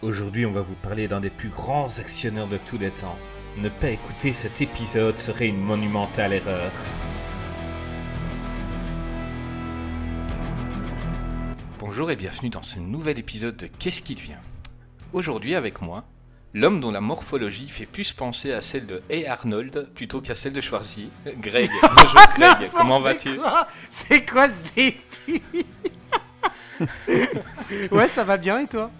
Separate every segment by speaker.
Speaker 1: Aujourd'hui, on va vous parler d'un des plus grands actionneurs de tous les temps. Ne pas écouter cet épisode serait une monumentale erreur. Bonjour et bienvenue dans ce nouvel épisode de Qu'est-ce qui devient? Aujourd'hui avec moi, l'homme dont la morphologie fait plus penser à celle de A. Arnold plutôt qu'à celle de Schwarzy, Greg. Bonjour Greg, comment vas-tu?
Speaker 2: C'est quoi ce défi? Ouais, ça va bien et toi?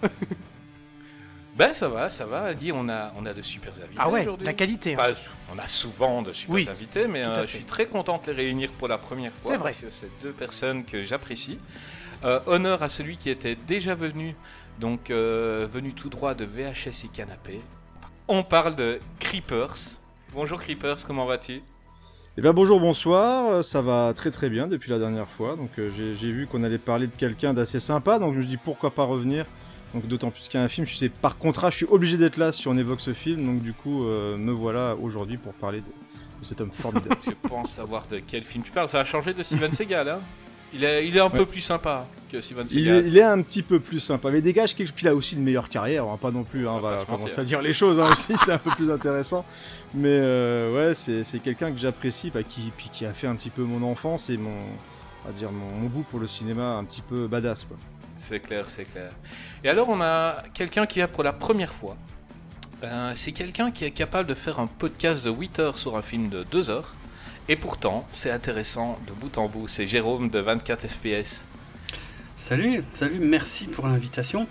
Speaker 1: Ben ça va, ça va. Guy, on a, on a de super invités
Speaker 2: Ah ouais,
Speaker 1: aujourd'hui.
Speaker 2: la qualité. hein.
Speaker 1: Enfin, on a souvent de super
Speaker 2: Oui,
Speaker 1: invités, mais euh, je suis très content de les réunir pour la première fois.
Speaker 2: C'est vrai.
Speaker 1: Parce que c'est deux personnes que j'apprécie. Euh, honneur à celui qui était déjà venu, donc euh, venu tout droit de VHS et Canapé. On parle de Creepers. Bonjour Creepers, comment vas-tu?
Speaker 3: Eh bien bonjour, bonsoir, ça va très très bien depuis la dernière fois, donc euh, j'ai j'ai vu qu'on allait parler de quelqu'un d'assez sympa, donc je me suis dit pourquoi pas revenir, donc d'autant plus qu'il y a un film, je sais par contrat je suis obligé d'être là si on évoque ce film, donc du coup euh, me voilà aujourd'hui pour parler de, de cet homme formidable.
Speaker 1: Je pense savoir de quel film tu parles. Ça a changé de Steven Seagal, hein il est, il est un peu plus sympa que Steven
Speaker 3: il, est,
Speaker 1: Seagal.
Speaker 3: il est un petit peu plus sympa, mais dégage quelque puis il a aussi une meilleure carrière, pas non plus, hein,
Speaker 1: On
Speaker 3: on
Speaker 1: va
Speaker 3: commencer à dire les choses hein, aussi, c'est un peu plus intéressant, mais euh, ouais c'est c'est quelqu'un que j'apprécie, bah, qui, puis qui a fait un petit peu mon enfance et mon... va dire mon, mon goût pour le cinéma un petit peu badass quoi.
Speaker 1: C'est clair, c'est clair. Et alors, on a quelqu'un qui a pour la première fois. Euh, c'est quelqu'un qui est capable de faire un podcast de 8 heures sur un film de 2 heures. Et pourtant, c'est intéressant de bout en bout. C'est Jérôme de 24 FPS.
Speaker 4: Salut, salut, merci pour l'invitation.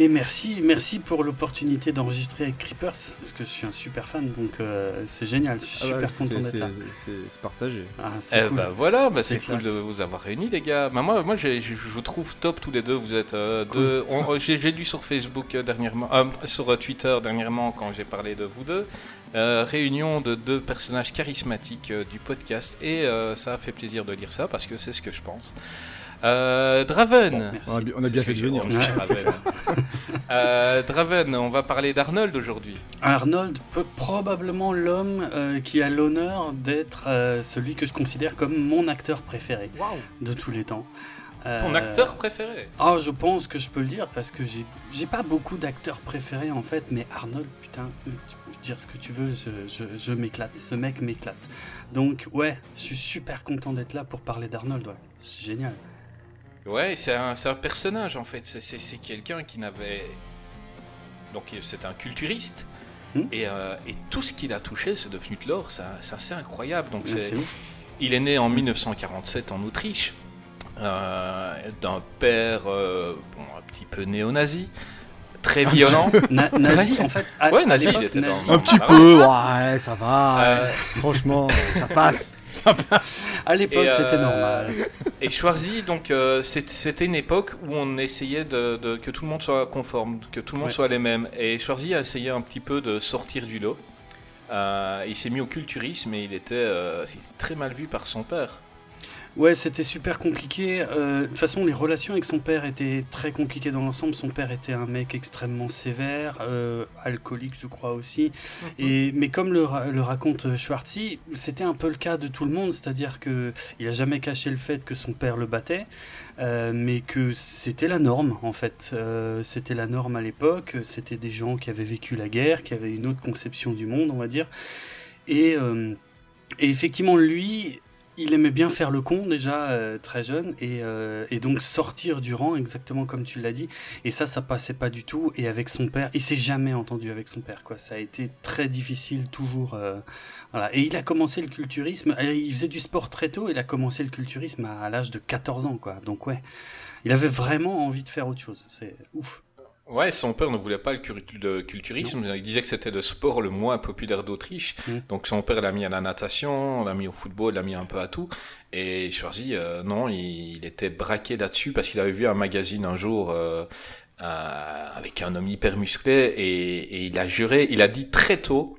Speaker 4: Et merci, merci pour l'opportunité d'enregistrer avec Creepers, parce que je suis un super fan, donc euh, c'est génial, je suis
Speaker 3: Ah bah,
Speaker 4: super content d'être là.
Speaker 3: c'est- partagé.
Speaker 4: Ah,
Speaker 1: Eh
Speaker 4: cool.
Speaker 1: ben voilà, bah, c'est cool de vous avoir réunis, les gars. Bah, moi, moi je vous trouve top tous les deux. Vous êtes euh,
Speaker 4: Cool.
Speaker 1: deux. on- euh, J'ai lu sur Facebook euh, dernièrement, euh, sur Twitter dernièrement quand j'ai parlé de vous deux. Euh, réunion de deux personnages charismatiques euh, du podcast et euh, ça a fait plaisir de lire ça parce que c'est ce que je pense. Euh, Draven.
Speaker 4: Bon.
Speaker 3: On a, bi- on a bien fait de venir.
Speaker 1: c'est Draven. Euh, Draven, on va parler d'Arnold aujourd'hui.
Speaker 4: Arnold peut probablement l'homme euh, qui a l'honneur d'être euh, celui que je considère comme mon acteur préféré
Speaker 2: Waouh
Speaker 4: de tous les temps.
Speaker 1: Ton
Speaker 4: Euh,
Speaker 1: acteur préféré?
Speaker 4: Ah, je pense que je peux le dire parce que j'ai j'ai pas beaucoup d'acteurs préférés en fait, mais Arnold, putain, tu peux dire ce que tu veux, je, je, je m'éclate, ce mec m'éclate. Donc, ouais, je suis super content d'être là pour parler d'Arnold, ouais, c'est génial.
Speaker 1: Ouais, c'est un, c'est un personnage en fait. C'est- quelqu'un qui n'avait. Donc c'est un culturiste.
Speaker 4: Hmm.
Speaker 1: Et, euh, et tout ce qu'il a touché, c'est devenu de l'or. C'est assez incroyable. Donc c'est-
Speaker 4: ouf.
Speaker 1: il est né en 1947 en Autriche. euh, D'un père euh, bon, un petit peu néo-nazi. Très violent.
Speaker 4: Na- nazi, en fait, à,
Speaker 1: Ouais, nazi, il était dans-
Speaker 4: nazi.
Speaker 3: Un petit
Speaker 1: Ah
Speaker 3: peu, ouais, ça va.
Speaker 1: Euh,
Speaker 3: Franchement, ça passe. Ça passe.
Speaker 4: À l'époque,
Speaker 1: Et, euh,
Speaker 4: c'était normal.
Speaker 1: Et Schwarzy, donc, euh, c'était une époque où on essayait de, de- que tout le monde soit conforme, que tout le monde
Speaker 4: Ouais.
Speaker 1: soit les mêmes. Et Schwarzy a essayé un petit peu de sortir du lot. Euh, il s'est mis au culturisme et il était, euh, c'était très mal vu par son père.
Speaker 4: Ouais, c'était super compliqué. Euh, de toute façon, les relations avec son père étaient très compliquées dans l'ensemble. Son père était un mec extrêmement sévère, euh, alcoolique, je crois aussi. Et mais comme le, ra- le raconte euh, Schwartzy, c'était un peu le cas de tout le monde, c'est-à-dire que il a jamais caché le fait que son père le battait, euh, mais que c'était la norme en fait. C'était la norme à l'époque. C'était des gens qui avaient vécu la guerre, qui avaient une autre conception du monde, on va dire. Et, et effectivement, lui, il aimait bien faire le con déjà euh, très jeune et, euh, et donc sortir du rang exactement comme tu l'as dit. Et ça ça passait pas du tout et avec son père il s'est jamais entendu avec son père quoi. Ça a été très difficile toujours euh, voilà. Et il a commencé le culturisme euh, il faisait du sport très tôt il a commencé le culturisme à, à l'âge de 14 ans quoi. Donc ouais il avait vraiment envie de faire autre chose. C'est ouf
Speaker 1: Ouais, son père ne voulait pas le, culturisme. Il disait que c'était le sport le moins populaire d'Autriche.
Speaker 4: Mm.
Speaker 1: Donc son père l'a mis à la natation, l'a mis au football, l'a mis un peu à tout. Et Schwarzy, euh, non, il, il était braqué là-dessus parce qu'il avait vu un magazine un jour euh, euh, avec un homme hyper musclé et, et il a juré, il a dit très tôt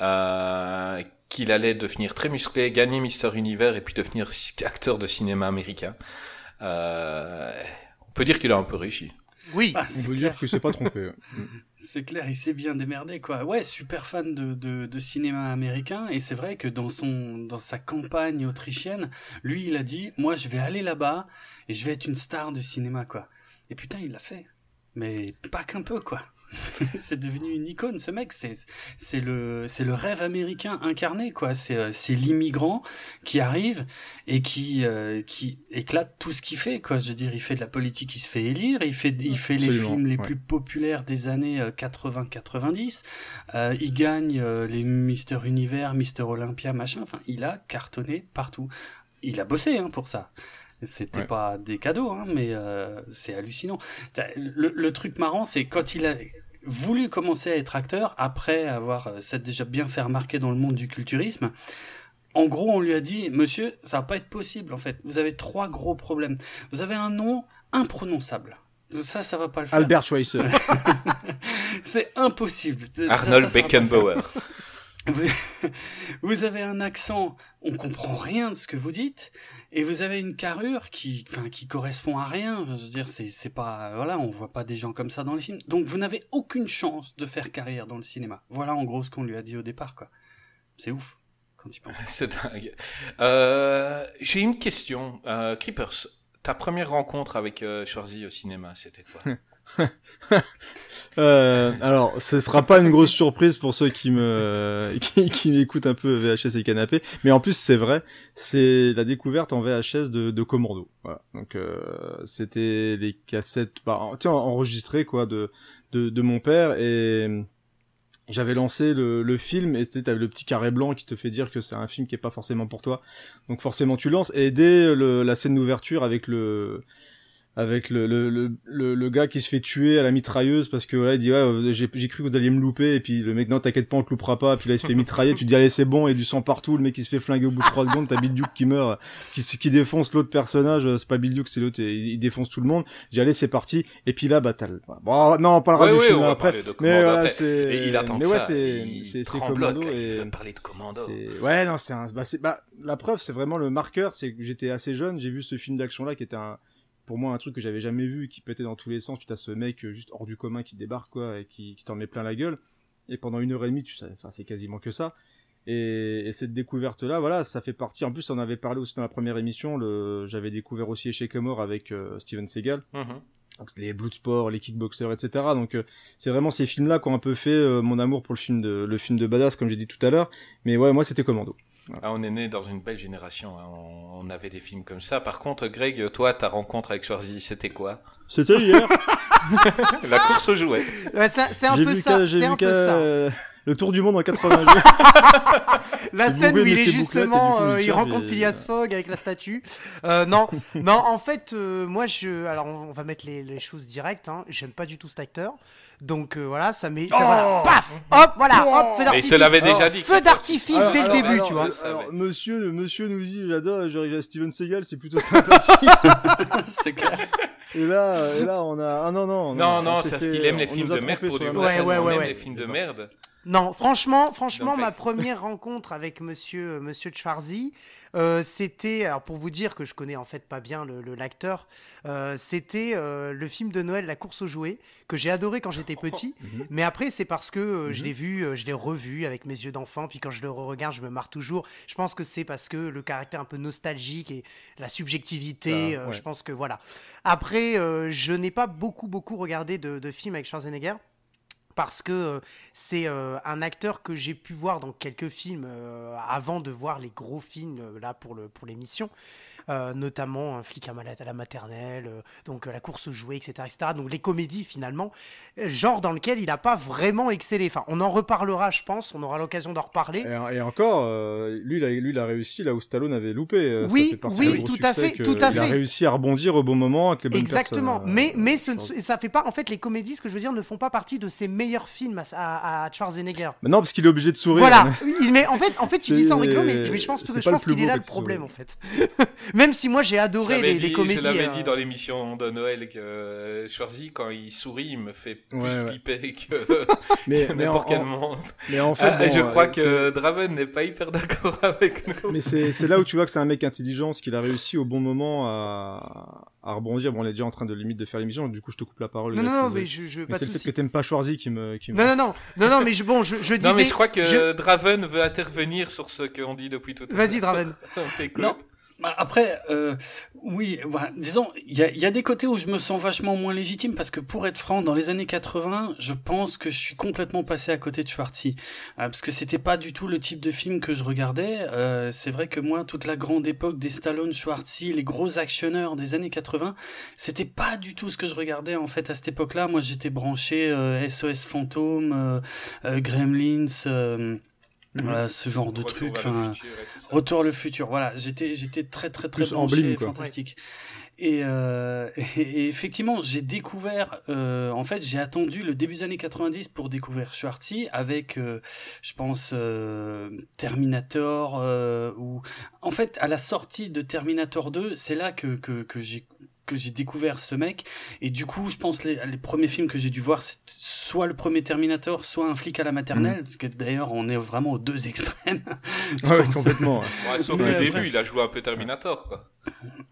Speaker 1: euh, qu'il allait devenir très musclé, gagner Mister Univers et puis devenir acteur de cinéma américain. Euh, on peut dire qu'il a un peu réussi.
Speaker 2: Oui
Speaker 4: Ah,
Speaker 3: On
Speaker 4: c'est
Speaker 3: peut
Speaker 4: clair.
Speaker 3: dire que c'est pas trompé.
Speaker 4: C'est clair, il s'est bien démerdé quoi. Ouais, super fan de, de, de cinéma américain et c'est vrai que dans son dans sa campagne autrichienne, lui il a dit moi je vais aller là-bas et je vais être une star de cinéma quoi. Et putain il l'a fait. Mais pas qu'un peu, quoi. c'est devenu une icône, ce mec. C'est, c'est le, c'est le rêve américain incarné, quoi. C'est, euh, c'est l'immigrant qui arrive et qui, euh, qui éclate tout ce qu'il fait, quoi. Je veux dire, il fait de la politique, il se fait élire, il fait, il fait les films les
Speaker 3: ouais.
Speaker 4: plus populaires des années 80-90. Euh, il gagne euh, les Mister Univers, Mister Olympia, machin. Enfin, il a cartonné partout. Il a bossé, hein, pour ça. C'était
Speaker 3: Ouais.
Speaker 4: pas des cadeaux, hein, mais euh, c'est hallucinant. Le, le truc marrant, c'est quand il a voulu commencer à être acteur, après avoir euh, s'être déjà bien fait remarquer dans le monde du culturisme, en gros, on lui a dit, monsieur, ça va pas être possible, en fait. Vous avez trois gros problèmes. Vous avez un nom imprononçable. Ça, ça va pas le faire.
Speaker 3: Albert Schweitzer.
Speaker 4: C'est impossible.
Speaker 1: Arnold
Speaker 4: ça
Speaker 1: Beckenbauer.
Speaker 4: vous, vous avez un accent, on comprend rien de ce que vous dites, et vous avez une carrure qui, enfin, qui correspond à rien. Je veux dire, c'est, c'est pas, voilà, on voit pas des gens comme ça dans les films. Donc, vous n'avez aucune chance de faire carrière dans le cinéma. Voilà, en gros, ce qu'on lui a dit au départ, quoi. C'est ouf quand il pense.
Speaker 1: C'est dingue. Euh, J'ai une question. Euh, Creepers, ta première rencontre avec euh, Schwarzy au cinéma, c'était quoi?
Speaker 3: Euh, alors, ce sera pas une grosse surprise pour ceux qui me qui, m'écoutent un peu VHS et canapé, mais en plus c'est vrai, c'est la découverte en VHS de, de Commando. Voilà. Donc euh, c'était les cassettes, bah, en- tiens, enregistrées quoi de, de mon père et j'avais lancé le, film et t'avais le petit carré blanc qui te fait dire que c'est un film qui est pas forcément pour toi. Donc forcément tu lances et dès la scène d'ouverture avec le avec le, le, le, le, le gars qui se fait tuer à la mitrailleuse parce que voilà il dit ouais euh, j'ai cru que vous alliez me louper. Et puis le mec non t'inquiète pas on te loupera pas. Puis là il se fait mitrailler. Tu te dis allez c'est bon. Et du sang partout. Le mec qui se fait flinguer au bout de trois secondes. T'as Bill Duke qui meurt qui, qui défonce l'autre personnage. Euh, c'est pas Bill Duke c'est l'autre. Et il, il défonce tout le monde. J'ai allez c'est parti. Et puis là bah t'as bon non on parlera
Speaker 1: Ouais,
Speaker 3: du
Speaker 1: ouais,
Speaker 3: film après. mais voilà
Speaker 1: après.
Speaker 3: c'est
Speaker 1: Et il attend
Speaker 3: mais ouais
Speaker 1: ça.
Speaker 3: c'est c'est Commando
Speaker 1: il
Speaker 3: et
Speaker 1: parler de Commando.
Speaker 3: Ouais, non, c'est un. Bah, c'est bah la preuve, c'est vraiment le marqueur. C'est que j'étais assez jeune, j'ai vu ce film d'action là qui était un, pour moi un truc que j'avais jamais vu, qui pétait dans tous les sens. Tu as ce mec euh, juste hors du commun qui débarque quoi et qui, qui t'en met plein la gueule. Et pendant une heure et demie, tu sais, enfin c'est quasiment que ça. Et, et cette découverte là, voilà, ça fait partie. En plus, on avait parlé aussi dans la première émission. Le, j'avais découvert aussi Échec et mort avec euh, Steven Seagal. Donc, c'est les Bloodsport, les Kickboxers, etc. Donc euh, c'est vraiment ces films-là qui ont un peu fait euh, mon amour pour le film de le film de badass, comme j'ai dit tout à l'heure. Mais ouais, moi c'était Commando.
Speaker 1: Ah, on est né dans une belle génération. hein. On, on avait des films comme ça. Par contre, Greg, toi, ta rencontre avec Schwarzy, c'était quoi?
Speaker 3: C'était hier.
Speaker 1: La course aux jouets.
Speaker 2: Ouais, c'est un peu
Speaker 3: j'ai vu qu'à,
Speaker 2: ça.
Speaker 3: euh, le tour du monde en 80 jours.
Speaker 2: La scène où il est justement, euh, il rencontre
Speaker 3: j'ai-
Speaker 2: Phileas Fogg avec la statue. Euh, non, non, en fait, euh, moi, je, alors, on va mettre les, les choses directes. Hein. J'aime pas du tout cet acteur, donc euh, voilà, ça met, ça, voilà, paf, hop, voilà, hop, feu
Speaker 1: Mais il
Speaker 2: d'artifice.
Speaker 1: te l'avait
Speaker 3: Alors,
Speaker 1: déjà dit.
Speaker 2: Feu d'artifice
Speaker 3: Alors,
Speaker 2: dès le début,
Speaker 3: alors,
Speaker 2: tu vois.
Speaker 3: alors, monsieur, monsieur nous dit, j'adore, genre, Steven Seagal, c'est plutôt sympathique.
Speaker 4: c'est clair.
Speaker 3: et là, et là, on a, ah non, non.
Speaker 1: Non,
Speaker 3: on
Speaker 1: non, c'est parce qu'il aime les films de merde pour du vrai.
Speaker 2: Ouais, ouais, ouais.
Speaker 1: les films de merde.
Speaker 2: Non, franchement, franchement, ma première rencontre avec Monsieur euh, Monsieur Schwarzy, euh, c'était, alors pour vous dire que je connais en fait pas bien le l'acteur, euh, c'était le film de Noël La course aux jouets que j'ai adoré quand j'étais petit,
Speaker 3: Mhm.
Speaker 2: mais après c'est parce que je
Speaker 3: Mhm.
Speaker 2: l'ai vu, je l'ai revu avec mes yeux d'enfant, puis quand je le regarde, je me marre toujours. Je pense que c'est parce que le caractère un peu nostalgique et la subjectivité,
Speaker 3: Ah, ouais.
Speaker 2: je pense que voilà. Après, je n'ai pas beaucoup beaucoup regardé de, de films avec Schwarzenegger parce que euh, c'est euh, un acteur que j'ai pu voir dans quelques films euh, avant de voir les gros films là pour l'émission notamment un flic à, ma- à la maternelle euh, donc euh, la course aux jouets etc etc donc les comédies finalement euh, genre dans lequel il n'a pas vraiment excellé enfin on en reparlera je pense on aura l'occasion d'en reparler
Speaker 3: Et, et encore, euh, lui, il a, lui, il a réussi là où Stallone avait loupé. euh, ça
Speaker 2: Oui,
Speaker 3: fait
Speaker 2: oui, tout à fait, tout à
Speaker 3: Il a
Speaker 2: fait.
Speaker 3: réussi à rebondir au bon moment avec les bonnes
Speaker 2: Exactement,
Speaker 3: personnes, euh,
Speaker 2: mais, mais ce, ça fait pas, en fait, les comédies, ce que je veux dire, ne font pas partie de ses meilleurs films à, à, à Schwarzenegger.
Speaker 3: Mais non, parce qu'il est obligé de sourire.
Speaker 2: Voilà, mais en fait, en fait tu dis ça en mais, mais je pense, que- je pense qu'il est là le problème, en fait. Même si moi j'ai adoré les, les
Speaker 1: dit,
Speaker 2: comédies.
Speaker 1: je l'avais
Speaker 2: hein.
Speaker 1: dit dans l'émission de Noël que euh, Schwarzy, quand il sourit, il me fait plus
Speaker 3: Ouais, ouais.
Speaker 1: flipper que n'importe quel
Speaker 3: en-
Speaker 1: monstre.
Speaker 3: mais en fait,
Speaker 1: Ah,
Speaker 3: bon,
Speaker 1: je crois
Speaker 3: euh,
Speaker 1: que Draven n'est pas hyper d'accord avec nous.
Speaker 3: Mais c'est c'est là où tu vois que c'est un mec intelligent, parce qu'il a réussi au bon moment à, à rebondir. Bon, on est déjà en train de limite de faire l'émission, du coup je te coupe la parole.
Speaker 2: Non, non, mais je, je
Speaker 3: Mais
Speaker 2: pas
Speaker 3: c'est le fait que t'aimes pas Schwarzy qui me. Qui me...
Speaker 2: Non, non, non, non, non, mais je, bon, je, je disais.
Speaker 1: Non, mais je crois que
Speaker 2: je-
Speaker 1: Draven veut intervenir sur ce qu'on dit depuis tout à l'heure.
Speaker 2: Vas-y, Draven.
Speaker 1: On t'écoute.
Speaker 4: Non. Bah, après, euh, oui, disons, il y a, y a, des côtés où je me sens vachement moins légitime parce que pour être franc, dans les années 80, je pense que je suis complètement passé à côté de Schwarzy. Euh, parce que c'était pas du tout le type de film que je regardais. Euh, c'est vrai que moi, toute la grande époque des Stallone, Schwarzy, les gros actionneurs des années 80, c'était pas du tout ce que je regardais en fait à cette époque-là. Moi, j'étais branché SOS euh, Fantôme, euh, euh, Gremlins. Voilà, ce genre de truc. Enfin, Retour le futur. Voilà, j'étais j'étais très très très branché, fantastique. Et, euh, et, effectivement, j'ai découvert. Euh, en fait, j'ai attendu le début des années 90 pour découvrir Schwartzy avec, euh, je pense, euh, Terminator. Euh, ou en fait, à la sortie de Terminator 2, c'est là que que, que j'ai que j'ai découvert ce mec. Et du coup, je pense les, les premiers films que j'ai dû voir, c'est soit le premier Terminator, soit un flic à la maternelle. Mm. Parce que d'ailleurs, on est vraiment aux deux extrêmes.
Speaker 3: ouais, complètement.
Speaker 1: Ouais. sauf au début, il a joué un peu Terminator, quoi.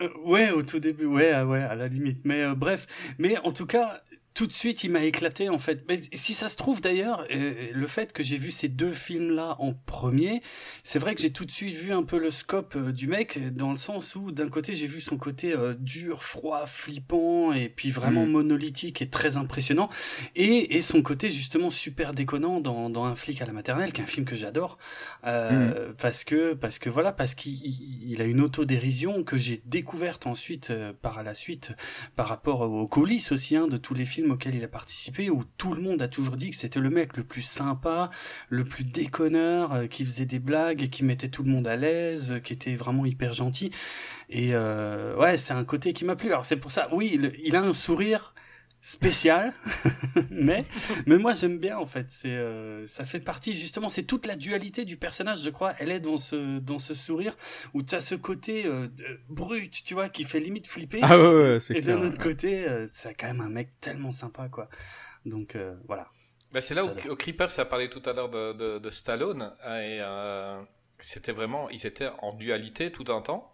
Speaker 4: Euh, ouais, au tout début, ouais, ouais, à la limite. Mais euh, bref, mais en tout cas, tout de suite, il m'a éclaté en fait. Mais si ça se trouve d'ailleurs, euh, le fait que j'ai vu ces deux films-là en premier, c'est vrai que j'ai tout de suite vu un peu le scope euh, du mec, dans le sens où d'un côté j'ai vu son côté euh, dur, froid, flippant, et puis vraiment mm. monolithique et très impressionnant, et, et son côté justement super déconnant dans, dans Un flic à la maternelle, qui est un film que j'adore, mm. parce que parce que voilà, parce qu'il a une autodérision que j'ai découverte ensuite par la suite par rapport aux coulisses aussi hein, de tous les films auquel il a participé où tout le monde a toujours dit que c'était le mec le plus sympa, le plus déconneur, euh, qui faisait des blagues qui mettait tout le monde à l'aise, qui était vraiment hyper gentil. Et euh, ouais, c'est un côté qui m'a plu. Alors c'est pour ça, oui, il a un sourire spécial, mais mais moi j'aime bien en fait. C'est euh, ça fait partie justement, c'est toute la dualité du personnage, je crois. Elle est dans ce dans ce sourire où tu as ce côté euh, brut, tu vois, qui fait limite flipper.
Speaker 3: Ah ouais, ouais c'est
Speaker 4: Et d'un autre côté, euh, c'est quand même un mec tellement sympa quoi. Donc euh, voilà.
Speaker 1: Bah c'est là où, au Creeper ça parlait tout à l'heure de, de, de, Stallone et c'était vraiment ils étaient en dualité tout un temps.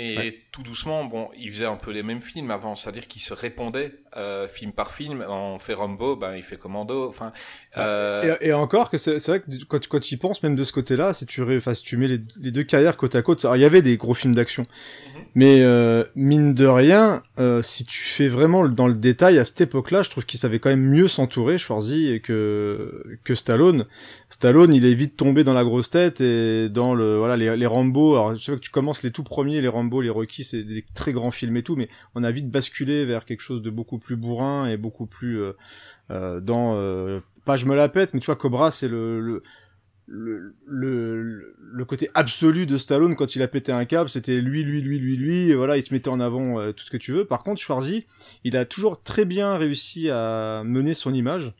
Speaker 1: Et tout doucement, bon, il faisait un peu les mêmes films avant, c'est-à-dire qu'il se répondait euh, film par film. On fait Rambo, ben il fait Commando. Enfin.
Speaker 3: Euh... Et, et, encore que c'est vrai que quand, quand tu y penses, même de ce côté-là, si tu, enfin, si tu mets les, les, deux carrières côte à côte, il y avait des gros films d'action. Mhm. Mais euh, mine de rien, euh, si tu fais vraiment dans le détail à cette époque-là, je trouve qu'il savait quand même mieux s'entourer, Schwarzy, que que Stallone. Stallone, il est vite tombé dans la grosse tête et dans le voilà les, les Rambo. Alors je sais que tu commences les tout premiers, les Rambo, les Rocky, c'est des très grands films et tout, mais on a vite basculé vers quelque chose de beaucoup plus bourrin et beaucoup plus euh, euh, dans euh, pas je me la pète, mais tu vois Cobra, c'est le, le le, côté absolu de Stallone quand il a pété un câble, c'était lui, lui, lui, lui, lui, et voilà, il se mettait en avant tout ce que tu veux. Par contre, Schwarzy, il a toujours très bien réussi à mener son image.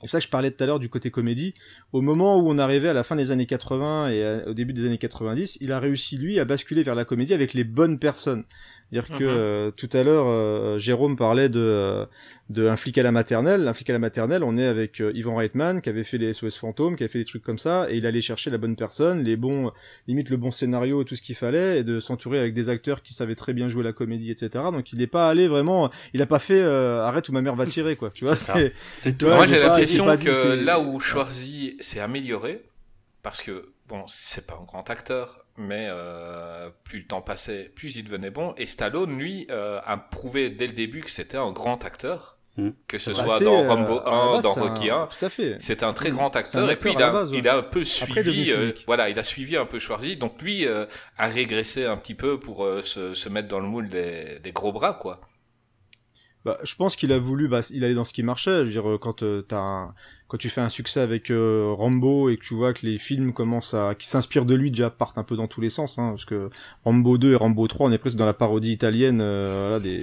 Speaker 3: C'est pour ça que je parlais tout à l'heure du côté comédie. Au moment où on arrivait à la fin des années 80 et au début des années 90, il a réussi lui à basculer vers la comédie avec les bonnes personnes. Dire que mhm. euh, tout à l'heure, euh, Jérôme parlait de, euh, de un flic à la maternelle. Un flic à la maternelle, on est avec Ivan Reitman qui avait fait les SOS fantômes, qui avait fait des trucs comme ça, et il allait chercher la bonne personne, les bons, limite le bon scénario, tout ce qu'il fallait, et de s'entourer avec des acteurs qui savaient très bien jouer la comédie, etc. Donc il n'est pas allé vraiment, il a pas fait arrête ou ma mère va tirer quoi. Tu vois, c'est.
Speaker 1: Moi j'ai l'impression que là où Schwarzy s'est amélioré, parce que bon, c'est pas un grand acteur, mais euh, plus le temps passait, plus il devenait bon. Et Stallone, lui, euh, a prouvé dès le début que c'était un grand acteur. Hmm. Que ce bah, soit dans Rambo 1, euh, dans Rocky 1, c'était un très hmm. grand acteur. Et puis il a, il a un peu suivi, euh, voilà, il a suivi un peu Schwarzy. Donc lui a régressé un petit peu pour se, se, mettre dans le moule des, des gros bras, quoi.
Speaker 3: Bah, je pense qu'il a voulu, bah, il allait dans ce qui marchait. Je veux dire, quand t'as un, quand tu fais un succès avec euh, Rambo et que tu vois que les films commencent à qui s'inspirent de lui déjà partent un peu dans tous les sens hein, parce que Rambo 2 et Rambo 3 on est presque dans la parodie italienne euh, voilà, des,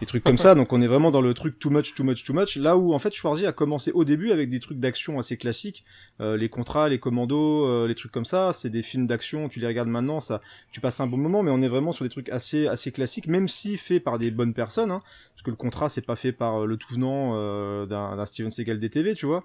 Speaker 3: des trucs comme ça. Donc on est vraiment dans le truc too much too much too much. Là où en fait Schwarzy a commencé au début avec des trucs d'action assez classiques euh, les contrats les commandos les trucs comme ça. C'est des films d'action tu les regardes maintenant ça tu passes un bon moment mais on est vraiment sur des trucs assez assez classiques même si fait par des bonnes personnes hein, parce que le contrat c'est pas fait par le tout venant d'un Steven Seagal des TV tu vois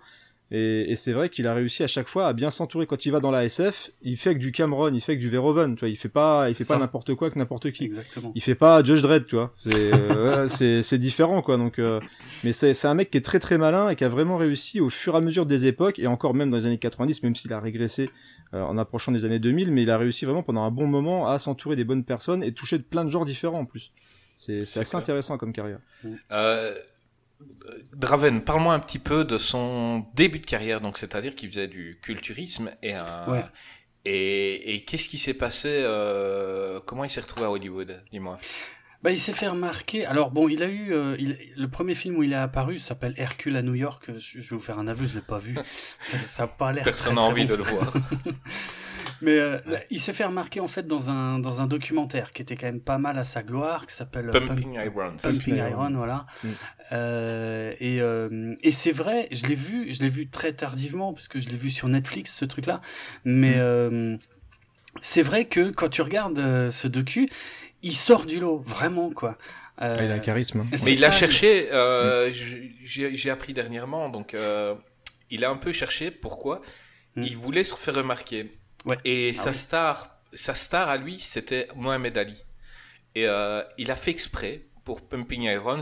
Speaker 3: Et, et c'est vrai qu'il a réussi à chaque fois à bien s'entourer. Quand il va dans la SF, il fait que du Cameron, il fait que du Verhoeven, tu vois. Il fait pas, il fait pas n'importe quoi que n'importe qui.
Speaker 4: Exactement.
Speaker 3: Il fait pas Judge Dredd, tu vois. C'est, euh, c'est, c'est différent, quoi. Donc, euh, mais c'est, c'est un mec qui est très très malin et qui a vraiment réussi au fur et à mesure des époques et encore même dans les années 90, même s'il a régressé euh, en approchant des années 2000, mais il a réussi vraiment pendant un bon moment à s'entourer des bonnes personnes et toucher de plein de genres différents en plus. C'est, c'est assez
Speaker 1: clair.
Speaker 3: intéressant comme carrière.
Speaker 1: Euh, Draven, parle-moi un petit peu de son début de carrière, donc c'est-à-dire qu'il faisait du culturisme et un,
Speaker 4: Ouais.
Speaker 1: et, et qu'est-ce qui s'est passé euh, Comment il s'est retrouvé à Hollywood Dis-moi.
Speaker 4: Bah, il s'est fait remarquer. Alors bon, il a eu euh, il- le premier film où il est apparu s'appelle Hercule à New York. Je, je vais vous faire un aveu, je l'ai pas vu. Ça, ça a pas l'air.
Speaker 1: Personne n'a envie
Speaker 4: bon.
Speaker 1: de le voir.
Speaker 4: Mais euh, là, il s'est fait remarquer en fait dans un dans un documentaire qui était quand même pas mal à sa gloire, qui s'appelle euh,
Speaker 1: Pumping Irons.
Speaker 4: Pumping
Speaker 3: Iron.
Speaker 4: Iron, voilà.
Speaker 3: Mm.
Speaker 4: Euh, et euh, et c'est vrai, je l'ai vu, je l'ai vu très tardivement parce que je l'ai vu sur Netflix ce truc-là. Mais
Speaker 3: Mm.
Speaker 4: euh, c'est vrai que quand tu regardes euh, ce docu, il sort du lot, vraiment quoi. Euh,
Speaker 3: Ah, il a un charisme. hein.
Speaker 1: Mais il a cherché, euh, j'ai j'ai appris dernièrement, donc euh, il a un peu cherché pourquoi?
Speaker 4: Mm.
Speaker 1: il voulait se faire remarquer.
Speaker 4: Ouais.
Speaker 1: Et
Speaker 4: Ah
Speaker 1: sa
Speaker 4: oui.
Speaker 1: star, sa star à lui, c'était Mohamed Ali. Et euh, il a fait exprès pour Pumping Irons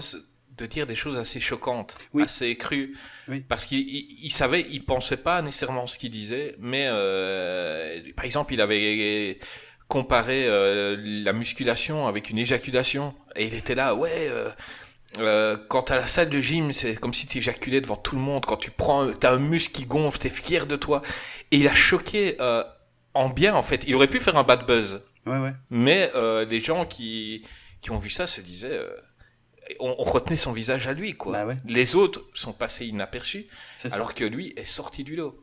Speaker 1: de dire des choses assez choquantes,
Speaker 4: Oui.
Speaker 1: assez crues,
Speaker 4: Oui.
Speaker 1: parce qu'il il, il savait, il pensait pas nécessairement ce qu'il disait, mais euh, par exemple, il avait comparé euh, la musculation avec une éjaculation, et il était là, ouais. Euh, quand à la salle de gym, c'est comme si tu éjaculais devant tout le monde. Quand tu prends, t'as un muscle qui gonfle, t'es fier de toi. Et il a choqué euh, en bien, en fait. Il aurait pu faire un bad buzz.
Speaker 4: Ouais, ouais.
Speaker 1: Mais euh, les gens qui, qui ont vu ça se disaient... euh, on, on retenait son visage à lui, quoi.
Speaker 4: Bah ouais.
Speaker 1: Les autres sont passés inaperçus, alors que lui est sorti du lot.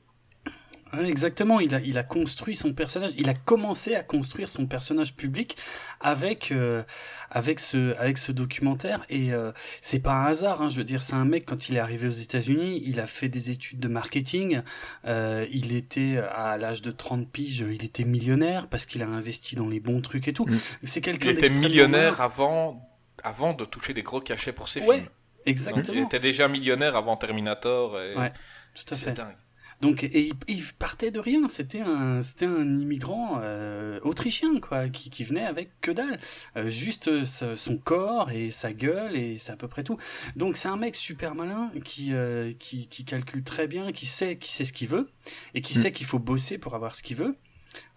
Speaker 4: Exactement, il a, il a construit son personnage, il a commencé à construire son personnage public avec, euh, avec, ce, avec ce documentaire. Et euh, c'est pas un hasard, hein, je veux dire, c'est un mec, quand il est arrivé aux États-Unis, il a fait des études de marketing. Euh, il était, à l'âge de 30 piges, il était millionnaire parce qu'il a investi dans les bons trucs et tout.
Speaker 3: Mm.
Speaker 4: C'est
Speaker 1: Il
Speaker 4: quelqu'un
Speaker 1: était
Speaker 4: d'extrêmement
Speaker 1: millionnaire avant, avant de toucher des gros cachets pour ses
Speaker 4: Ouais,
Speaker 1: films. Donc,
Speaker 4: Exactement.
Speaker 1: il était déjà millionnaire avant Terminator. Et
Speaker 4: Ouais, Tout à
Speaker 1: C'est
Speaker 4: fait.
Speaker 1: dingue.
Speaker 4: Donc, et il, il partait de rien. C'était un, c'était un immigrant euh, autrichien, quoi, qui, qui venait avec que dalle, Euh, juste euh, sa- son corps et sa gueule et c'est à peu près tout. Donc, c'est un mec super malin qui, euh, qui, qui calcule très bien, qui sait, qui sait ce qu'il veut et qui
Speaker 3: Mm.
Speaker 4: sait qu'il faut bosser pour avoir ce qu'il veut.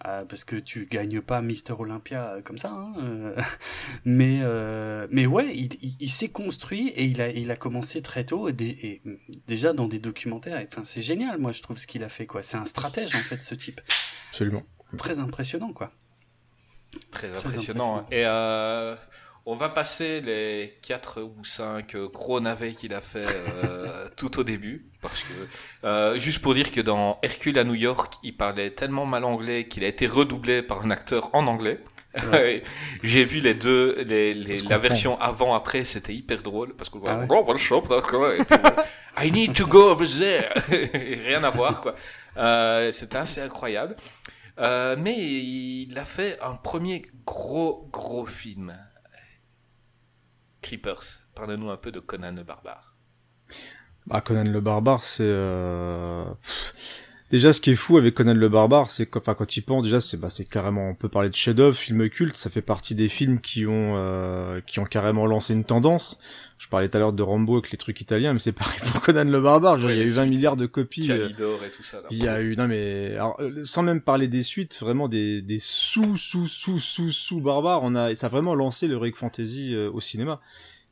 Speaker 4: Euh, parce que tu gagnes pas Mister Olympia euh, comme ça, hein, euh, mais euh, mais ouais, il, il, il s'est construit et il a il a commencé très tôt et, mm, déjà dans des documentaires. Enfin, c'est génial, moi je trouve ce qu'il a fait quoi. C'est un stratège en fait, ce type.
Speaker 3: Absolument.
Speaker 4: Très impressionnant quoi.
Speaker 1: Très
Speaker 4: impressionnant.
Speaker 1: impressionnant. Et euh, on va passer les 4 ou 5 gros navets qu'il a fait euh, tout au début. Parce que, euh, juste pour dire que dans Hercule à New York, il parlait tellement mal anglais qu'il a été redoublé par un acteur en anglais. J'ai vu les deux, les, les-
Speaker 3: se
Speaker 1: la version avant-après, c'était hyper drôle. Parce que,
Speaker 4: Ah ouais.
Speaker 1: Oh. Et puis, euh, I need to go over there. Rien à voir, quoi. Euh, c'était assez incroyable. Euh, mais il a fait un premier gros, gros film. Creepers. Parle-nous un peu de Conan le barbare.
Speaker 3: Bah, Conan le barbare, c'est euh... déjà ce qui est fou avec Conan le barbare, c'est que, enfin, quand il pense déjà, c'est bah, c'est carrément, on peut parler de chef-d'œuvre, film culte. Ça fait partie des films qui ont euh, qui ont carrément lancé une tendance. Je parlais tout à l'heure de Rambo avec les trucs italiens, mais c'est pareil pour Conan le barbare. Genre,
Speaker 1: Ouais,
Speaker 3: il y a eu 20
Speaker 1: suites.
Speaker 3: milliards de copies. euh,
Speaker 1: Calidor et tout ça. là.
Speaker 3: Il y a eu non mais alors, euh, sans même parler des suites, vraiment des des sous sous sous sous sous barbares. On a ça a vraiment lancé le Heroic Fantasy euh, au cinéma.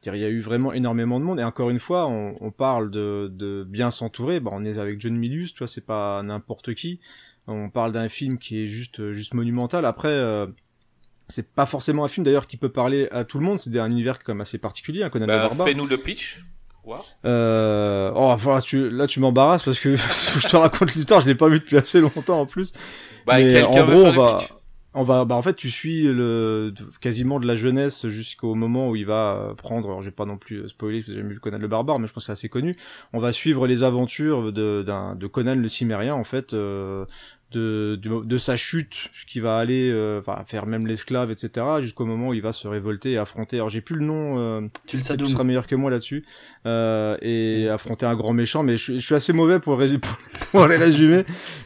Speaker 3: Il y a eu vraiment énormément de monde et encore une fois, on, on parle de, de bien s'entourer. Bah, on est avec John Milius, tu vois, c'est pas n'importe qui. On parle d'un film qui est juste juste monumental. Après, euh, c'est pas forcément un film d'ailleurs qui peut parler à tout le monde. C'est un univers quand même assez particulier, hein, Conan
Speaker 1: Bah. Fais-nous le pitch. Wow.
Speaker 3: Euh... Oh, voilà, tu... là tu m'embarrasses parce que je te raconte l'histoire, je l'ai pas vu depuis assez longtemps en plus.
Speaker 1: Bah,
Speaker 3: Mais en gros, on va,
Speaker 1: le pitch
Speaker 3: on va, bah en fait, tu suis le quasiment de la jeunesse jusqu'au moment où il va prendre. Alors, j'ai pas non plus spoilé parce que j'ai vu Conan le barbare, mais je pense que c'est assez connu. On va suivre les aventures de, d'un, de Conan le Cimérien en fait. Euh, de, de, de sa chute, qui va aller euh, faire même l'esclave, etc., jusqu'au moment où il va se révolter et affronter. Alors j'ai plus le nom, euh, tu seras meilleur que moi là-dessus, euh, et affronter un grand méchant. Mais je, je suis assez mauvais pour, pour, les résumer.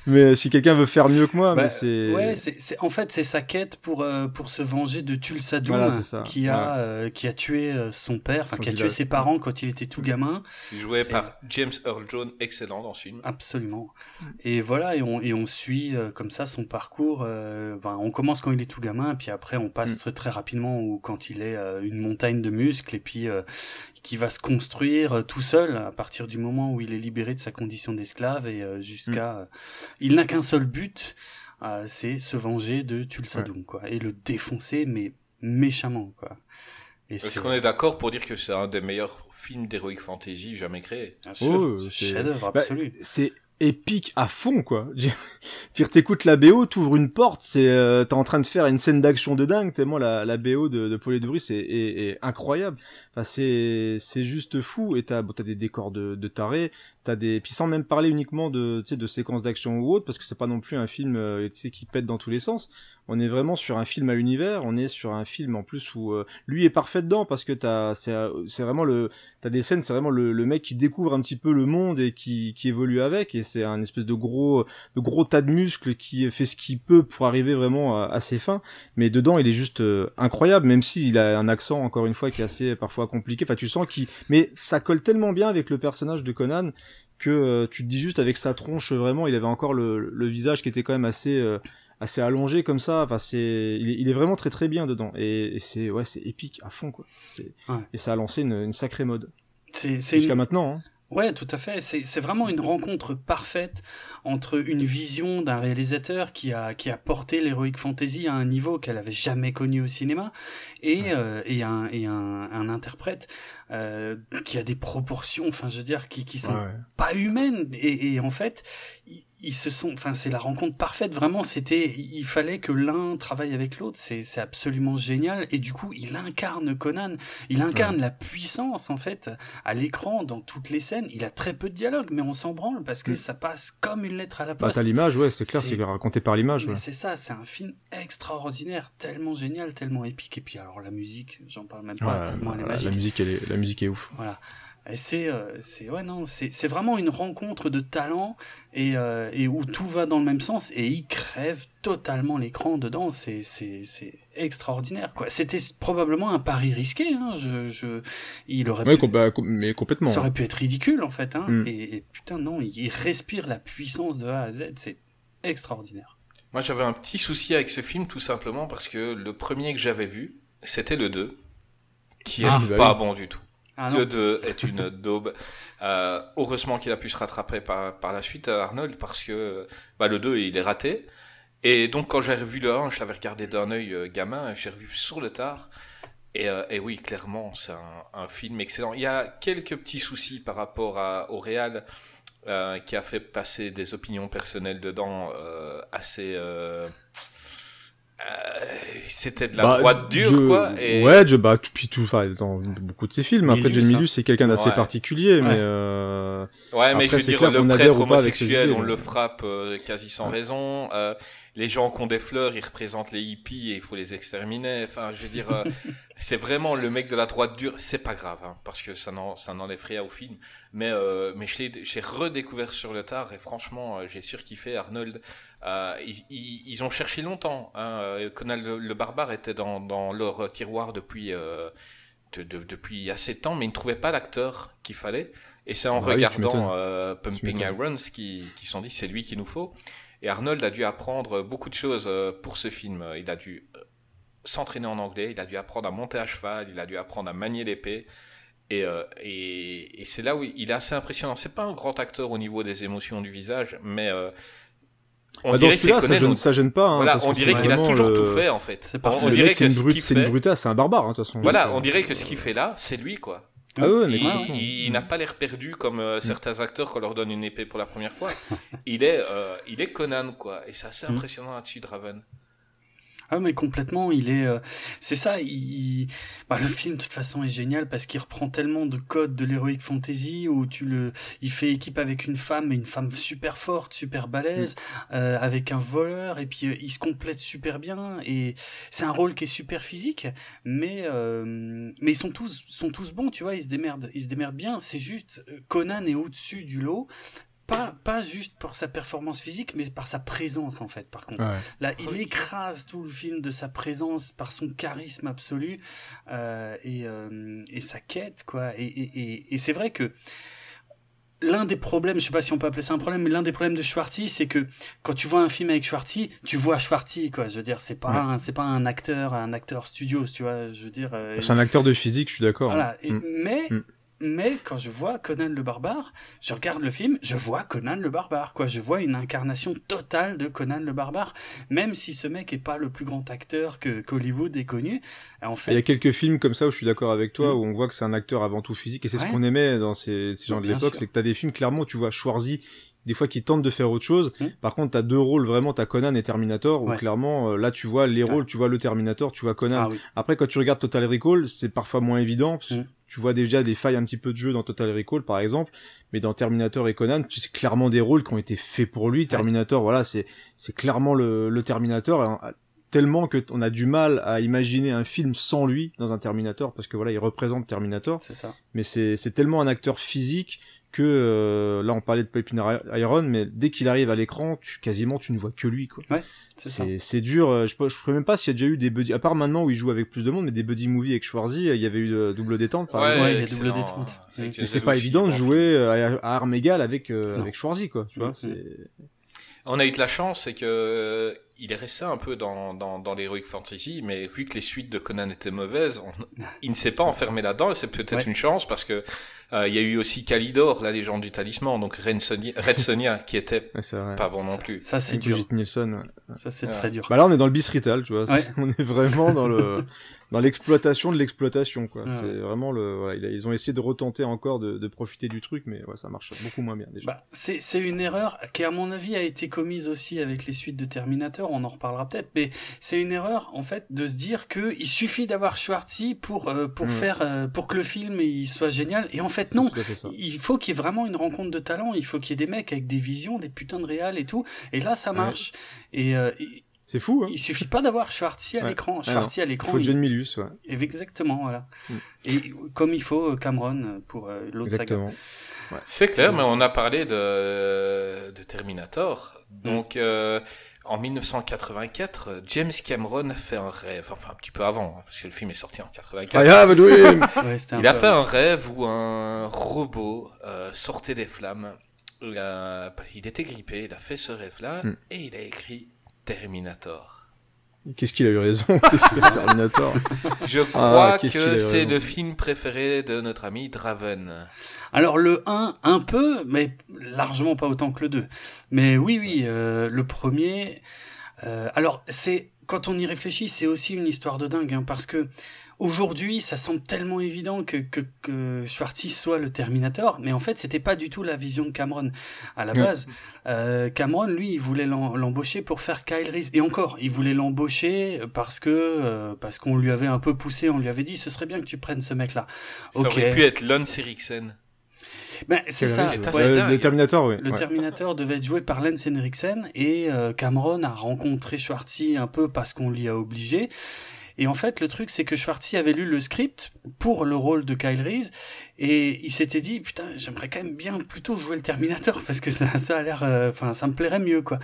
Speaker 3: mais si quelqu'un veut faire mieux que moi,
Speaker 4: bah,
Speaker 3: mais c'est.
Speaker 4: Ouais, c'est en fait c'est sa quête pour euh, pour se venger de Tulsadum, voilà, qui a euh, qui a tué son père, qui a tué ses parents quand il était tout gamin.
Speaker 1: Joué par James Earl Jones, excellent dans ce film.
Speaker 4: Absolument. Et voilà, et on et on suit euh, comme ça son parcours. Euh, ben, on commence quand il est tout gamin, puis après on passe mm. très, très rapidement ou quand il est euh, une montagne de muscles et puis qui va se construire tout seul à partir du moment où il est libéré de sa condition d'esclave et jusqu'à mm. il n'a qu'un seul but, c'est se venger de Tulsadum quoi et le défoncer mais méchamment quoi.
Speaker 1: Est-ce qu'on est d'accord pour dire que c'est un des meilleurs films d'heroic fantasy jamais créés
Speaker 4: Bien sûr, oh, chef-d'œuvre bah, absolu.
Speaker 3: c'est épique à fond quoi. Tu t'écoutes la BO, t'ouvres une porte, c'est euh, t'es en train de faire une scène d'action de dingue tellement la, la BO de, de Paul est, est, incroyable. Enfin c'est c'est juste fou et t'as bon, t'as des décors de, de taré, t'as des puis sans même parler uniquement de de séquences d'action ou autre parce que c'est pas non plus un film euh, qui pète dans tous les sens. On est vraiment sur un film à l'univers on est sur un film en plus où euh, lui est parfait dedans parce que t'as c'est c'est vraiment le t'as des scènes c'est vraiment le, le, mec qui découvre un petit peu le monde et qui qui évolue avec et c'est un espèce de gros de gros tas de muscles qui fait ce qu'il peut pour arriver vraiment à, ses fins. Mais dedans il est juste euh, incroyable même s'il a un accent encore une fois qui est assez parfois compliqué. Enfin tu sens qu'il mais ça colle tellement bien avec le personnage de Conan que euh, tu te dis juste avec sa tronche vraiment il avait encore le, le visage qui était quand même assez euh, assez allongé comme ça. Enfin c'est il, est vraiment très très bien dedans. Et, c'est ouais c'est épique à fond quoi. C'est et ça a lancé une, une sacrée mode. Jusqu'à maintenant hein.
Speaker 4: Ouais, tout à fait. C'est vraiment une rencontre parfaite entre une vision d'un réalisateur qui a, qui a porté l'heroic fantasy à un niveau qu'elle avait jamais connu au cinéma et, euh, et, un, et un, un interprète euh, qui a des proportions, enfin je veux dire, qui, qui sont pas humaines. Et, et en fait, ils se sont, enfin, c'est la rencontre parfaite. Vraiment, c'était, il fallait que l'un travaille avec l'autre. C'est, c'est absolument génial. Et du coup, il incarne Conan. Il incarne la puissance, en fait, à l'écran, dans toutes les scènes. Il a très peu de dialogue, mais on s'en branle parce que mm. ça passe comme une lettre à la bah, poste.
Speaker 3: Bah, t'as l'image, ouais, c'est clair, c'est raconté par l'image.
Speaker 4: C'est ça, c'est un film extraordinaire, tellement génial, tellement épique. Et puis, alors, la musique, j'en parle même pas, tellement elle est magique.
Speaker 3: La musique, elle est, la musique est ouf.
Speaker 4: Voilà. Et c'est, euh, c'est, ouais, non, c'est, c'est vraiment une rencontre de talents et, euh, et où tout va dans le même sens et il crève totalement l'écran dedans. C'est, c'est, c'est extraordinaire, quoi. C'était probablement un pari risqué, hein. Je, je, il aurait
Speaker 3: pu, bah, mais complètement.
Speaker 4: Ça aurait pu être ridicule, en fait, hein. Mm. Et, et, putain, non, il respire la puissance de A à Z. C'est extraordinaire.
Speaker 1: Moi, j'avais un petit souci avec ce film, tout simplement parce que le premier que j'avais vu, c'était le 2, qui ah, est bah pas bon du tout. Ah le 2 est une daube. Euh, heureusement qu'il a pu se rattraper par, par la suite, euh, Arnold, parce que bah, le 2, il est raté. Et donc, quand j'ai revu le 1, je l'avais regardé d'un œil euh, gamin, j'ai revu sur le tard. Et, euh, et oui, clairement, c'est un, un, film excellent. Il y a quelques petits soucis par rapport à, au réal, qui a fait passer des opinions personnelles dedans assez euh, c'était de la bah, droite dure, quoi. Et...
Speaker 3: Ouais, je, bah, puis tout, enfin, dans beaucoup de ses films. Après, John Milius, c'est quelqu'un d'assez particulier, mais euh...
Speaker 1: Ouais, mais je veux dire, le prêtre homosexuel, on le frappe euh, quasi sans raison. Euh, les gens qui ont des fleurs, ils représentent les hippies et il faut les exterminer. Enfin, je veux dire, euh, c'est vraiment le mec de la droite dure. C'est pas grave, hein, parce que ça n'en, ça n'enlève rien au film. Mais, euh, mais j'ai redécouvert sur le tard et franchement, euh, j'ai surkiffé Arnold. Euh, ils, ils, ont cherché longtemps. Hein. Conan le, barbare était dans, dans leur tiroir depuis. Euh, de, depuis assez de temps, mais ils ne trouvaient pas l'acteur qu'il fallait. Et c'est en ah regardant Pumping Irons qu'ils qui sont dit c'est lui qu'il nous faut. Et Arnold a dû apprendre beaucoup de choses euh, pour ce film. Il a dû euh, s'entraîner en anglais, il a dû apprendre à monter à cheval, il a dû apprendre à manier l'épée. Et, euh, et, et c'est là où il est assez impressionnant. C'est pas un grand acteur au niveau des émotions du visage, mais
Speaker 3: on bah, dirait ça, gêne, ça gêne pas. Hein,
Speaker 1: voilà, on dirait qu'il a toujours tout fait en fait.
Speaker 3: C'est on, dirait que c'est une brute, c'est un barbare hein, de toute façon.
Speaker 1: Voilà, on dirait que ce qu'il fait là, c'est lui quoi.
Speaker 3: Ah
Speaker 1: il, n'a pas l'air perdu comme euh, certains acteurs quand on leur donne une épée pour la première fois. il est, euh, il est Conan, quoi. Et c'est assez mm. impressionnant là-dessus, Draven.
Speaker 4: Ah mais complètement, il est, euh, c'est ça. Il, bah, le film de toute façon est génial parce qu'il reprend tellement de codes de l'heroic fantasy où tu le, il fait équipe avec une femme, une femme super forte, super balèze, mm. euh, avec un voleur et puis euh, il se complète super bien et c'est un rôle qui est super physique, mais mais ils sont tous sont tous bons, tu vois, ils se démerdent, ils se démerdent bien. C'est juste Conan est au-dessus du lot pas, pas juste pour sa performance physique, mais par sa présence en fait. Par contre, là, il écrase tout le film de sa présence, par son charisme absolu euh, et, euh, et sa quête, quoi. Et, et, et, c'est vrai que l'un des problèmes, je sais pas si on peut appeler ça un problème, mais l'un des problèmes de Schwarty, c'est que quand tu vois un film avec Schwarty, tu vois Schwarty, quoi. Je veux dire, c'est pas c'est pas un acteur, un acteur studio, tu vois. Je veux dire. Euh,
Speaker 3: c'est un acteur de physique, je suis d'accord.
Speaker 4: Voilà. Mm. Mais mm mais quand je vois Conan le barbare, je regarde le film, je vois Conan le barbare, quoi. Je vois une incarnation totale de Conan le barbare, même si ce mec est pas le plus grand acteur que qu'Hollywood ait connu. En fait,
Speaker 3: il y a quelques films comme ça où je suis d'accord avec toi, mm. où on voit que c'est un acteur avant tout physique, et c'est ce qu'on aimait dans ces, ces gens de l'époque, c'est que t'as des films clairement, tu vois Schwarzy des fois qui tentent de faire autre chose. Mm. Par contre, t'as deux rôles vraiment, t'as Conan et Terminator, où clairement, euh, là tu vois les rôles, tu vois le Terminator, tu vois Conan. Ah Après, quand tu regardes Total Recall, c'est parfois moins évident. Tu vois déjà des failles un petit peu de jeu dans Total Recall par exemple, mais dans Terminator et Conan, c'est clairement des rôles qui ont été faits pour lui. Terminator, voilà, c'est c'est clairement le, le Terminator, tellement que on a du mal à imaginer un film sans lui dans un Terminator parce que voilà, il représente Terminator.
Speaker 4: C'est ça.
Speaker 3: Mais c'est c'est tellement un acteur physique que euh, là on parlait de Pipe Iron mais dès qu'il arrive à l'écran tu quasiment tu ne vois que lui quoi.
Speaker 4: Ouais,
Speaker 3: c'est dur euh, je ne sais même pas s'il y a déjà eu des buddy à part maintenant où il joue avec plus de monde mais des buddy movies avec Schwarzy il y avait eu de double détente
Speaker 4: par ouais, il y a double détente.
Speaker 3: Mais c'est pas évident de jouer à, à armes égales avec euh, avec Schwarzy quoi tu vois c'est
Speaker 1: on a eu de la chance, c'est que il est resté un peu dans, dans, dans l'Heroic Fantasy, mais vu que les suites de Conan étaient mauvaises, il ne s'est pas enfermé là-dedans, et c'est peut-être une chance, parce que euh, il y a eu aussi Kalidor, la légende du talisman, donc Red Sonia, Red Sonia qui était pas bon non plus.
Speaker 4: Ça, c'est dur.
Speaker 3: Nielsen,
Speaker 4: Ça c'est très dur.
Speaker 3: Bah là on est dans le bisrital, tu vois, on est vraiment dans le dans l'exploitation de l'exploitation quoi. C'est vraiment le voilà, ils ont essayé de retenter encore de, de profiter du truc mais ouais, ça marche beaucoup moins bien déjà.
Speaker 4: Bah, c'est c'est une erreur qui à mon avis a été commise aussi avec les suites de Terminator, on en reparlera peut-être mais c'est une erreur en fait de se dire que il suffit d'avoir Schwartzy pour euh, pour mm. faire euh, pour que le film il soit génial. Et en fait non, il faut qu'il y ait vraiment une rencontre de talent, il faut qu'il y ait des mecs avec des visions, des putains de réals et tout. Et là ça marche. Et, euh,
Speaker 3: c'est fou, hein
Speaker 4: Il suffit pas d'avoir Schwartzy à l'écran. Ah Schwartzy à l'écran.
Speaker 3: Il faut John Milius, ouais.
Speaker 4: Exactement, voilà. Mm. Et comme il faut euh, Cameron euh, pour euh, l'autre saga. Ouais.
Speaker 1: C'est clair, mais on a parlé de, de Terminator. Donc, mm. en 1984, James Cameron fait un rêve, enfin un petit peu avant, hein, parce que le film est sorti en 84.
Speaker 3: I have a dream.
Speaker 1: il a fait un rêve où un robot sortait des flammes. Il, il était grippé, il a fait ce rêve-là, mm. et il a écrit Terminator.
Speaker 3: Qu'est-ce qu'il a eu raison, Terminator
Speaker 1: Je crois ah, que c'est le film préféré de notre ami Draven.
Speaker 4: Alors le 1, un peu, mais largement pas autant que le 2. Mais oui, oui, euh, le premier... Euh, alors c'est quand on y réfléchit, c'est aussi une histoire de dingue, hein, parce que Aujourd'hui, ça semble tellement évident que, que, que Schwartz soit le Terminator, mais en fait, c'était pas du tout la vision de Cameron. À la base, euh, Cameron, lui, il voulait l'embaucher pour faire Kyle Reese. Et encore, il voulait l'embaucher parce que euh, parce qu'on lui avait un peu poussé, on lui avait dit, ce serait bien que tu prennes ce mec-là.
Speaker 1: Ça aurait pu être Lance Eriksen.
Speaker 4: Ben, c'est ça.
Speaker 3: le Terminator, oui.
Speaker 4: Le Terminator devait être joué par Lance Henriksen et euh, Cameron a rencontré Schwartzy un peu parce qu'on l'y a obligé. Et en fait, le truc, c'est que Schwartzy avait lu le script pour le rôle de Kyle Reese, et il s'était dit, putain, j'aimerais quand même bien plutôt jouer le Terminator, parce que ça, ça a l'air, euh, enfin, ça me plairait mieux, quoi.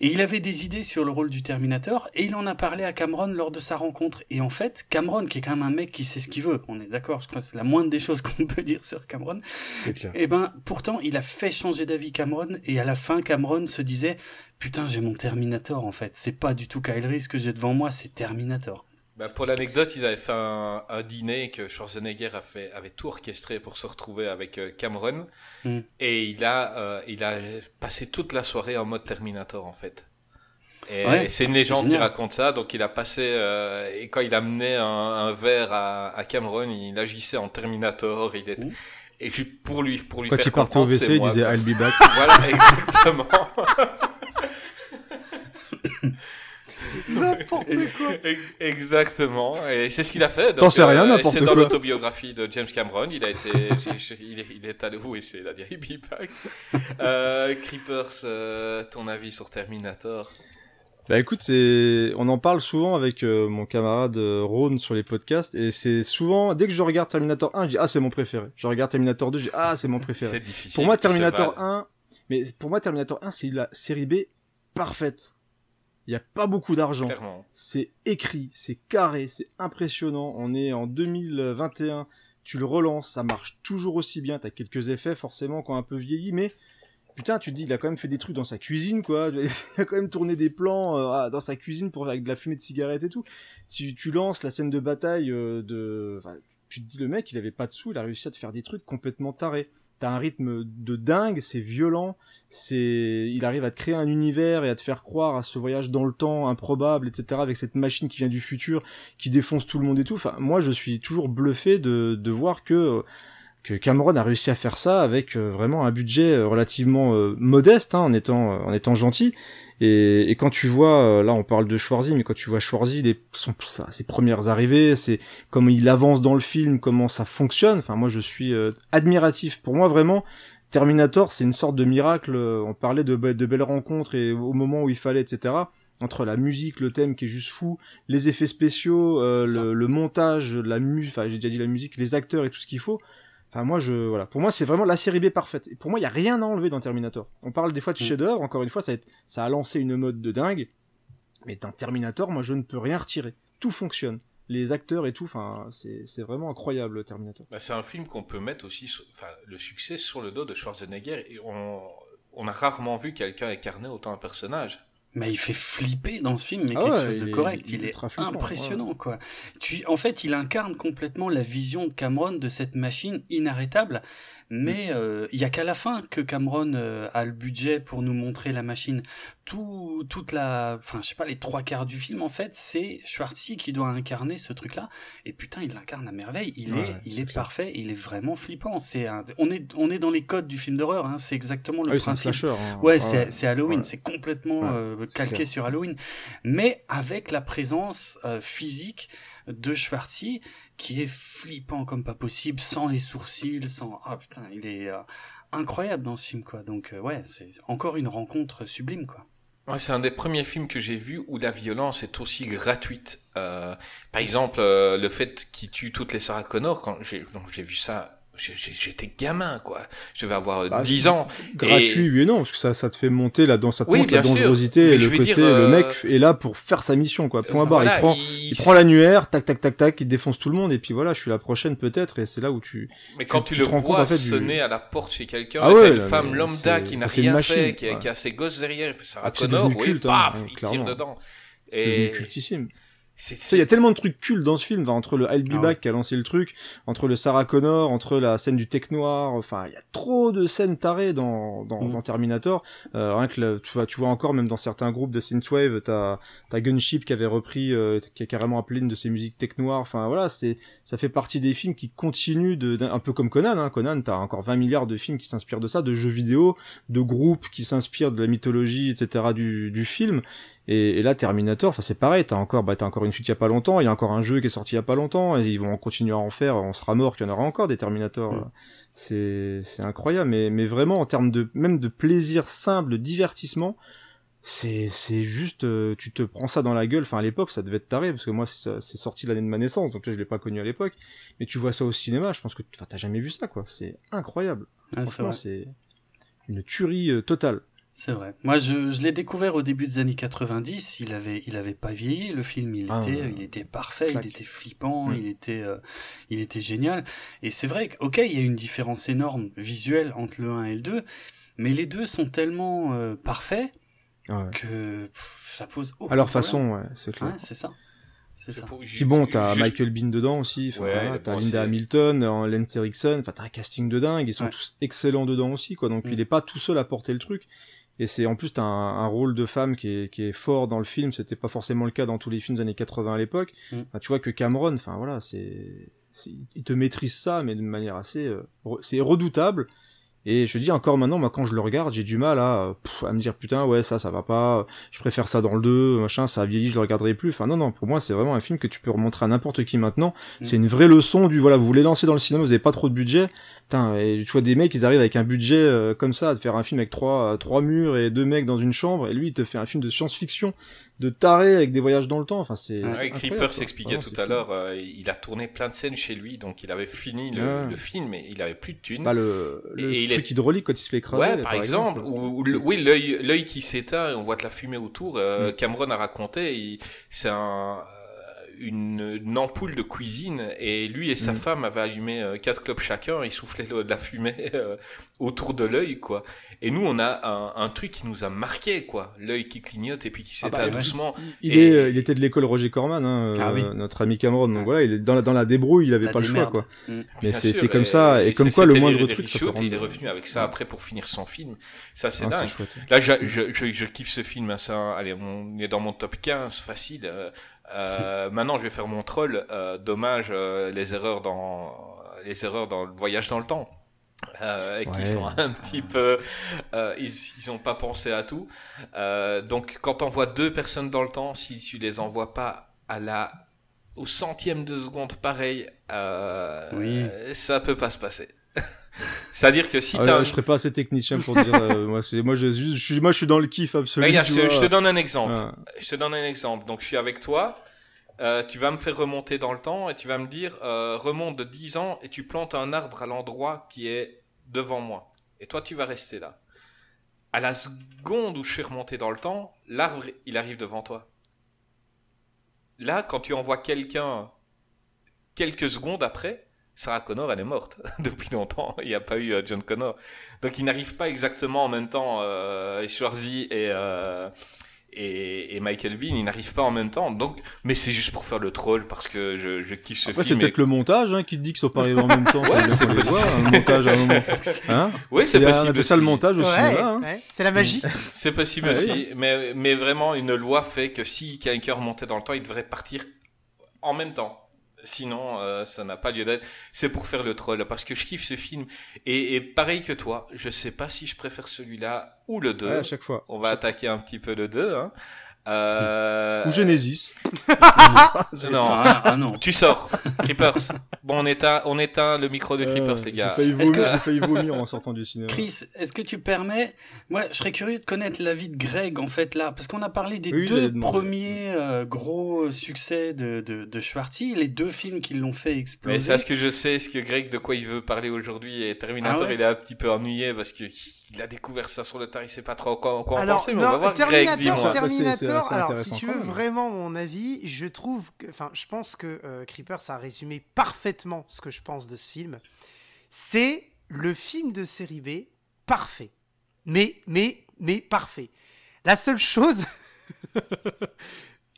Speaker 4: Et il avait des idées sur le rôle du Terminator, et il en a parlé à Cameron lors de sa rencontre. Et en fait, Cameron, qui est quand même un mec qui sait ce qu'il veut, on est d'accord, je crois que c'est la moindre des choses qu'on peut dire sur Cameron. Et eh ben, pourtant, il a fait changer d'avis Cameron, et à la fin, Cameron se disait, putain, j'ai mon Terminator, en fait. C'est pas du tout Kyle Reese que j'ai devant moi, c'est Terminator.
Speaker 1: Bah pour l'anecdote, ils avaient fait un, un, dîner que Schwarzenegger a fait, avait tout orchestré pour se retrouver avec euh, Cameron. Hmm. Et il a, euh, il a passé toute la soirée en mode Terminator, en fait. Et c'est une légende qui raconte ça. Donc il a passé, euh, et quand il amenait un, un verre à, à, Cameron, il agissait en Terminator. Il était, hmm. Et pour lui, pour lui
Speaker 3: quand
Speaker 1: faire
Speaker 3: il partait au WC, il disait I'll be back.
Speaker 1: voilà, exactement.
Speaker 2: N'importe quoi.
Speaker 1: Exactement. Et c'est ce qu'il a fait.
Speaker 3: T'en sais rien, n'importe
Speaker 1: C'est dans
Speaker 3: quoi.
Speaker 1: l'autobiographie de James Cameron. Il a été, il est, il est allé où et c'est la Back. Euh, Creepers, euh, ton avis sur Terminator?
Speaker 3: Bah écoute, c'est, on en parle souvent avec euh, mon camarade euh, Ron sur les podcasts et c'est souvent dès que je regarde Terminator 1, je dis ah c'est mon préféré. Je regarde Terminator 2, je dis ah c'est mon préféré.
Speaker 1: C'est difficile.
Speaker 3: Pour moi Terminator
Speaker 1: valent.
Speaker 3: 1, mais pour moi Terminator 1 c'est la série B parfaite. Il y a pas beaucoup d'argent. C'est écrit, c'est carré, c'est impressionnant. On est en 2021, tu le relances, ça marche toujours aussi bien. T'as quelques effets forcément qui ont un peu vieilli, mais putain, tu te dis, il a quand même fait des trucs dans sa cuisine, quoi. Il a quand même tourné des plans euh, dans sa cuisine pour avec de la fumée de cigarette et tout. Tu, tu lances la scène de bataille euh, de, enfin, tu te dis le mec, il avait pas de sous, il a réussi à te faire des trucs complètement tarés. T'as un rythme de dingue, c'est violent, c'est, il arrive à te créer un univers et à te faire croire à ce voyage dans le temps improbable, etc. Avec cette machine qui vient du futur, qui défonce tout le monde et tout. Enfin, moi, je suis toujours bluffé de, de voir que que Cameron a réussi à faire ça avec euh, vraiment un budget euh, relativement euh, modeste, hein, en étant en étant gentil. Et, et quand tu vois, euh, là, on parle de Schwarzy, mais quand tu vois Schwarzy, les, son, ça, ses premières arrivées, c'est comment il avance dans le film, comment ça fonctionne. Enfin, moi, je suis euh, admiratif. Pour moi, vraiment, Terminator, c'est une sorte de miracle. Euh, On parlait de, be- de belles rencontres et au moment où il fallait, etc. Entre la musique, le thème qui est juste fou, les effets spéciaux, euh, le, le montage, la mu, enfin j'ai déjà dit la musique, les acteurs et tout ce qu'il faut. Enfin moi je voilà, pour moi c'est vraiment la série B parfaite. Et pour moi il y a rien à enlever dans Terminator. On parle des fois de
Speaker 4: Mm.
Speaker 3: chef-d'œuvre, encore une fois ça a, été- ça a lancé une mode de dingue. Mais dans Terminator, moi je ne peux rien retirer. Tout fonctionne. Les acteurs et tout, enfin c'est c'est vraiment incroyable Terminator.
Speaker 1: Bah, c'est un film qu'on peut mettre aussi, enfin, le succès sur le dos de Schwarzenegger. Et on, on a rarement vu quelqu'un incarner autant un personnage.
Speaker 4: Mais il fait flipper dans ce film, mais
Speaker 3: Ah
Speaker 4: quelque
Speaker 3: ouais,
Speaker 4: chose de correct.
Speaker 3: il est
Speaker 4: Il est,
Speaker 3: ultra flippant,
Speaker 4: impressionnant, quoi. Tu, en fait, il incarne complètement la vision de Cameron de cette machine inarrêtable. Mais euh, il y a qu'à la fin que Cameron euh, a le budget pour nous montrer la machine. Tout, toute la, enfin, je sais pas, les trois quarts du film, en fait, c'est Schwarzy qui doit incarner ce truc-là. Et putain, il l'incarne à merveille. Il
Speaker 3: Ouais,
Speaker 4: est, il
Speaker 3: c'est
Speaker 4: est
Speaker 3: clair.
Speaker 4: parfait. Il est vraiment flippant. C'est, un- on est, on est dans les codes du film d'horreur. Hein. C'est exactement le
Speaker 3: Ah c'est
Speaker 4: principe.
Speaker 3: slasher. hein.
Speaker 4: Ouais,
Speaker 3: Ah
Speaker 4: c'est c'est Halloween,
Speaker 3: Ouais.
Speaker 4: c'est complètement
Speaker 3: Ouais,
Speaker 4: euh, calqué sur Halloween, mais avec la présence euh, physique de Schwarzy qui est flippant comme pas possible, sans les sourcils, sans ah putain, il est euh, incroyable dans ce film quoi. Donc euh, ouais, c'est encore une rencontre sublime quoi.
Speaker 1: C'est un des premiers films que j'ai vu où la violence est aussi gratuite. Euh, par exemple, euh, le fait qu'il tue toutes les Sarah Connor, quand j'ai donc j'ai vu ça, j'étais gamin, quoi. Je devais avoir
Speaker 3: Bah,
Speaker 1: 10
Speaker 3: c'est
Speaker 1: ans.
Speaker 3: gratuit
Speaker 1: Et-
Speaker 3: oui et non parce que ça ça te fait monter là dans ça te
Speaker 1: Oui,
Speaker 3: la dangerosité et le côté
Speaker 1: dire,
Speaker 3: le
Speaker 1: euh,
Speaker 3: mec est là pour faire sa mission quoi point
Speaker 1: Enfin,
Speaker 3: barre
Speaker 1: voilà,
Speaker 3: il prend
Speaker 1: il-
Speaker 3: il prend l'annuaire tac tac tac tac il défonce tout le monde et puis voilà je suis la prochaine peut-être et c'est là où tu
Speaker 1: Mais quand
Speaker 3: tu
Speaker 1: le
Speaker 3: rends compte, en fait, du-
Speaker 1: sonner à la porte chez quelqu'un,
Speaker 3: Ah ouais,
Speaker 1: une
Speaker 3: là,
Speaker 1: femme lambda qui n'a rien
Speaker 3: machine,
Speaker 1: fait, qui a,
Speaker 3: ouais.
Speaker 1: qui a ses gosses derrière, il fait
Speaker 3: Ah, c'est
Speaker 1: Connor,
Speaker 3: devenu
Speaker 1: oui,
Speaker 3: hein,
Speaker 1: paf, il tire dedans.
Speaker 3: c'est cultissime il y a tellement de trucs cultes dans ce film, enfin, entre le I'll Be
Speaker 4: Ah
Speaker 3: Back qui a lancé le truc, entre le Sarah Connor, entre la scène du Tech Noir, enfin, il y a trop de scènes tarées dans, dans,
Speaker 4: Mm.
Speaker 3: dans Terminator. Euh, rien que le- tu, vois, tu vois encore, même dans certains groupes de Synthwave, t'as, t'as Gunship qui avait repris, euh, qui a carrément appelé une de ses musiques Tech Noir. Enfin, voilà, c'est, ça fait partie des films qui continuent de, un peu comme Conan, hein. Conan, t'as encore 20 milliards de films qui s'inspirent de ça, de jeux vidéo, de groupes qui s'inspirent de la mythologie, etc., du, du film. Et, et là, Terminator, enfin c'est pareil, t'as encore, bah, t'as encore une suite il y a pas longtemps, il y a encore un jeu qui est sorti il y a pas longtemps, et ils vont continuer à en faire, on sera mort qu'il y en aura encore des Terminator.
Speaker 4: Mm.
Speaker 3: C'est, c'est incroyable, mais, mais vraiment en termes de, même de plaisir simple, de divertissement, c'est, c'est juste, euh, tu te prends ça dans la gueule, enfin à l'époque ça devait être taré, parce que moi c'est, sorti l'année de ma naissance, donc là je l'ai pas connu à l'époque, mais tu vois ça au cinéma, je pense que, t'as jamais vu ça quoi, c'est incroyable.
Speaker 4: Ah, c'est
Speaker 3: Franchement c'est une tuerie euh, totale.
Speaker 4: C'est vrai. Moi, je, je l'ai découvert au début des années 90. Il avait, il avait pas vieilli. Le film, il
Speaker 3: Ah,
Speaker 4: était, il était parfait,
Speaker 3: Claque.
Speaker 4: il était flippant,
Speaker 3: Mm.
Speaker 4: il était, euh, il était génial. Et c'est vrai que, ok, il y a une différence énorme visuelle entre le 1 et le 2, mais les deux sont tellement euh, parfaits
Speaker 3: Ouais.
Speaker 4: que pff, ça pose aucun
Speaker 3: À leur
Speaker 4: problème.
Speaker 3: façon, ouais, c'est clair.
Speaker 4: Ouais, c'est ça. C'est ça.
Speaker 1: pour-
Speaker 3: Puis bon, t'as
Speaker 1: juste-
Speaker 3: Michael Bean dedans aussi, enfin,
Speaker 1: Ouais,
Speaker 3: voilà, t'as Linda Hamilton, euh, Lance Erickson, enfin t'as un casting de dingue, ils sont
Speaker 4: Ouais.
Speaker 3: tous excellents dedans aussi, quoi. Donc
Speaker 4: Mm.
Speaker 3: il est pas tout seul à porter le truc. Et c'est en plus t'as un, un rôle de femme qui est, qui est fort dans le film. C'était pas forcément le cas dans tous les films des années 80 à l'époque.
Speaker 4: Mm.
Speaker 3: Enfin, tu vois que Cameron, enfin voilà, c'est, il te maîtrise ça, mais d'une manière assez, euh, re- c'est redoutable. Et je dis encore maintenant, moi quand je le regarde, j'ai du mal à, à me dire putain ouais ça ça va pas, je préfère ça dans le 2, machin, ça a vieilli, je le regarderai plus. Enfin non non, pour moi c'est vraiment un film que tu peux remontrer à n'importe qui maintenant.
Speaker 4: Mm.
Speaker 3: C'est une vraie leçon du voilà, vous voulez lancer dans le cinéma, vous avez pas trop de budget. Putain, et tu vois des mecs, ils arrivent avec un budget euh, comme ça, de faire un film avec trois euh, trois murs et deux mecs dans une chambre, et lui il te fait un film de science-fiction, de taré avec des voyages dans le temps. Enfin c'est.
Speaker 4: Ouais,
Speaker 1: Creeper s'expliquait tout à l'heure, euh, il a tourné plein de scènes chez lui, donc il avait fini le,
Speaker 3: Ouais.
Speaker 1: le film, mais il avait plus de thunes.
Speaker 3: Bah, le, le
Speaker 1: Et il
Speaker 3: truc
Speaker 1: est-
Speaker 3: hydraulique quand il se fait écraser.
Speaker 1: Ouais, par, exemple, ou, ou le- oui, l'œil, qui s'éteint, et on voit de la fumée autour. euh,
Speaker 3: Mm.
Speaker 1: Cameron a raconté, il- c'est un, une, une ampoule de cuisine, et lui et sa
Speaker 3: Mm.
Speaker 1: femme avaient allumé euh, quatre clopes chacun, ils soufflaient de, la fumée euh, autour de l'œil, quoi. Et nous, on a un, un truc qui nous a marqué, quoi, l'œil qui clignote et puis qui
Speaker 3: Ah
Speaker 1: s'éteint
Speaker 3: bah, ouais.
Speaker 1: doucement.
Speaker 3: Il,
Speaker 1: Et-
Speaker 3: est, euh, il était de l'école Roger Corman, hein,
Speaker 4: Ah
Speaker 3: euh,
Speaker 4: oui.
Speaker 3: notre ami Cameron. Donc voilà, il est dans la, dans la débrouille, il avait
Speaker 4: La
Speaker 3: pas le choix, quoi.
Speaker 4: Mm.
Speaker 3: Mais c'est c'est comme ça, et, comme quoi le moindre truc, ça
Speaker 1: et il est
Speaker 3: rendre-
Speaker 1: revenu avec ça
Speaker 3: Ouais.
Speaker 1: après pour finir son film. Ça, c'est
Speaker 3: Ah,
Speaker 1: dingue.
Speaker 3: chouette.
Speaker 1: Là, je, je, je, je kiffe ce film. hein, ça, allez, on est dans mon top 15, facile. Euh, euh, maintenant, je vais faire mon troll. Euh, dommage, euh, les erreurs dans les erreurs dans le voyage dans le temps. Et qui
Speaker 3: Ouais.
Speaker 1: sont un petit peu, ils, ils ont pas pensé à tout. Donc, quand on voit deux personnes dans le temps, si tu les envoies pas à la au centième de seconde, pareil,
Speaker 4: Oui.
Speaker 1: ça peut pas se passer. C'est-à-dire que si
Speaker 3: Ah ouais,
Speaker 1: t'as un-
Speaker 3: Je serais pas assez technicien pour dire. euh, moi, je, je suis, moi, je suis dans le kiff absolu.
Speaker 1: Regarde, je te,
Speaker 3: vois.
Speaker 1: je te donne un exemple.
Speaker 3: Ouais.
Speaker 1: Je te donne un exemple. Donc, je suis avec toi. Euh, tu vas me faire remonter dans le temps et tu vas me dire euh, remonte de 10 ans et tu plantes un arbre à l'endroit qui est devant moi. Et toi, tu vas rester là. À la seconde où je suis remonté dans le temps, l'arbre, il arrive devant toi. Là, quand tu envoies quelqu'un quelques secondes après, Sarah Connor, elle est morte depuis longtemps. Il n'y a pas eu euh, John Connor. Donc, ils n'arrivent pas exactement en même temps, euh, Schwarzy et, euh, et, et Michael Bean, ils n'arrivent pas en même temps. Donc, mais c'est juste pour faire le troll parce que je, je kiffe ce
Speaker 3: Après, c'est
Speaker 1: film.
Speaker 3: peut-être le montage hein, qui te dit qu'ils sont pas arrivés en même temps.
Speaker 1: Ouais, c'est possible.
Speaker 3: voit, un montage à un moment. Hein
Speaker 1: Oui, c'est possible.
Speaker 3: appelle ça le
Speaker 1: aussi.
Speaker 3: montage au
Speaker 2: Ouais,
Speaker 3: hein.
Speaker 2: ouais, c'est la magie.
Speaker 1: C'est possible
Speaker 3: Ah
Speaker 1: aussi, mais, mais vraiment, une loi fait que si quelqu'un remontait dans le temps, il devrait partir en même temps. Sinon, euh, ça n'a pas lieu d'être. C'est pour faire le troll, parce que je kiffe ce film. Et, et pareil que toi, je sais pas si je préfère celui-là ou le 2.
Speaker 3: Ouais, à chaque fois.
Speaker 1: On va attaquer un petit peu le 2. Hein. Euh...
Speaker 3: Ou Genesis.
Speaker 1: Non,
Speaker 4: Ah, ah non.
Speaker 1: tu sors, Creepers. Bon, on éteint, on éteint le micro de Creepers,
Speaker 3: Euh,
Speaker 1: les gars.
Speaker 3: J'ai failli,
Speaker 4: que-
Speaker 3: j'ai failli vomir en sortant du cinéma.
Speaker 4: Chris, est-ce que tu permets Moi, je serais curieux de connaître l'avis de Greg, en fait, là, parce qu'on a parlé des
Speaker 3: Oui,
Speaker 4: deux premiers euh, gros succès de, de, de Schwarty, les deux films qui l'ont fait exploser.
Speaker 1: Mais ça, ce que je sais, ce que Greg, de quoi il veut parler aujourd'hui, et Terminator,
Speaker 4: Ah ouais
Speaker 1: il est un petit peu ennuyé parce que il a découvert ça sur le tard, il sait pas trop quoi, quoi en
Speaker 2: Alors,
Speaker 1: penser, mais
Speaker 2: non,
Speaker 1: on va voir Greg,
Speaker 2: Terminator,
Speaker 1: dis-moi.
Speaker 3: C'est- c'est
Speaker 2: Terminator, alors si tu veux
Speaker 3: même.
Speaker 2: vraiment mon avis, je trouve que, enfin, je pense que euh, Creeper, ça a résumé parfaitement ce que je pense de ce film. C'est le film de série B parfait. Mais, mais, mais parfait. La seule chose,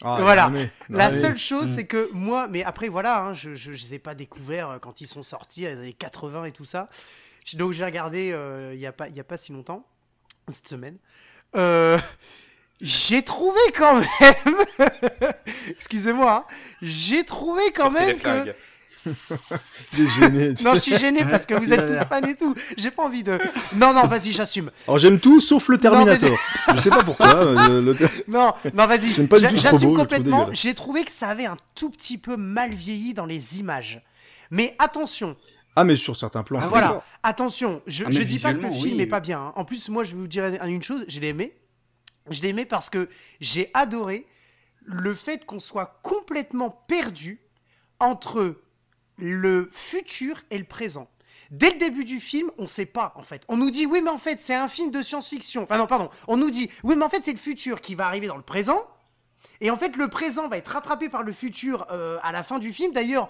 Speaker 3: Ah,
Speaker 2: Voilà.
Speaker 3: mais-
Speaker 2: la
Speaker 3: mais-
Speaker 2: seule chose,
Speaker 4: Mm.
Speaker 2: c'est que moi, mais après voilà, hein, je, je, je les ai pas découverts euh, quand ils sont sortis, les années 80 et tout ça. Donc j'ai regardé euh, il y a pas, il y a pas si longtemps, cette semaine. Euh, j'ai trouvé quand même, excusez-moi, hein, j'ai trouvé quand
Speaker 1: Sortez les
Speaker 2: même que
Speaker 1: flingues.
Speaker 3: C'est gêné.
Speaker 2: non, je suis gêné parce que vous êtes tous fans et tout. J'ai pas envie de. Non, non, vas-y, j'assume.
Speaker 3: Alors j'aime tout sauf le Terminator. je sais pas pourquoi. euh, le-
Speaker 2: Non, non, vas-y. J'assume complètement. J'ai trouvé que ça avait un tout petit peu mal vieilli dans les images. Mais attention,
Speaker 3: Ah mais sur certains plans.
Speaker 2: Ah, voilà, attention, je,
Speaker 4: Ah,
Speaker 2: je dis pas que le film
Speaker 4: oui.
Speaker 2: est pas bien. hein. En plus, moi, je vais vous dire une une chose, je l'ai aimé. Je l'ai aimé parce que j'ai adoré le fait qu'on soit complètement perdu entre le futur et le présent. Dès le début du film, on sait pas en fait. On nous dit oui, mais en fait, c'est un film de science-fiction. Enfin non, pardon. On nous dit oui, mais en fait, c'est le futur qui va arriver dans le présent. Et en fait, le présent va être rattrapé par le futur euh, à la fin du film. D'ailleurs,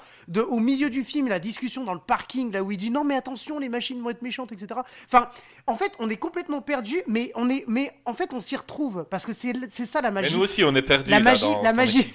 Speaker 2: au milieu du film, la discussion dans le parking, là où il dit non, mais attention, les machines vont être méchantes, etc. Enfin, en fait, on est complètement perdu, mais on est, mais en fait, on s'y retrouve parce que c'est ça la
Speaker 1: Mais
Speaker 2: magie.
Speaker 1: nous aussi, on est perdus
Speaker 2: La
Speaker 1: là,
Speaker 2: magie-
Speaker 1: dans
Speaker 2: la magie.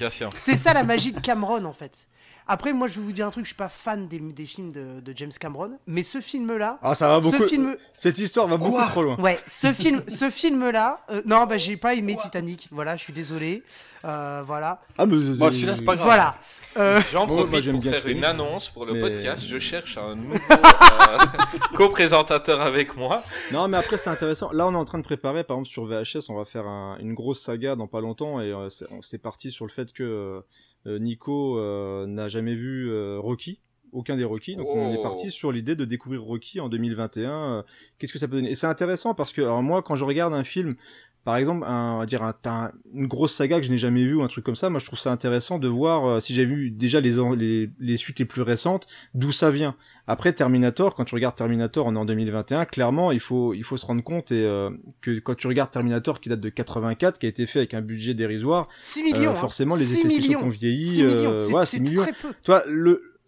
Speaker 2: C'est ça la magie de Cameron en fait. Après, moi, je vais vous dire un truc, je suis pas fan des, des films de, de James Cameron, mais ce film-là.
Speaker 3: Ah, ça va beaucoup.
Speaker 2: Ce film,
Speaker 3: Cette histoire va beaucoup trop loin.
Speaker 2: ouais, ce film, ce film-là, euh, non, bah, j'ai pas aimé Titanic. Voilà, je suis désolé. Euh, voilà.
Speaker 3: Ah, mais.
Speaker 4: Bon, celui-là, c'est pas grave.
Speaker 2: Voilà. Euh,
Speaker 1: J'en
Speaker 3: Moi, moi,
Speaker 1: profite
Speaker 3: j'aime
Speaker 1: pour
Speaker 3: bien
Speaker 1: faire une annonce pour le
Speaker 3: mais-
Speaker 1: podcast. Je cherche un nouveau euh, co-présentateur avec moi.
Speaker 3: Non, mais après, c'est intéressant. Là, on est en train de préparer, par exemple, sur VHS, on va faire un- une grosse saga dans pas longtemps, et euh, c'est- on s'est parti sur le fait que euh, Nico euh, n'a jamais vu euh, Rocky, aucun des Rocky, donc on est
Speaker 1: Oh.
Speaker 3: parti sur l'idée de découvrir Rocky en 2021. euh, Qu'est-ce que ça peut donner? Et c'est intéressant parce que, alors moi, quand je regarde un film, par exemple, un, on va dire un, t'as une grosse saga que je n'ai jamais vue ou un truc comme ça, moi je trouve ça intéressant de voir euh, si j'ai vu déjà les, les, les suites les plus récentes, d'où ça vient. Après Terminator, quand tu regardes Terminator, on est en 2021, clairement il faut il faut se rendre compte et euh, que quand tu regardes Terminator qui date de 84, qui a été fait avec un budget dérisoire,
Speaker 2: 6 millions.
Speaker 3: euh,
Speaker 2: hein.
Speaker 3: forcément les
Speaker 2: 6
Speaker 3: effets spéciaux ont vieilli,
Speaker 2: 6 millions.
Speaker 3: euh, ouais,
Speaker 2: c'est
Speaker 3: 6 millions.
Speaker 2: très peu.
Speaker 3: Toi, le,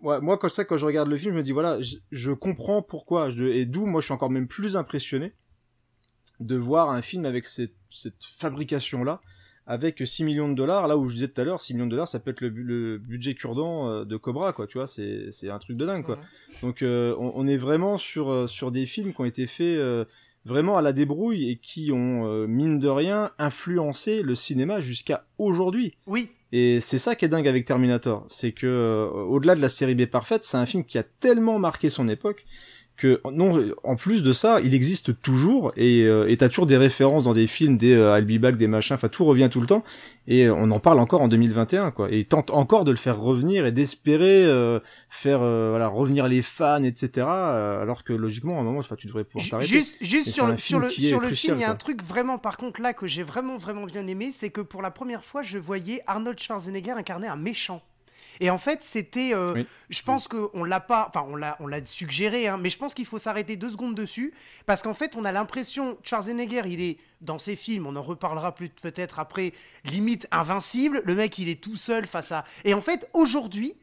Speaker 3: ouais, moi, quand ça, quand je regarde le film, je me dis, voilà, je, je comprends pourquoi. Je, et d'où, moi, je suis encore même plus impressionné de voir un film avec cette, cette fabrication-là, avec 6 millions de dollars, là où je disais tout à l'heure, 6 millions de dollars, ça peut être le, le budget cure-dent euh, de Cobra, quoi, tu vois, c'est, c'est un truc de dingue, quoi. Donc, euh, on, on est vraiment sur, euh, sur des films qui ont été faits euh, vraiment à la débrouille et qui ont, euh, mine de rien, influencé le cinéma jusqu'à aujourd'hui.
Speaker 2: Oui.
Speaker 3: Et c'est ça qui est dingue avec Terminator, c'est que euh, au-delà de la série B parfaite, c'est un film qui a tellement marqué son époque que non, en plus de ça, il existe toujours et euh, et t'as toujours des références dans des films, des euh, I'll Be Back, des machins, enfin tout revient tout le temps et on en parle encore en 2021 quoi. Et il tente encore de le faire revenir et d'espérer euh, faire euh, voilà revenir les fans etc. euh, alors que logiquement à un moment, enfin tu devrais pouvoir t'arrêter.
Speaker 2: Juste, sur le, sur
Speaker 3: film
Speaker 2: le,
Speaker 3: qui est
Speaker 2: sur le
Speaker 3: crucial,
Speaker 2: film, il y a un truc vraiment, par contre, là, que j'ai vraiment, vraiment bien aimé, c'est que pour la première fois, je voyais Arnold Schwarzenegger incarner un méchant. Et en fait, c'était. euh,
Speaker 3: Oui.
Speaker 2: Je pense qu'on l'a pas. Enfin, on l'a, on l'a suggéré, hein, mais je pense qu'il faut s'arrêter deux secondes dessus. Parce qu'en fait, on a l'impression. Schwarzenegger, il est. Dans ses films, on en reparlera plus peut-être après. Limite invincible. Le mec, il est tout seul face à. Et en fait, aujourd'hui,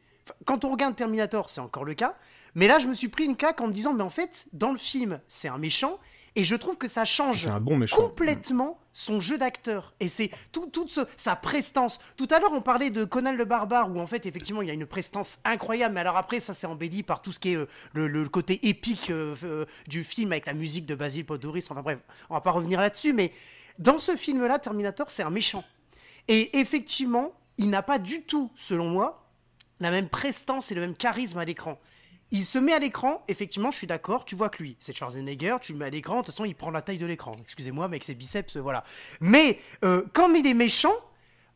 Speaker 2: quand on regarde Terminator, c'est encore le cas. Mais là, je me suis pris une claque en me disant, mais en fait, dans le film, c'est un méchant. Et je trouve que ça change
Speaker 3: C'est bon
Speaker 2: complètement son jeu d'acteur. Et c'est tout, toute ce- sa prestance. Tout à l'heure, on parlait de Conan le Barbare, où en fait, effectivement, il y a une prestance incroyable. Mais alors après, ça s'est embelli par tout ce qui est euh, le, le côté épique euh, euh, du film avec la musique de Basil Podoris. Enfin bref, on va pas revenir là-dessus. Mais dans ce film-là, Terminator, c'est un méchant. Et effectivement, il n'a pas du tout, selon moi, la même prestance et le même charisme à l'écran. Il se met à l'écran, effectivement, je suis d'accord, tu vois que lui, c'est Schwarzenegger, tu le mets à l'écran, de toute façon, il prend la taille de l'écran. Excusez-moi, mais avec ses biceps, euh, voilà. Mais euh, comme il est méchant,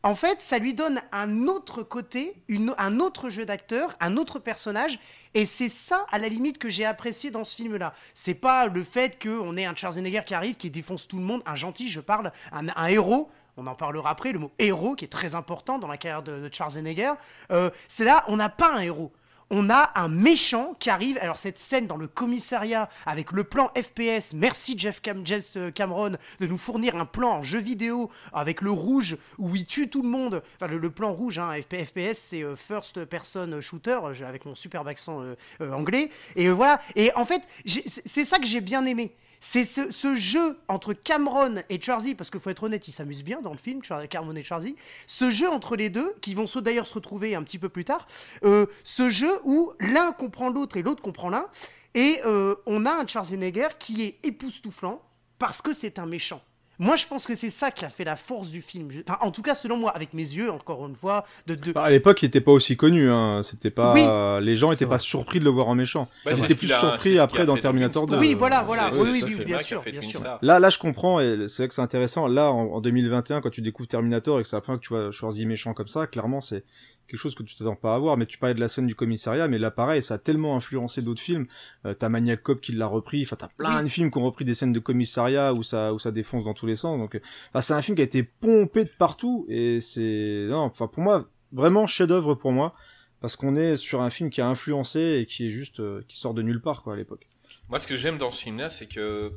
Speaker 2: en fait, ça lui donne un autre côté, un autre jeu d'acteur, un autre personnage, et c'est ça, à la limite, que j'ai apprécié dans ce film-là. C'est pas le fait qu'on ait un Schwarzenegger qui arrive, qui défonce tout le monde, un gentil, je parle, un, un héros. On en parlera après, le mot héros, qui est très important dans la carrière de, de Schwarzenegger. Euh, c'est là, on n'a pas un héros on a un méchant qui arrive. Alors cette scène dans le commissariat avec le plan FPS. Merci Jeff euh, Cameron de nous fournir un plan en jeu vidéo avec le rouge où il tue tout le monde. Enfin le, plan rouge, hein, FP FPS c'est euh, First Person Shooter euh, avec mon superbe accent anglais. Et voilà. Et en fait c'est ça que j'ai bien aimé. C'est ce, jeu entre Cameron et Charzy, parce qu'il faut être honnête, ils s'amusent bien dans le film, Cameron et Charzy. Ce jeu entre les deux, qui vont d'ailleurs se retrouver un petit peu plus tard, euh, ce jeu où l'un comprend l'autre et l'autre comprend l'un, et euh, on a un Schwarzenegger qui est époustouflant parce que c'est un méchant. Moi, je pense que c'est ça qui a fait la force du film. Je- enfin, en tout cas, selon moi, avec mes yeux, encore une fois, de, de...
Speaker 3: Bah, à l'époque, il était pas aussi connu. Hein. C'était pas.
Speaker 2: Oui.
Speaker 3: Les gens étaient
Speaker 4: C'est
Speaker 3: pas surpris de le voir en méchant.
Speaker 1: Bah,
Speaker 3: Ils étaient plus
Speaker 1: a-
Speaker 3: surpris après dans Terminator
Speaker 1: Winston.
Speaker 3: 2.
Speaker 2: Oui, voilà, voilà. Oui, oui, bien sûr, bien sûr.
Speaker 3: Là, là, je comprends, et c'est vrai que c'est intéressant. Là, en, en 2021, quand tu découvres Terminator et que c'est après que tu vois Schwarzy méchant comme ça, clairement, c'est quelque chose que tu t'attends pas à voir. Mais tu parlais de la scène du commissariat, mais là, pareil, ça a tellement influencé d'autres films. Euh, t'as Maniac Cop qui l'a repris. Enfin, t'as plein de films qui ont repris des scènes de commissariat où ça, où ça défonce dans tous les sens. Donc, euh, enfin, c'est un film qui a été pompé de partout et c'est, non, enfin, pour moi, vraiment chef-d'œuvre pour moi. Parce qu'on est sur un film qui a influencé et qui est juste, euh, qui sort de nulle part, quoi, à l'époque.
Speaker 1: Moi, ce que j'aime dans ce film-là, c'est que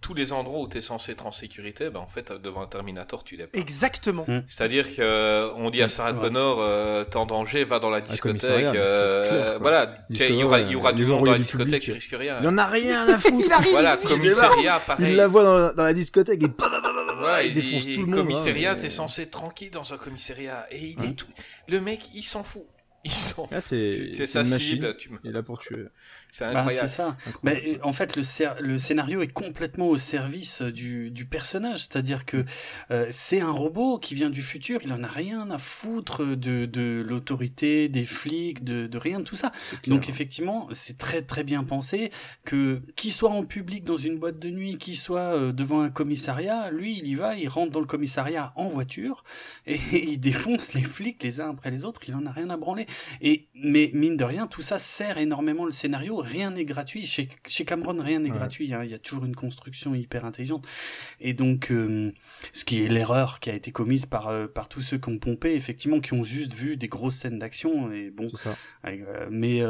Speaker 1: tous les endroits où tu es censé être en sécurité, ben, en fait, devant un Terminator, tu l'es pas.
Speaker 2: Exactement.
Speaker 1: C'est-à-dire que euh, on dit à Sarah
Speaker 4: c'est vrai.
Speaker 1: Connor, euh, t'es en danger, va dans la
Speaker 3: commissariat,
Speaker 1: discothèque. euh,
Speaker 3: clair,
Speaker 1: voilà, il y aura, il y aura du monde dans la discothèque,
Speaker 3: public.
Speaker 1: tu risques rien.
Speaker 3: Il en a rien à foutre.
Speaker 2: Il arrive,
Speaker 1: Voilà,
Speaker 2: il-
Speaker 1: commissariat, pareil.
Speaker 3: Il la voit dans la, dans la discothèque et
Speaker 1: Voilà,
Speaker 3: il défonce
Speaker 1: et-
Speaker 3: tout le monde.
Speaker 1: Commissariat,
Speaker 3: hein,
Speaker 1: t'es
Speaker 3: mais-
Speaker 1: censé être tranquille dans un commissariat. Et il
Speaker 3: Hein
Speaker 1: est tout... Le mec, il s'en fout. Ils sont.
Speaker 3: Ah, c'est
Speaker 1: c'est
Speaker 3: c'est
Speaker 1: sa cible.
Speaker 3: machine.
Speaker 1: tu me-
Speaker 3: Il est là pour tuer.
Speaker 1: C'est
Speaker 4: Bah,
Speaker 1: incroyable.
Speaker 4: c'est ça. Bah, et en fait, le, le scénario est complètement au service euh, du, du personnage. C'est-à-dire que euh, c'est un robot qui vient du futur. Il en a rien à foutre de, de l'autorité, des flics, de, de rien de tout ça. Donc effectivement, c'est très très bien pensé que qu'il soit en public dans une boîte de nuit, qu'il soit euh, devant un commissariat, lui il y va, il rentre dans le commissariat en voiture et il défonce les flics les uns après les autres, il en a rien à branler. Et mais mine de rien, tout ça sert énormément le scénario, rien n'est gratuit chez chez Cameron, rien n'est
Speaker 3: Ouais.
Speaker 4: gratuit, hein. il y a toujours une construction hyper intelligente. Et donc euh, ce qui est l'erreur qui a été commise par euh, par tous ceux qui ont pompé effectivement qui ont juste vu des grosses scènes d'action et bon
Speaker 3: ça.
Speaker 4: euh, mais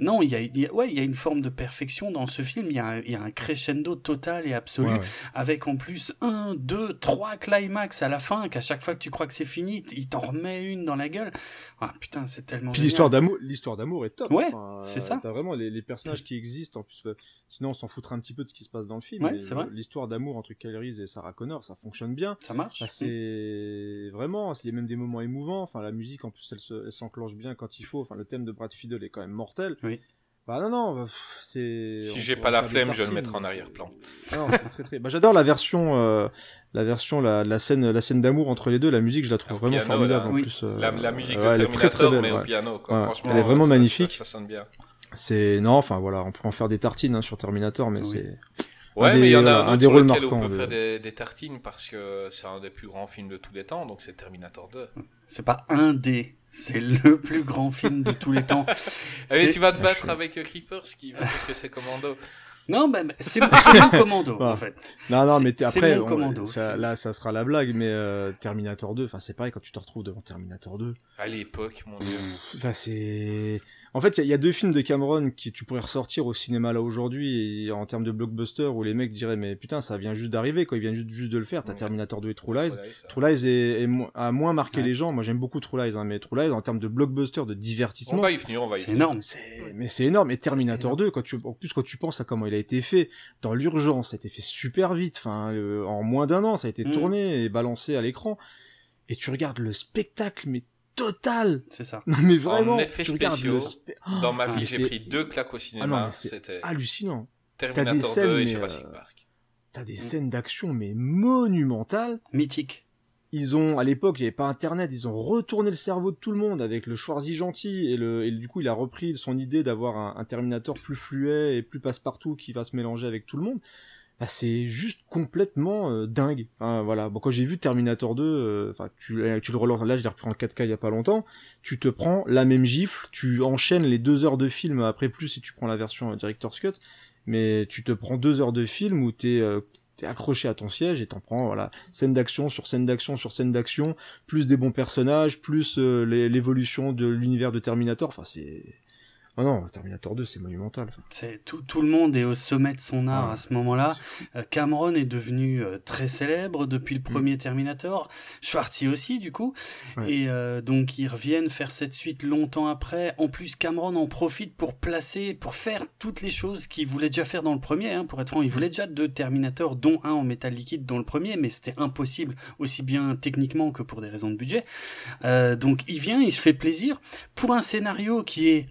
Speaker 4: non, il y a, il y a- ouais, il y a une forme de perfection dans ce film. Il y a un, il y a un crescendo total et absolu,
Speaker 3: Ouais, ouais.
Speaker 4: avec en plus un, deux, trois climax à la fin. Qu'à chaque fois que tu crois que c'est fini, il t'en remet une dans la gueule. Ah putain, c'est tellement.
Speaker 3: Puis l'histoire d'amour, l'histoire d'amour est top.
Speaker 4: Ouais,
Speaker 3: Enfin,
Speaker 4: c'est ça.
Speaker 3: T'as vraiment les, les personnages qui existent. En plus, euh, sinon on s'en foutrait un petit peu de ce qui se passe dans le film.
Speaker 4: Ouais.
Speaker 3: L'histoire d'amour entre Reese et Sarah Connor, ça fonctionne bien.
Speaker 4: Ça marche.
Speaker 3: C'est vraiment, il y a même des moments émouvants. Enfin, la musique, en plus, elle se- elle s'enclenche bien quand il faut. Enfin, le thème de Brad Fiddle est quand même mortel.
Speaker 4: Oui.
Speaker 3: Bah non, non, bah, c'est.
Speaker 1: Si j'ai pas la
Speaker 3: des
Speaker 1: flemme, je vais le mettre en arrière-plan.
Speaker 3: Ah non, c'est très très. Bah, j'adore la version, euh, la version, la, la scène, la scène d'amour entre les deux. La musique, je la trouve vraiment
Speaker 1: piano,
Speaker 3: formidable
Speaker 1: là.
Speaker 3: en
Speaker 4: Oui.
Speaker 3: plus. euh,
Speaker 1: La, la musique
Speaker 3: ouais,
Speaker 1: de
Speaker 3: elle est très, très
Speaker 1: Terminator,
Speaker 3: belle,
Speaker 1: mais
Speaker 3: ouais.
Speaker 1: au piano, quoi.
Speaker 3: Ouais,
Speaker 1: Franchement,
Speaker 3: elle est vraiment
Speaker 1: ça-
Speaker 3: magnifique.
Speaker 1: Ça, ça sonne bien.
Speaker 3: C'est non, enfin voilà, on pourrait en faire des tartines hein, sur Terminator, mais
Speaker 4: Oui.
Speaker 3: c'est.
Speaker 1: Ouais,
Speaker 3: Un
Speaker 1: mais il y en
Speaker 3: des-
Speaker 1: a
Speaker 3: un
Speaker 1: un autre
Speaker 3: des
Speaker 1: sur lequel on
Speaker 3: marquants
Speaker 1: peut
Speaker 3: de-
Speaker 1: faire des, des tartines parce que c'est un des plus grands films de tous les temps, donc c'est Terminator 2.
Speaker 4: C'est pas un des. C'est le plus grand film de tous les temps.
Speaker 1: Allez,
Speaker 4: C'est-
Speaker 1: tu vas te
Speaker 3: Ah,
Speaker 1: battre avec euh, Creepers qui va dire que c'est Commando.
Speaker 4: Non, ben c'est c'est mon commando
Speaker 3: Ah.
Speaker 4: en fait.
Speaker 3: Non, non, mais après,
Speaker 4: mon
Speaker 3: on-
Speaker 4: commando,
Speaker 3: ça- là, ça sera la blague, mais euh, Terminator 2, enfin, c'est pareil quand tu te retrouves devant Terminator 2.
Speaker 1: À l'époque, mon dieu.
Speaker 3: Enfin, c'est. En fait, il y, a- il y a deux films de Cameron qui tu pourrais ressortir au cinéma là aujourd'hui en termes de blockbuster où les mecs diraient mais putain ça vient juste d'arriver quoi, ils viennent juste, juste de le faire. T'as
Speaker 1: Ouais.
Speaker 3: Terminator 2 et True Lies.
Speaker 1: True Lies.
Speaker 3: True Lies est, a moins marqué
Speaker 4: Ouais.
Speaker 3: les gens. Moi j'aime beaucoup True Lies, hein, mais True Lies en termes de blockbuster, de
Speaker 1: On
Speaker 3: divertissement,
Speaker 1: va y venir, on va y
Speaker 4: C'est
Speaker 1: venir.
Speaker 4: énorme.
Speaker 3: mais c'est énorme. Et Terminator 2, quand tu, en plus, quand tu penses à comment il a été fait, dans l'urgence, ça a été fait super vite. Enfin, euh, en moins d'un an, ça a été
Speaker 4: Mm.
Speaker 3: tourné et balancé à l'écran. Et tu regardes le spectacle, mais total.
Speaker 4: C'est ça.
Speaker 3: Non, mais vraiment.
Speaker 1: effets
Speaker 3: tu regardes
Speaker 1: spéciaux,
Speaker 3: spé-
Speaker 1: Dans ma
Speaker 3: Ah,
Speaker 1: vie, j'ai pris deux claques au
Speaker 3: Ah
Speaker 1: cinéma.
Speaker 3: c'est
Speaker 1: C'était
Speaker 3: hallucinant.
Speaker 1: Terminator
Speaker 3: scènes,
Speaker 1: 2 et Jurassic
Speaker 3: euh,
Speaker 1: Park.
Speaker 3: T'as des scènes d'action, mais monumentales.
Speaker 4: Mythique.
Speaker 3: Ils ont, à l'époque, il n'y avait pas internet, ils ont retourné le cerveau de tout le monde avec le Schwarzy gentil, et, le, et du coup, il a repris son idée d'avoir un, un Terminator plus fluet et plus passe-partout qui va se mélanger avec tout le monde. Bah, c'est juste complètement euh, dingue. Enfin, voilà. Bon, quand j'ai vu Terminator 2, euh, enfin, tu, tu le relances, là, je l'ai repris en 4K il y a pas longtemps, tu te prends la même gifle, tu enchaînes les deux heures de film après plus si tu prends la version euh, Director's Cut, mais tu te prends deux heures de film où t'es, euh, t'es accroché à ton siège et t'en prends, voilà, scène d'action sur scène d'action sur scène d'action, plus des bons personnages, plus euh, l'évolution de l'univers de Terminator. Enfin, c'est. Ah non, Terminator 2, c'est monumental.
Speaker 4: C'est tout, tout le monde est au sommet de son art
Speaker 3: Ouais.
Speaker 4: à ce moment-là. Euh, Cameron est devenu euh, très célèbre depuis le premier Terminator. Schwartzy aussi, du coup.
Speaker 3: Ouais.
Speaker 4: Et euh, donc, ils reviennent faire cette suite longtemps après. En plus, Cameron en profite pour placer, pour faire toutes les choses qu'il voulait déjà faire dans le premier. Hein, pour être franc, il voulait déjà deux Terminators, dont un en métal liquide dans le premier, mais c'était impossible, aussi bien techniquement que pour des raisons de budget. Euh, donc, il vient, il se fait plaisir pour un scénario qui est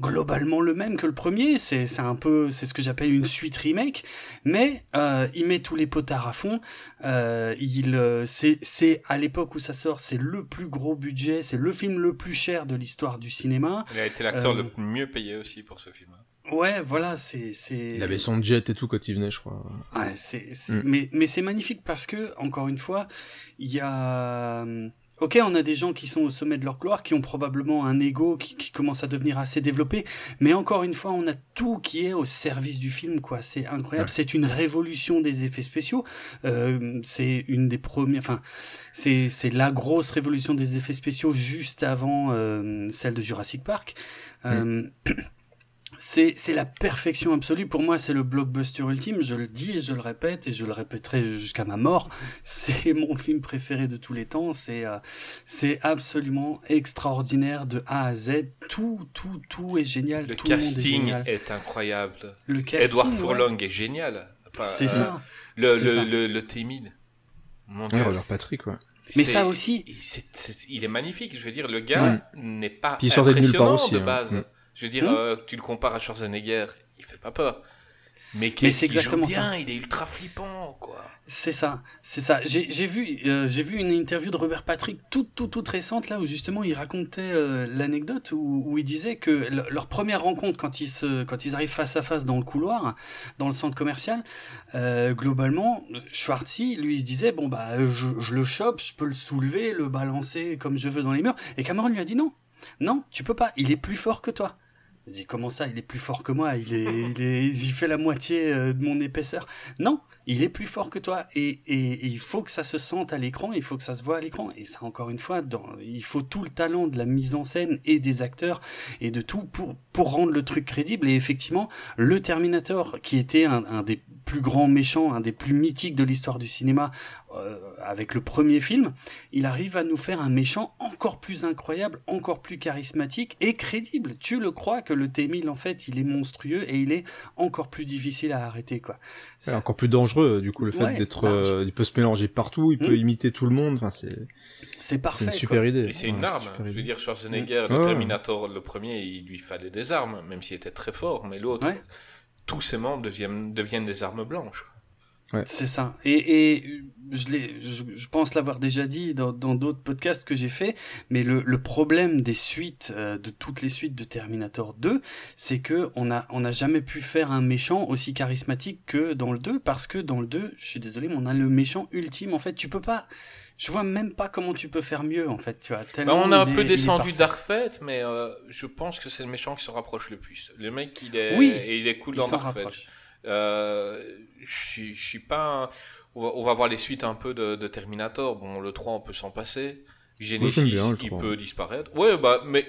Speaker 4: globalement le même que le premier. C'est c'est un peu c'est ce que j'appelle une suite remake, mais euh, il met tous les potards à fond. Euh, il euh, c'est c'est à l'époque où ça sort, c'est le plus gros budget, c'est le film le plus cher de l'histoire du cinéma.
Speaker 1: Il a été l'acteur
Speaker 4: Euh,
Speaker 1: le mieux payé aussi pour ce film.
Speaker 4: Ouais, voilà, c'est c'est
Speaker 3: Il avait son jet et tout quand il venait, je crois.
Speaker 4: Ouais, c'est, c'est-
Speaker 3: Mm.
Speaker 4: mais, mais c'est magnifique parce que, encore une fois, il y a, hum, ok, on a des gens qui sont au sommet de leur gloire, qui ont probablement un ego qui, qui commence à devenir assez développé, mais encore une fois, on a tout qui est au service du film, quoi. C'est incroyable.
Speaker 3: Ouais.
Speaker 4: C'est une révolution des effets spéciaux. Euh, c'est une des premières, enfin, c'est, c'est la grosse révolution des effets spéciaux juste avant euh, celle de Jurassic Park. Euh, c'est c'est la perfection absolue. Pour moi, c'est le blockbuster ultime. Je le dis et je le répète et je le répéterai jusqu'à ma mort. C'est mon film préféré de tous les temps. C'est euh, c'est absolument extraordinaire de A à Z. Tout tout tout est génial.
Speaker 1: Le
Speaker 4: tout le monde est
Speaker 1: casting
Speaker 4: génial.
Speaker 1: est incroyable.
Speaker 4: Le casting,
Speaker 1: Edward
Speaker 4: ouais.
Speaker 1: Furlong est génial. Enfin,
Speaker 4: C'est
Speaker 1: euh,
Speaker 4: ça.
Speaker 1: Le,
Speaker 4: c'est
Speaker 1: le,
Speaker 4: ça.
Speaker 1: le, le T-1000. Mon
Speaker 3: Ouais,
Speaker 1: dieu.
Speaker 3: Robert Patrick, ouais.
Speaker 4: Mais
Speaker 1: c'est-
Speaker 4: ça aussi-
Speaker 1: c'est- c'est- il est magnifique. Je veux dire, le gars n'est pas
Speaker 3: Puis il sortait de nulle part
Speaker 1: impressionnant
Speaker 3: aussi,
Speaker 1: de
Speaker 3: hein.
Speaker 1: base. Je veux dire,
Speaker 4: Mm.
Speaker 1: euh, tu le compares à Schwarzenegger, il fait pas peur. Mais
Speaker 4: Mais
Speaker 1: qu'est-ce
Speaker 4: c'est exactement
Speaker 1: bien, il est ultra flippant, quoi.
Speaker 4: C'est ça, c'est ça. J'ai vu, euh, j'ai vu une interview de Robert Patrick toute, toute, toute récente là où justement il racontait euh, l'anecdote où, où il disait que le- leur première rencontre quand ils se, quand ils arrivent face à face dans le couloir, dans le centre commercial, euh, globalement, Schwartzy lui il se disait bon bah je, je le chope, je peux le soulever, le balancer comme je veux dans les murs. Et Cameron lui a dit non, non, tu peux pas, il est plus fort que toi. Dit comment ça, il est plus fort que moi, il est, il est, il fait la moitié euh, de mon épaisseur. Non, il est plus fort que toi. Et, et, il faut que ça se sente à l'écran, il faut que ça se voit à l'écran. Et ça encore une fois, il faut tout le talent de la mise en scène et des acteurs et de tout pour pour rendre le truc crédible et effectivement le Terminator qui était un, un des plus grands méchants, un des plus mythiques de l'histoire du cinéma euh, avec le premier film, il arrive à nous faire un méchant encore plus incroyable, encore plus charismatique et crédible. Tu le crois que le T-1000 en fait, il est monstrueux et il est encore plus difficile à arrêter quoi.
Speaker 3: C'est
Speaker 4: Ça-
Speaker 3: encore plus dangereux, du coup, le fait
Speaker 4: Ouais,
Speaker 3: d'être,
Speaker 4: large.
Speaker 3: euh, il peut se mélanger partout, il peut
Speaker 4: Mm.
Speaker 3: imiter tout le monde. Enfin, c'est,
Speaker 4: c'est
Speaker 3: c'est
Speaker 4: parfait.
Speaker 3: une
Speaker 4: quoi.
Speaker 3: super idée.
Speaker 1: C'est une
Speaker 3: Ouais,
Speaker 1: arme.
Speaker 3: super
Speaker 1: Je veux dire, Schwarzenegger, le
Speaker 3: Ouais.
Speaker 1: Terminator, le premier, il lui fallait des armes, même s'il était très fort. Mais l'autre,
Speaker 4: Ouais.
Speaker 1: tous ses membres deviennent, deviennent des armes blanches.
Speaker 4: C'est ça. Et, et euh, je, l'ai, je, je pense l'avoir déjà dit dans, dans d'autres podcasts que j'ai fait, mais le, le problème des suites, euh, de toutes les suites de Terminator 2, c'est que on a, on n'a jamais pu faire un méchant aussi charismatique que dans le 2, parce que dans le 2, je suis désolé, mais on a le méchant ultime. En fait, tu peux pas. Je vois même pas comment tu peux faire mieux, en fait. Tu vois,
Speaker 1: Bah,
Speaker 4: tellement
Speaker 1: on a un
Speaker 4: est-
Speaker 1: peu descendu. Dark Fate, mais euh, je pense que c'est le méchant qui se rapproche le plus. Le mec, il est,
Speaker 4: Oui,
Speaker 1: et il est cool
Speaker 4: Il
Speaker 1: dans Dark Fate. Euh, je suis- je suis pas. un- On va, on va voir les suites un peu de, de Terminator. Bon, le 3, on peut s'en passer. Genesis,
Speaker 3: bien
Speaker 1: il
Speaker 3: 3.
Speaker 1: peut disparaître. Ouais, bah, mais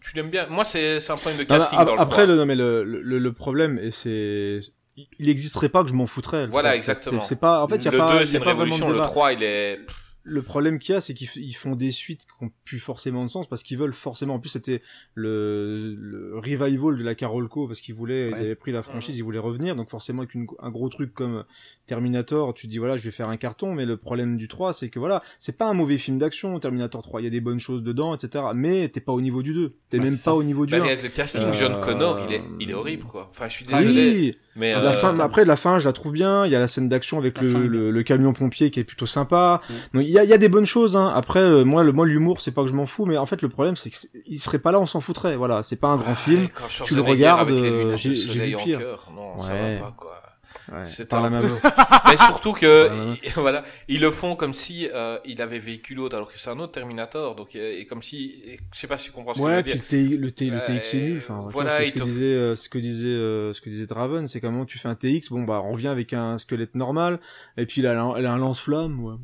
Speaker 1: tu l'aimes bien. Moi, c'est c'est un problème de casting dans le
Speaker 3: après,
Speaker 1: 3.
Speaker 3: le, non, mais le, le, le problème, et c'est, il n'existerait pas que je m'en foutrais.
Speaker 1: Voilà, exactement.
Speaker 3: C'est pas, en fait, il y a
Speaker 1: le
Speaker 3: pas,
Speaker 1: 2,
Speaker 3: y a
Speaker 1: c'est une
Speaker 3: pas
Speaker 1: révolution. Le
Speaker 3: débat.
Speaker 1: 3, il est.
Speaker 3: Le problème qu'il y a, c'est qu'ils font des suites qui ont plus forcément de sens parce qu'ils veulent forcément. En plus, c'était le, le revival de la Carolco parce qu'ils voulaient, ils avaient pris la franchise, ils voulaient revenir. Donc forcément, avec une- un gros truc comme Terminator, tu te dis voilà, je vais faire un carton. Mais le problème du 3, c'est que voilà, c'est pas un mauvais film d'action. Terminator 3, il y a des bonnes choses dedans, etc. Mais t'es pas au niveau du 2. T'es
Speaker 4: Ouais,
Speaker 3: même pas
Speaker 4: ça.
Speaker 3: au niveau du
Speaker 1: Bah,
Speaker 3: 1.
Speaker 1: avec le casting,
Speaker 3: Euh,
Speaker 1: John Connor, il est, il est horrible, quoi. Enfin, je suis
Speaker 3: Ah
Speaker 1: désolé.
Speaker 3: oui,
Speaker 1: mais
Speaker 3: la
Speaker 1: euh,
Speaker 3: fin, mais après la fin, je la trouve bien. Il y a la scène d'action avec le, le, le camion pompier qui est plutôt sympa.
Speaker 4: Mm.
Speaker 3: Donc il y a, il y a des bonnes choses. Hein. Après, euh, moi, le moi l'humour, c'est pas que je m'en fous, mais en fait le problème, c'est qu'il serait pas là, on s'en foutrait. Voilà, c'est pas un grand
Speaker 1: ouais,
Speaker 3: film.
Speaker 1: quand
Speaker 3: tu le regardes, euh, j'ai- vu pire.
Speaker 1: cœur. Non, ça va pas, quoi.
Speaker 3: Ouais,
Speaker 1: C'est
Speaker 3: la
Speaker 1: un. Mais surtout que,
Speaker 3: Ouais.
Speaker 1: il- voilà, ils le font comme si euh, il avait vécu l'autre, alors que c'est un autre Terminator. Donc, euh, et comme si, et je sais pas si tu comprends ce que je
Speaker 3: Ouais,
Speaker 1: veux
Speaker 3: puis
Speaker 1: dire.
Speaker 3: le, T- le, T- le TX est nul. Enfin,
Speaker 1: voilà,
Speaker 3: ce que disait, euh, ce que disait, euh, ce que disait Draven, c'est comment tu fais un TX. Bon bah, on revient avec un squelette normal, et puis là, elle a, un lance-flamme. Ouais.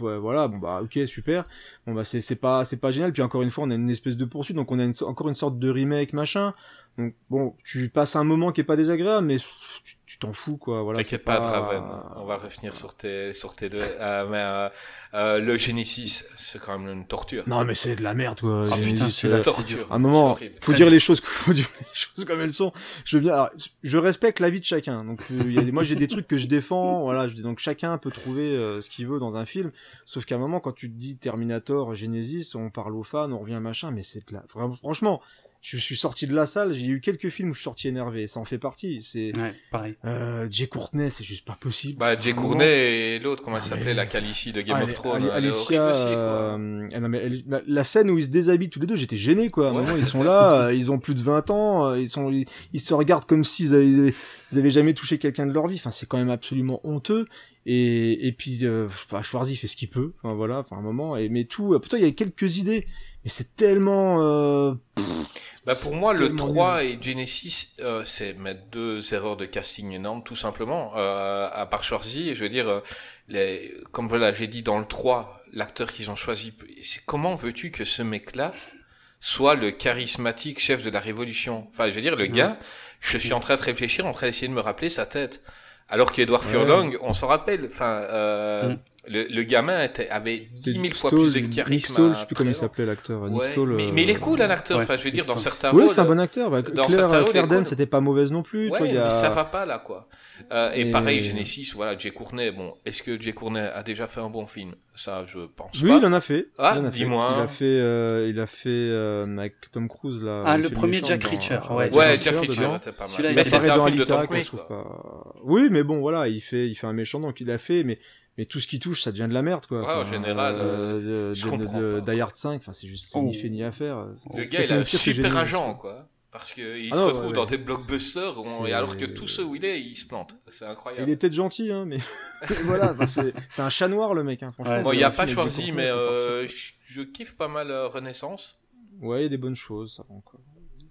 Speaker 3: Ouais, voilà. Bon bah, ok, super. Bon bah, c'est c'est pas, c'est pas génial. Puis encore une fois, on a une espèce de poursuite, donc on a une, encore une sorte de remake machin. Donc bon, tu passes un moment qui est pas désagréable, mais tu- t'en fous quoi. Voilà.
Speaker 1: T'inquiète
Speaker 3: c'est
Speaker 1: pas, Draven, on va revenir sur tes, sur tes deux. Euh, mais euh, euh, le Genesis, c'est quand même une torture.
Speaker 3: Non mais c'est de la merde quoi.
Speaker 4: Ah,
Speaker 3: Genesis,
Speaker 4: putain, celui-là, c'était
Speaker 1: torture.
Speaker 3: À un moment,
Speaker 1: C'est
Speaker 3: faut dire les choses, faut dire les choses comme elles sont. Je veux bien, alors, je respecte la vie de chacun. Donc, euh, il y a des, moi, j'ai des trucs que je défends. Voilà, je dis donc chacun peut trouver euh, ce qu'il veut dans un film. Sauf qu'à un moment, quand tu te dis Terminator, Genesis, on parle aux fans, on revient machin, mais c'est de la, vraiment, franchement, je suis sorti de la salle. J'ai eu quelques films où je suis sorti énervé. Ça en fait partie. C'est
Speaker 4: Ouais, pareil.
Speaker 3: euh, Jay Courtney, c'est juste pas possible.
Speaker 1: Bah, Jay Cournet et l'autre, comment elle
Speaker 3: Ah,
Speaker 1: s'appelait, la Calicie de Game
Speaker 3: Ah,
Speaker 1: of Thrones.
Speaker 3: Ale-
Speaker 1: elle est
Speaker 3: Alicia,
Speaker 1: aussi,
Speaker 3: euh, ah non, mais elle- la, scène où ils se déshabillent tous les deux, j'étais gêné quoi. À un
Speaker 1: Ouais.
Speaker 3: moment ils sont là, euh, ils ont plus de 20 ans, euh, ils sont, ils, ils se regardent comme s'ils avaient, ils avaient jamais touché quelqu'un de leur vie. Enfin, c'est quand même absolument honteux. Et, et puis, euh, je sais pas, Schwarzy fait ce qu'il peut. Enfin voilà, enfin un moment. Et mais tout, euh, pourtant il y a quelques idées, mais c'est tellement. Euh,
Speaker 1: Bah pour moi, le
Speaker 3: tellement
Speaker 1: 3 et Genesis, euh, c'est mettre deux erreurs de casting énormes, tout simplement. Euh, à part Schwarzy, je veux dire, euh, les, comme voilà, j'ai dit dans le 3, l'acteur qu'ils ont choisi, comment veux-tu que ce mec-là soit le charismatique chef de la révolution? Enfin, je veux dire, le gars, je suis en train de réfléchir, en train d'essayer de me rappeler sa tête. Alors qu'Edward
Speaker 3: Ouais.
Speaker 1: Furlong, on s'en rappelle, enfin, euh,
Speaker 4: Mm.
Speaker 1: Le, le gamin était, avait
Speaker 3: C'est
Speaker 1: 10 000 fois
Speaker 3: Stoll,
Speaker 1: plus de
Speaker 3: Nick
Speaker 1: charisme.
Speaker 3: Stoll,
Speaker 1: à
Speaker 3: je sais plus comment il
Speaker 1: présent.
Speaker 3: s'appelait l'acteur. Nick
Speaker 1: Ouais,
Speaker 3: Stoll,
Speaker 1: mais,
Speaker 3: euh,
Speaker 1: mais il est cool, un acteur.
Speaker 4: ouais,
Speaker 1: enfin, je veux dire, dans
Speaker 4: Nick
Speaker 1: certains
Speaker 3: Oui,
Speaker 1: rôles.
Speaker 3: c'est un bon acteur. Bah,
Speaker 1: dans
Speaker 3: Claire,
Speaker 1: certains rôles, est
Speaker 3: Claire
Speaker 1: cool.
Speaker 3: c'était pas mauvaise non plus.
Speaker 1: Ouais,
Speaker 3: il y a...
Speaker 1: mais ça va pas là, quoi. Euh, et
Speaker 3: Et-
Speaker 1: pareil, Genesis, voilà, Jay Cournet. Bon, est-ce que Jay Cournet a déjà fait un bon film? Ça, je pense
Speaker 3: Oui,
Speaker 1: pas.
Speaker 3: il en a fait.
Speaker 1: Ah,
Speaker 3: Il en a fait.
Speaker 1: dis-moi.
Speaker 3: Il a fait, euh, il a fait euh, avec Tom Cruise là.
Speaker 4: Ah, le premier Jack Reacher,
Speaker 3: euh,
Speaker 4: ouais,
Speaker 3: Jack Reacher
Speaker 1: était pas mal.
Speaker 4: Celui-là, il
Speaker 1: Mais c'était un film de Tom Cruise,
Speaker 3: trouve
Speaker 1: quoi.
Speaker 3: pas- Oui, mais bon, voilà, il fait, il fait un méchant, donc il a fait, mais, mais tout ce qui touche, ça devient de la merde, quoi.
Speaker 1: Ouais, en général,
Speaker 3: euh,
Speaker 1: je
Speaker 3: de-
Speaker 1: comprends
Speaker 3: de-
Speaker 1: pas.
Speaker 3: Die Hard 5, enfin, c'est juste
Speaker 4: Oh.
Speaker 3: ni fait ni à faire.
Speaker 1: Le
Speaker 3: Peut-être
Speaker 1: gars, il a un super agent,
Speaker 3: quoi.
Speaker 1: Parce qu'il
Speaker 3: Ah
Speaker 1: se
Speaker 3: non,
Speaker 1: retrouve
Speaker 3: ouais,
Speaker 1: dans
Speaker 3: ouais.
Speaker 1: des blockbusters, on-
Speaker 3: C'est-
Speaker 1: et alors que tous ceux où il est, il se plante. C'est
Speaker 3: Il
Speaker 1: incroyable.
Speaker 3: est peut-être gentil, hein, mais voilà, c'est un chat noir, le mec, hein, franchement.
Speaker 4: Ouais,
Speaker 1: Bon, il n'y a pas choisi, mais euh, je, je kiffe pas mal euh, Renaissance.
Speaker 3: Ouais, il y a des bonnes choses, ça va encore.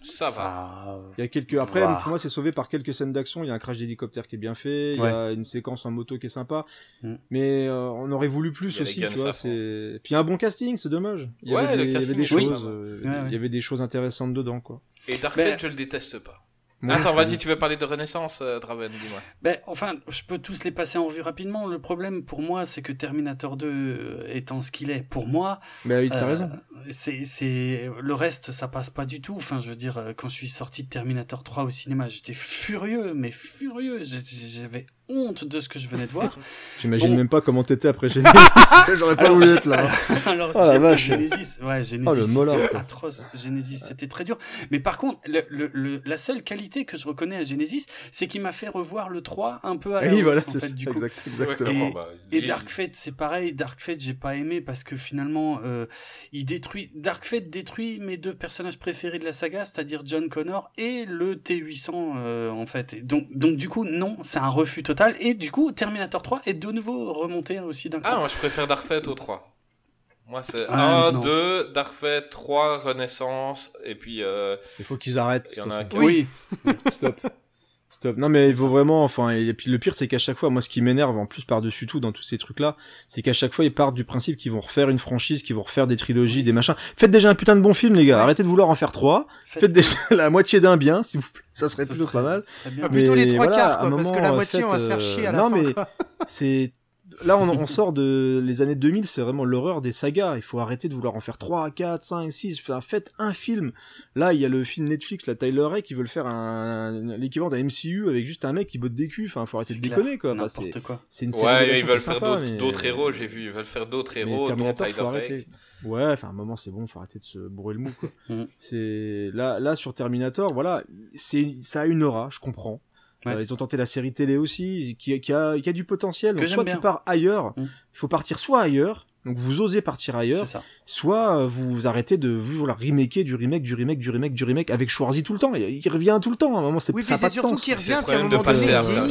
Speaker 1: Ça va.
Speaker 4: Ah,
Speaker 3: Il y a quelques. Après, pour moi, c'est sauvé par quelques scènes d'action. Il y a un crash d'hélicoptère qui est bien fait. Il y a une séquence en moto qui est sympa.
Speaker 4: Mm.
Speaker 3: Mais euh, on aurait voulu plus aussi, tu vois. C'est. Puis un bon casting, c'est dommage. Il y
Speaker 1: Ouais,
Speaker 3: avait
Speaker 1: le
Speaker 3: des, il y avait
Speaker 1: casting
Speaker 3: des
Speaker 1: est chouette,
Speaker 3: choses. euh,
Speaker 4: Ouais.
Speaker 3: Il y avait des choses intéressantes dedans, quoi.
Speaker 1: Et Dark
Speaker 4: Mais-
Speaker 1: Fate, je le déteste pas. Attends, vas-y, tu veux parler de Renaissance, euh, Draven, dis-moi.
Speaker 4: Ben, enfin, je peux tous les passer en vue rapidement. Le problème pour moi, c'est que Terminator 2 euh, étant ce qu'il est, pour moi,
Speaker 3: Bah oui, t'as
Speaker 4: euh,
Speaker 3: raison.
Speaker 4: c'est, c'est, le reste, ça passe pas du tout. Enfin, je veux dire, euh, quand je suis sorti de Terminator 3 au cinéma, j'étais furieux, mais furieux. J'avais honte de ce que je venais de voir.
Speaker 3: J'imagine
Speaker 4: bon.
Speaker 3: même pas comment t'étais après Genesis. J'aurais pas
Speaker 4: Alors,
Speaker 3: voulu être là.
Speaker 4: Alors,
Speaker 3: Oh la vache.
Speaker 4: Genesis, ouais, Genesis,
Speaker 3: Oh, le
Speaker 4: atroce. Genesis, c'était très dur. Mais par contre, le, le, le- la seule qualité que je reconnais à Genesis, c'est qu'il m'a fait revoir le 3 un peu à la
Speaker 3: Oui, voilà,
Speaker 4: en
Speaker 3: c'est ça,
Speaker 4: du coup.
Speaker 3: exact,
Speaker 1: Ouais,
Speaker 3: exactement.
Speaker 4: Et-
Speaker 1: bah,
Speaker 4: Et Dark Fate, c'est pareil. Dark Fate, j'ai pas aimé parce que finalement, euh, il détruit. Dark Fate détruit mes deux personnages préférés de la saga, c'est-à-dire John Connor et le T800 euh, en fait. Et donc, donc du coup, non, c'est un refus total. Et du coup, Terminator 3 est de nouveau remonté aussi d'un coup.
Speaker 1: Ah, moi, je préfère Dark Fate au 3. Moi, c'est
Speaker 4: Ah,
Speaker 1: 1,
Speaker 4: non.
Speaker 1: 2, Dark Fate, 3, Renaissance, et puis... Euh,
Speaker 3: Il faut qu'ils arrêtent.
Speaker 1: Il y en a un
Speaker 3: façon.
Speaker 4: oui.
Speaker 3: Stop. Non mais il faut vraiment, enfin, et puis le pire c'est qu'à chaque fois, moi ce qui m'énerve en plus par-dessus tout dans tous ces trucs-là, c'est qu'à chaque fois ils partent du principe qu'ils vont refaire une franchise, qu'ils vont refaire des trilogies, des machins. Faites déjà un putain de bon film les gars,
Speaker 4: Ouais.
Speaker 3: arrêtez de vouloir en faire trois.
Speaker 4: Faites-
Speaker 3: Faites déjà la moitié d'un bien, s'il vous plaît. Ça serait
Speaker 4: ça
Speaker 3: plutôt
Speaker 4: serait-
Speaker 3: pas mal.
Speaker 2: Ah, plutôt
Speaker 3: Mais
Speaker 2: les trois
Speaker 3: voilà,
Speaker 2: quarts,
Speaker 3: à un
Speaker 2: quoi, parce que
Speaker 3: moment,
Speaker 2: la
Speaker 3: euh,
Speaker 2: moitié, on va se faire chier à la
Speaker 3: non,
Speaker 2: fin.
Speaker 3: mais
Speaker 2: quoi.
Speaker 3: C'est là on, on sort de les années 2000, c'est vraiment l'horreur des sagas. Il faut arrêter de vouloir en faire 3, 4, 5, 6. Enfin, faites un film. Là, il y a le film Netflix, la Tyler Ray, qui veulent faire un, l'équivalent d'un MCU avec juste un mec qui botte des culs. Enfin, faut arrêter de
Speaker 4: clair,
Speaker 3: déconner, quoi. Enfin,
Speaker 4: N'importe quoi.
Speaker 3: c'est une
Speaker 1: ouais, ils veulent faire d'autres
Speaker 3: mais-
Speaker 1: héros, j'ai vu. Ils veulent faire d'autres héros, dont
Speaker 3: Terminator,
Speaker 1: Tyler
Speaker 3: arrêter. Ouais, enfin, à un moment, c'est bon, faut arrêter de se bourrer le mou, quoi.
Speaker 4: Mm.
Speaker 3: c'est, là, là, sur Terminator, voilà, c'est, ça a une aura, je comprends.
Speaker 4: Ouais.
Speaker 3: Euh, ils ont tenté la série télé aussi, qui, qui a, qui a du potentiel. Donc, soit
Speaker 4: bien.
Speaker 3: tu pars ailleurs, il
Speaker 4: Mm.
Speaker 3: faut partir soit ailleurs, donc vous osez partir ailleurs, soit euh, vous vous arrêtez de vouloir remaker du remake, du remake, du remake, du remake avec Schwarzy tout le temps. Il, il revient tout le temps, à un moment, c'est,
Speaker 2: Oui,
Speaker 3: ça pas
Speaker 2: c'est
Speaker 3: de
Speaker 2: surtout
Speaker 3: sens.
Speaker 1: le
Speaker 2: revient, à un
Speaker 1: problème de passer
Speaker 2: il
Speaker 1: un.
Speaker 2: Enfin,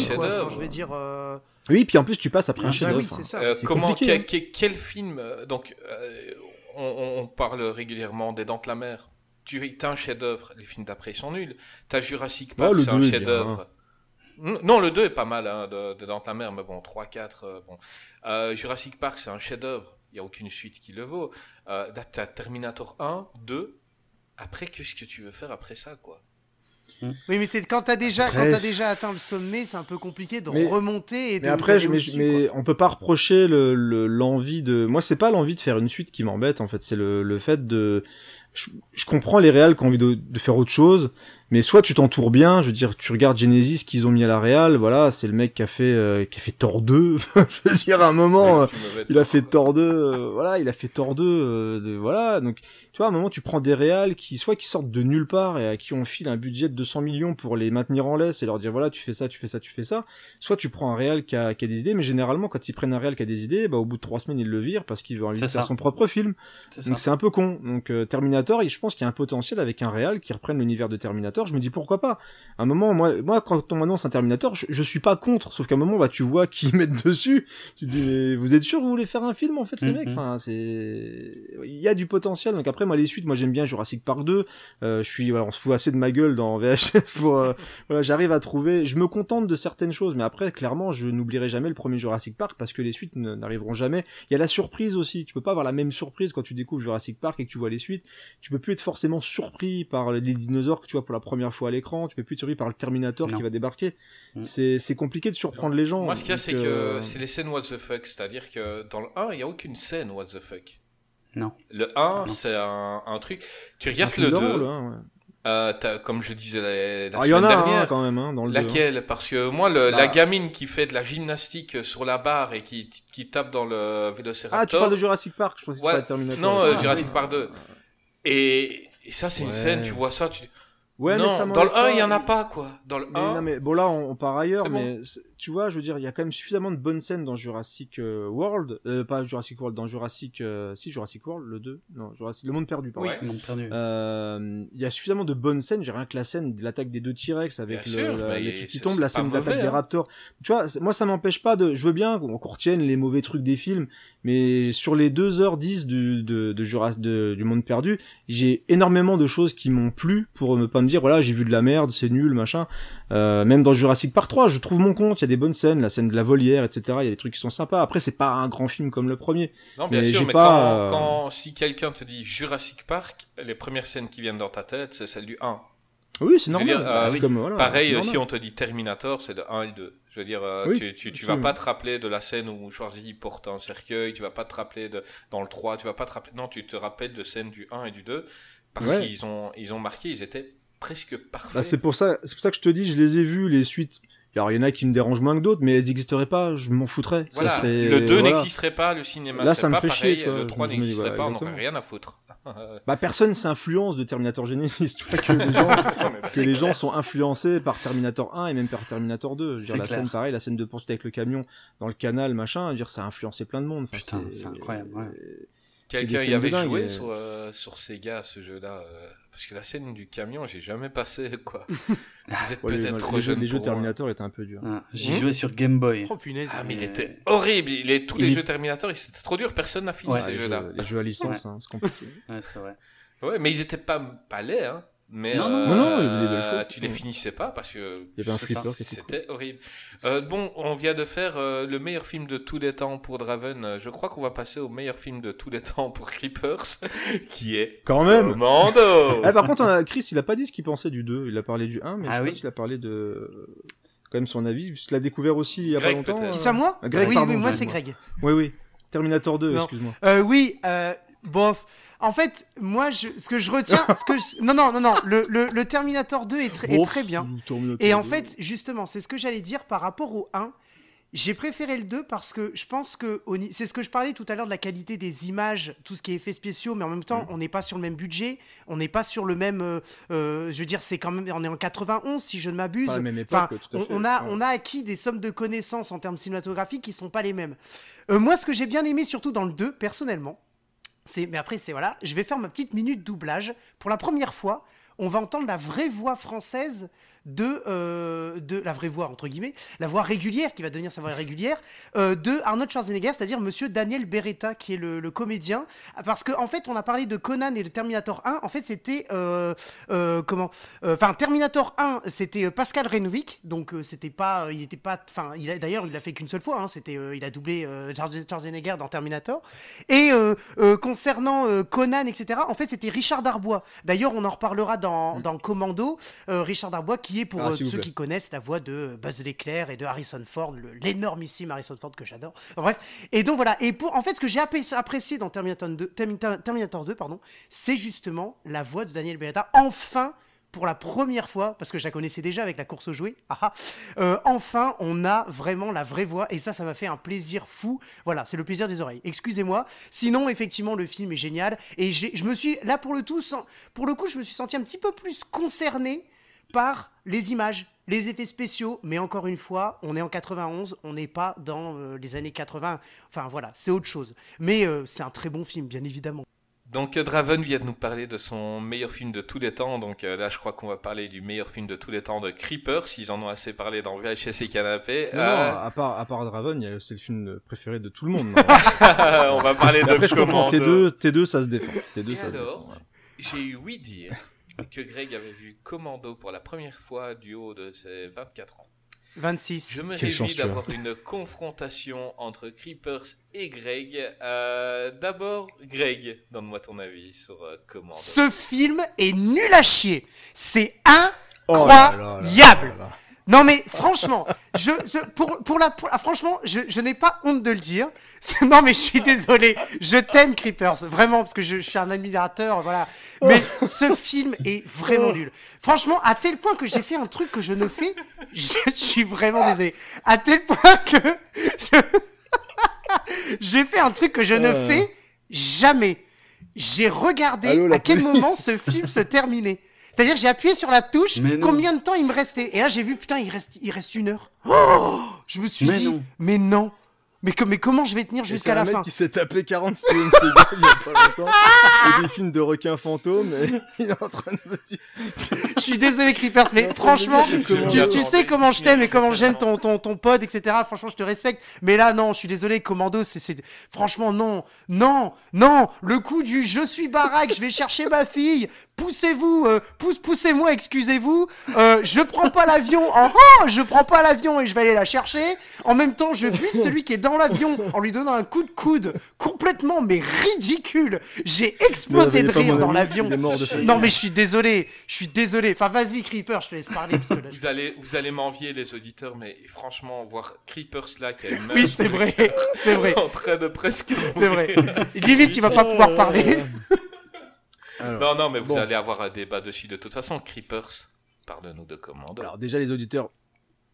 Speaker 2: Je veux dire... euh,
Speaker 3: Oui, puis en plus, tu passes après un
Speaker 4: Bien sûr,
Speaker 3: chef-d'œuvre.
Speaker 2: oui.
Speaker 1: Euh, comment, quel,
Speaker 3: hein.
Speaker 1: quel- quel film euh, Donc, euh, on, on parle régulièrement des Dents de la Mer. Tu as un chef-d'œuvre. Les films d'après ils sont nuls. T'as Jurassic Park,
Speaker 3: Ah, le
Speaker 1: c'est un
Speaker 3: 2 est bien,
Speaker 1: chef-d'œuvre. Non, le 2 est pas mal hein, de, de Dents de la Mer, mais bon, 3, 4, euh, bon. Euh, Jurassic Park, c'est un chef-d'œuvre. Il n'y a aucune suite qui le vaut. Euh, t'as Terminator 1, 2. Après, qu'est-ce que tu veux faire après ça, quoi?
Speaker 2: Oui, mais c'est quand t'as déjà, quand t'as déjà atteint le sommet, c'est un peu compliqué de
Speaker 3: Mais-
Speaker 2: remonter et de.
Speaker 3: Mais après, je, mais, mais on peut pas reprocher le- le- l'envie de. Moi, c'est pas l'envie de faire une suite qui m'embête. En fait, c'est le, le fait de. Je, je comprends les réals qui ont envie de, de faire autre chose, mais soit tu t'entoures bien. Je veux dire, tu regardes Genesis qu'ils ont mis à la réal. Voilà, c'est le mec qui a fait euh, qui a fait Thor 2. je veux dire, à un moment. euh, il a fait. Thor 2, euh, voilà, il a fait Thor 2, euh, de- voilà, donc tu vois, à un moment tu prends des réals qui soit qui sortent de nulle part et à qui on file un budget de 200 millions pour les maintenir en laisse et leur dire voilà tu fais ça, tu fais ça, tu fais ça, soit tu prends un réal qui a, qui a des idées, mais généralement quand ils prennent un réal qui a des idées, bah au bout de trois semaines ils le virent parce qu'il veut envie de
Speaker 4: C'est
Speaker 3: faire
Speaker 4: ça.
Speaker 3: son propre film, donc c'est un peu con. Donc euh, Terminator, je pense qu'il y a un potentiel avec un réal qui reprenne l'univers de Terminator. Je me dis pourquoi pas. À un moment, moi, moi quand on m'annonce un Terminator, je, je suis pas contre. Sauf qu'à un moment, bah tu vois qui mettent dessus. Tu te dis vous êtes sûr que vous voulez faire un film en fait les mecs? Enfin c'est il y a du potentiel. Donc après moi les suites, moi j'aime bien Jurassic Park 2. Euh, je suis voilà, on se fout assez de ma gueule dans VHS pour euh, voilà j'arrive à trouver. Je me contente de certaines choses, mais après clairement je n'oublierai jamais le premier Jurassic Park parce que les suites n'arriveront jamais. Il y a la surprise aussi. Tu peux pas avoir la même surprise quand tu découvres Jurassic Park et que tu vois les suites. tu peux plus être forcément surpris par les dinosaures que tu vois pour la première fois à l'écran. Tu peux plus être surpris par le Terminator
Speaker 4: Non.
Speaker 3: qui va débarquer.
Speaker 4: Mm.
Speaker 3: C'est compliqué de surprendre les gens.
Speaker 1: Moi, ce qu'il y a, c'est que
Speaker 3: euh,
Speaker 1: c'est les scènes what the fuck. C'est-à-dire que dans le 1, il n'y a aucune scène what the fuck.
Speaker 4: Non.
Speaker 1: Le 1,
Speaker 4: non.
Speaker 1: c'est un, un truc. Tu regardes le 2,
Speaker 3: d'horreur, là, ouais.
Speaker 1: euh, t'as- comme je disais la, la
Speaker 3: Ah, il y en a
Speaker 1: dernière.
Speaker 3: quand même hein, dans le deux, hein.
Speaker 1: Laquelle? Parce que moi, le,
Speaker 3: Bah.
Speaker 1: la gamine qui fait de la gymnastique sur la barre et qui, qui tape dans le Vélociraptor.
Speaker 3: Ah, tu parles de Jurassic Park, je pensais que tu
Speaker 1: Ouais.
Speaker 3: parlais de Terminator.
Speaker 1: Non, euh,
Speaker 3: Ah,
Speaker 1: Jurassic
Speaker 3: oui.
Speaker 1: Park 2. Et, et ça, c'est une scène, tu vois ça, tu
Speaker 3: Ouais, mais
Speaker 1: non,
Speaker 3: ça
Speaker 1: dans le
Speaker 3: m'enlève
Speaker 1: 1,
Speaker 3: pas-
Speaker 1: il y en a pas, quoi. Dans le
Speaker 3: Mais
Speaker 1: 1,
Speaker 3: non, mais bon, là, on, on part ailleurs,
Speaker 1: C'est bon.
Speaker 3: Tu vois, je veux dire, il y a quand même suffisamment de bonnes scènes dans Jurassic euh, World, euh, pas Jurassic World, dans Jurassic, euh, si, Jurassic World, le 2, non, Jurassic, Le Monde Perdu, pardon.
Speaker 1: Ouais.
Speaker 4: Ils l'ont perdu.
Speaker 3: Euh, Il y a suffisamment de bonnes scènes, j'ai rien que la scène de l'attaque des deux T-Rex avec
Speaker 1: Bien
Speaker 3: le,
Speaker 1: sûr,
Speaker 3: la- les trucs qui tombent, la scène de l'attaque
Speaker 1: mauvais,
Speaker 3: des
Speaker 1: hein.
Speaker 3: raptors. Tu vois, moi ça m'empêche pas de, je veux bien qu'on retienne les mauvais trucs des films, mais sur les 2h10 du, de, de, Jura- de- du Monde Perdu, j'ai énormément de choses qui m'ont plu pour ne pas me dire, voilà, j'ai vu de la merde, c'est nul, machin. Euh, même dans Jurassic Park 3, je trouve mon compte, il y a des bonnes scènes, la scène de la volière, etc. Il y a des trucs qui sont sympas. Après, c'est pas un grand film comme le premier.
Speaker 1: non, bien
Speaker 3: mais
Speaker 1: sûr, mais
Speaker 3: pas,
Speaker 1: quand,
Speaker 3: euh,
Speaker 1: quand, si quelqu'un te dit Jurassic Park, les premières scènes qui viennent dans ta tête, c'est celle du 1.
Speaker 3: Oui, c'est normal.
Speaker 1: dire, euh,
Speaker 3: c'est
Speaker 1: oui.
Speaker 3: comme, voilà,
Speaker 1: Pareil, si on te dit Terminator, c'est le 1 et le 2. Je veux dire, euh,
Speaker 3: Oui,
Speaker 1: tu, tu, tu vas pas te rappeler de la scène où Schwarzy porte un cercueil, tu vas pas te rappeler de, dans le 3, tu vas pas te rappeler, non, tu te rappelles de scènes du 1 et du 2, parce
Speaker 3: Ouais.
Speaker 1: qu'ils ont, ils ont marqué, ils étaient presque parfaits.
Speaker 3: Bah, c'est pour ça, c'est pour ça que je te dis, je les ai vus les suites. Alors il y en a qui me dérangent moins que d'autres, mais elles n'existeraient pas, je m'en foutrais. Ça
Speaker 1: Voilà,
Speaker 3: serait-
Speaker 1: le 2
Speaker 3: voilà.
Speaker 1: n'existerait pas, le cinéma
Speaker 3: Là,
Speaker 1: serait
Speaker 3: ça me
Speaker 1: pas pareil,
Speaker 3: chier,
Speaker 1: le 3
Speaker 3: je me dis,
Speaker 1: n'existerait
Speaker 3: voilà,
Speaker 1: pas, on n'aurait rien à foutre.
Speaker 3: Bah personne s'influence de Terminator Genesis, tu vois que les gens, que les gens sont influencés par Terminator 1 et même par Terminator 2. Je veux dire, la
Speaker 4: clair.
Speaker 3: scène pareil, la scène de poursuite avec le camion dans le canal, machin, je veux dire ça a influencé plein de monde. Enfin,
Speaker 4: Putain, c'est incroyable, ouais.
Speaker 1: Quelqu'un y avait
Speaker 3: dingue,
Speaker 1: joué
Speaker 3: et-
Speaker 1: sur, euh, sur Sega, ce jeu-là euh, Parce que la scène du camion, j'ai jamais passé, quoi. Vous êtes
Speaker 3: Ouais,
Speaker 1: peut-être trop
Speaker 3: jeux,
Speaker 1: jeune
Speaker 3: les jeux
Speaker 1: pour moi.
Speaker 3: Terminator étaient un peu durs.
Speaker 4: Ah, J'y
Speaker 1: Hmm
Speaker 4: jouais sur Game Boy.
Speaker 2: Oh punaise.
Speaker 1: Ah, mais il
Speaker 4: Euh,
Speaker 1: était horrible. Il est, tous
Speaker 4: il
Speaker 1: les
Speaker 4: est-
Speaker 1: jeux Terminator, ils- c'était trop dur. Personne n'a fini
Speaker 4: Ouais,
Speaker 1: ces jeux-là.
Speaker 3: jeux, les jeux à licence, hein, c'est compliqué.
Speaker 4: Ouais, c'est vrai.
Speaker 1: Ouais, mais ils étaient pas, pas laids, hein. Mais
Speaker 4: Non, non.
Speaker 1: euh,
Speaker 3: Non, non, il y avait des belles choses.
Speaker 1: tu les finissais pas parce que c'était horrible. Euh, bon, on vient de faire euh, le meilleur film de tous les temps pour Draven. Je crois qu'on va passer au meilleur film de tous les temps pour Creepers, qui est
Speaker 3: Quand même
Speaker 1: Commando.
Speaker 3: Ah, par contre, on a- Chris, il a pas dit ce qu'il pensait du 2. Il a parlé du 1, mais
Speaker 4: Ah
Speaker 3: je sais
Speaker 4: oui
Speaker 3: pas s'il a parlé de. Quand même son avis. Tu l'as découvert aussi il y a
Speaker 1: Greg,
Speaker 3: pas longtemps. euh
Speaker 2: Qui ça, moi
Speaker 3: Greg,
Speaker 2: Oui,
Speaker 3: pardon,
Speaker 2: oui, moi c'est. Greg.
Speaker 3: Oui, oui. Terminator 2,
Speaker 2: Non.
Speaker 3: excuse-moi.
Speaker 2: Euh, oui, euh, bof. En fait, moi, je, ce que je retiens, ce que je- non, non, non, non, le, le, le Terminator 2 est, tr- est très bien.
Speaker 3: Terminator
Speaker 2: Et en
Speaker 3: 2.
Speaker 2: fait, justement, c'est ce que j'allais dire par rapport au 1. J'ai préféré le 2 parce que je pense que c'est ce que je parlais tout à l'heure de la qualité des images, tout ce qui est effets spéciaux, mais en même
Speaker 3: Mm.
Speaker 2: temps, on n'est pas sur le même budget, on n'est pas sur le même. euh, euh, je veux dire, c'est quand même, on est en 91 si je ne m'abuse. Enfin, on, on a,
Speaker 3: Ouais.
Speaker 2: on a acquis des sommes de connaissances en termes cinématographiques qui sont pas les mêmes. Euh, moi, ce que j'ai bien aimé, surtout dans le 2, personnellement. Mais après, c'est voilà, je vais faire ma petite minute doublage. Pour la première fois, on va entendre la vraie voix française de, euh, de la vraie voix entre guillemets, la voix régulière qui va devenir sa voix régulière euh, de Arnold Schwarzenegger, c'est-à-dire Monsieur Daniel Beretta qui est le, le comédien. Parce qu'en en fait, on a parlé de Conan et de Terminator 1. En fait, c'était euh, comment Enfin, Terminator 1, c'était Pascal Renwick, donc c'était pas, il était pas, enfin, d'ailleurs, il a fait qu'une seule fois. hein, c'était, il a doublé Schwarz- Schwarzenegger dans Terminator. Et concernant Conan, etc., en fait, c'était Richard Darbois. D'ailleurs, on en reparlera dans, dans Commando. Richard Darbois, qui est, pour
Speaker 3: Ah,
Speaker 2: euh, ceux qui connaissent, la voix de Buzz l'éclair et de Harrison Ford, l'énormissime Harrison Ford que j'adore. Enfin, bref. Et donc voilà. Et pour, en fait, ce que j'ai apprécié dans Terminator 2, Terminator, Terminator 2 pardon, c'est justement la voix de Daniel Beretta. Enfin pour la première fois, parce que je la connaissais déjà avec la course aux jouets, ah ah, euh, enfin, on a vraiment la vraie voix, et ça, ça m'a fait un plaisir fou. Voilà, c'est le plaisir des oreilles. Excusez-moi. Sinon, effectivement, le film est génial, et je me suis, là, pour le, tout, pour le coup, je me suis senti un petit peu plus concerné par les images, les effets spéciaux, mais encore une fois, on est en 91, on n'est pas dans euh, les années 80. Enfin voilà, c'est autre chose. Mais euh, c'est un très bon film, bien évidemment.
Speaker 1: Donc euh, Draven vient de nous parler de son meilleur film de tous les temps. Donc euh, là, je crois qu'on va parler du meilleur film de tous les temps de Creepers. Ils en ont assez parlé dans VHS et Canapé.
Speaker 3: Non,
Speaker 1: Euh,
Speaker 3: non, à part, à part Draven, c'est le film préféré de tout le monde.
Speaker 1: on va parler de
Speaker 3: après, je.
Speaker 1: Commando.
Speaker 3: T2, T2, ça se défend. T2,
Speaker 1: Et
Speaker 3: ça se
Speaker 1: alors, j'ai eu oui dire que Greg avait vu Commando pour la première fois du haut de ses 24 ans.
Speaker 2: 26.
Speaker 1: Je me
Speaker 3: Quelle
Speaker 1: réjouis d'avoir une confrontation entre Creepers et Greg. Euh, D'abord, Greg, donne-moi ton avis sur euh, Commando.
Speaker 2: Ce film est nul à chier. C'est
Speaker 3: Oh là là là
Speaker 2: Non mais franchement, je, je- pour, pour la, pour- ah, franchement, je, je n'ai pas honte de le dire. Non mais je suis désolé, je t'aime Creepers, vraiment parce que je, je suis un admirateur, voilà. Mais ce film est vraiment nul. Franchement, à tel point que j'ai fait un truc que je ne fais, je, je suis vraiment désolé. À tel point que j'ai fait un truc que je ne
Speaker 3: Euh.
Speaker 2: fais jamais. J'ai regardé
Speaker 3: Allô,
Speaker 2: à quel
Speaker 3: police.
Speaker 2: moment ce film se terminait. C'est-à-dire, j'ai appuyé sur la touche, combien de temps il me restait? Et là, j'ai vu, putain, il reste, il reste une heure. Oh je me suis
Speaker 4: Mais
Speaker 2: dit,
Speaker 4: non.
Speaker 2: mais non. Mais, que- mais comment je vais tenir jusqu'à
Speaker 3: c'est
Speaker 2: la
Speaker 3: un mec
Speaker 2: fin?
Speaker 3: qui s'est tapé 40 Steven Seagal il y a pas longtemps. et des films de requins fantômes. Et il est en train de me dire.
Speaker 2: Je suis désolé, Creepers, mais franchement, tu, sais comment je t'aime et comment j'aime ton, ton, ton pod, etc. Franchement, je te respecte. Mais là, non, je suis désolé, Commando, c'est, c'est, franchement, non, non, non. Le coup du je suis baraque, je vais chercher ma fille. Poussez-vous, euh, pousse, poussez-moi, excusez-vous. Euh, je prends pas l'avion. Oh, oh, je prends pas l'avion et je vais aller la chercher. En même temps, je bute celui qui est dans l'avion en lui donnant un coup de coude complètement, mais ridicule. J'ai explosé de rire dans l'avion. Non, mais je suis désolé. Je suis désolé. Enfin, vas-y, Creeper, je te laisse parler. Parce que là,
Speaker 1: Vous allez, vous allez m'envier les auditeurs, mais franchement, voir une main
Speaker 2: Oui, c'est vrai. C'est vrai.
Speaker 1: en train de presque
Speaker 2: C'est vrai. Limite, il va pas pouvoir parler.
Speaker 3: Alors,
Speaker 1: Non, non, mais vous
Speaker 3: Bon.
Speaker 1: allez avoir un débat dessus. De toute façon, Creepers, parle-nous de Commando.
Speaker 3: Alors déjà les auditeurs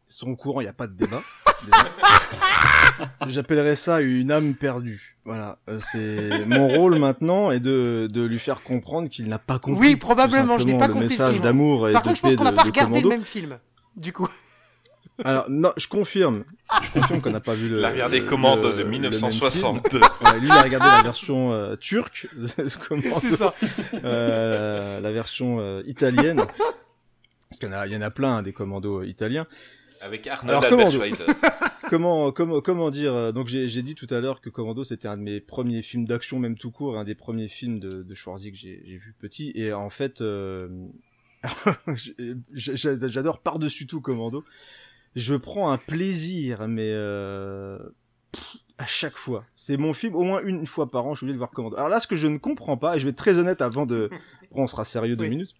Speaker 3: sont au courant, il n'y a pas de débat. J'appellerais ça une âme perdue. Voilà, Euh, c'est mon rôle maintenant est de, de lui faire comprendre qu'il n'a pas compris.
Speaker 2: Oui, probablement, je n'ai pas
Speaker 3: le
Speaker 2: compris le
Speaker 3: message d'amour et
Speaker 2: Par
Speaker 3: de
Speaker 2: contre, je
Speaker 3: paix
Speaker 2: pense qu'on n'a
Speaker 3: de-
Speaker 2: pas regardé le même film. Du coup.
Speaker 3: Alors non, je confirme. Je confirme qu'on n'a pas vu le.
Speaker 1: Il a regardé
Speaker 3: le-
Speaker 1: Commando
Speaker 3: le-
Speaker 1: de
Speaker 3: le même
Speaker 1: 1962.
Speaker 3: film. Ouais, lui, il a regardé la version euh, turque.
Speaker 2: C'est ça.
Speaker 3: euh, la version euh, italienne. Parce qu'il y en a, il y en a plein hein, des commandos euh, italiens.
Speaker 1: Avec Arnold
Speaker 3: Alors. Comment, comment, comment dire Donc j'ai j'ai dit tout à l'heure que Commando c'était un de mes premiers films d'action, même tout court, un des premiers films de, de Schwarzy que j'ai j'ai vu petit. Et en fait, euh, j'adore par-dessus tout Commando. Je prends un plaisir, mais euh, pff, à chaque fois. C'est mon film, au moins une fois par an, je suis obligé de voir Commando. Alors là, ce que je ne comprends pas, et je vais être très honnête avant de... Bon, on sera sérieux deux
Speaker 2: Oui.
Speaker 3: minutes.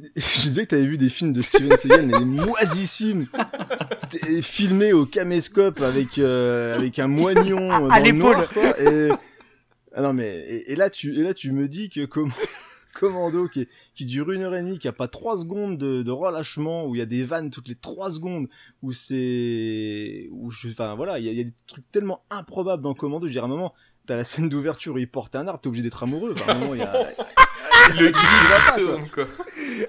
Speaker 3: Je disais que t'avais vu des films de Steven Seagal, mais moisissimes, filmés au caméscope avec euh, avec un moignon
Speaker 2: À
Speaker 3: dans le
Speaker 2: l'épaule.
Speaker 3: et... Ah non mais et, et là tu et là tu me dis que comme Commando qui, qui dure une heure et demie, qui a pas trois secondes de, de relâchement, où il y a des vannes toutes les trois secondes, où c'est, où je, enfin voilà, il y, a- des trucs tellement improbables dans Commando. Je dirais à un moment, t'as la scène d'ouverture où il porte un arbre, t'es obligé d'être amoureux. Un moment, il y a,
Speaker 1: Le
Speaker 3: quoi.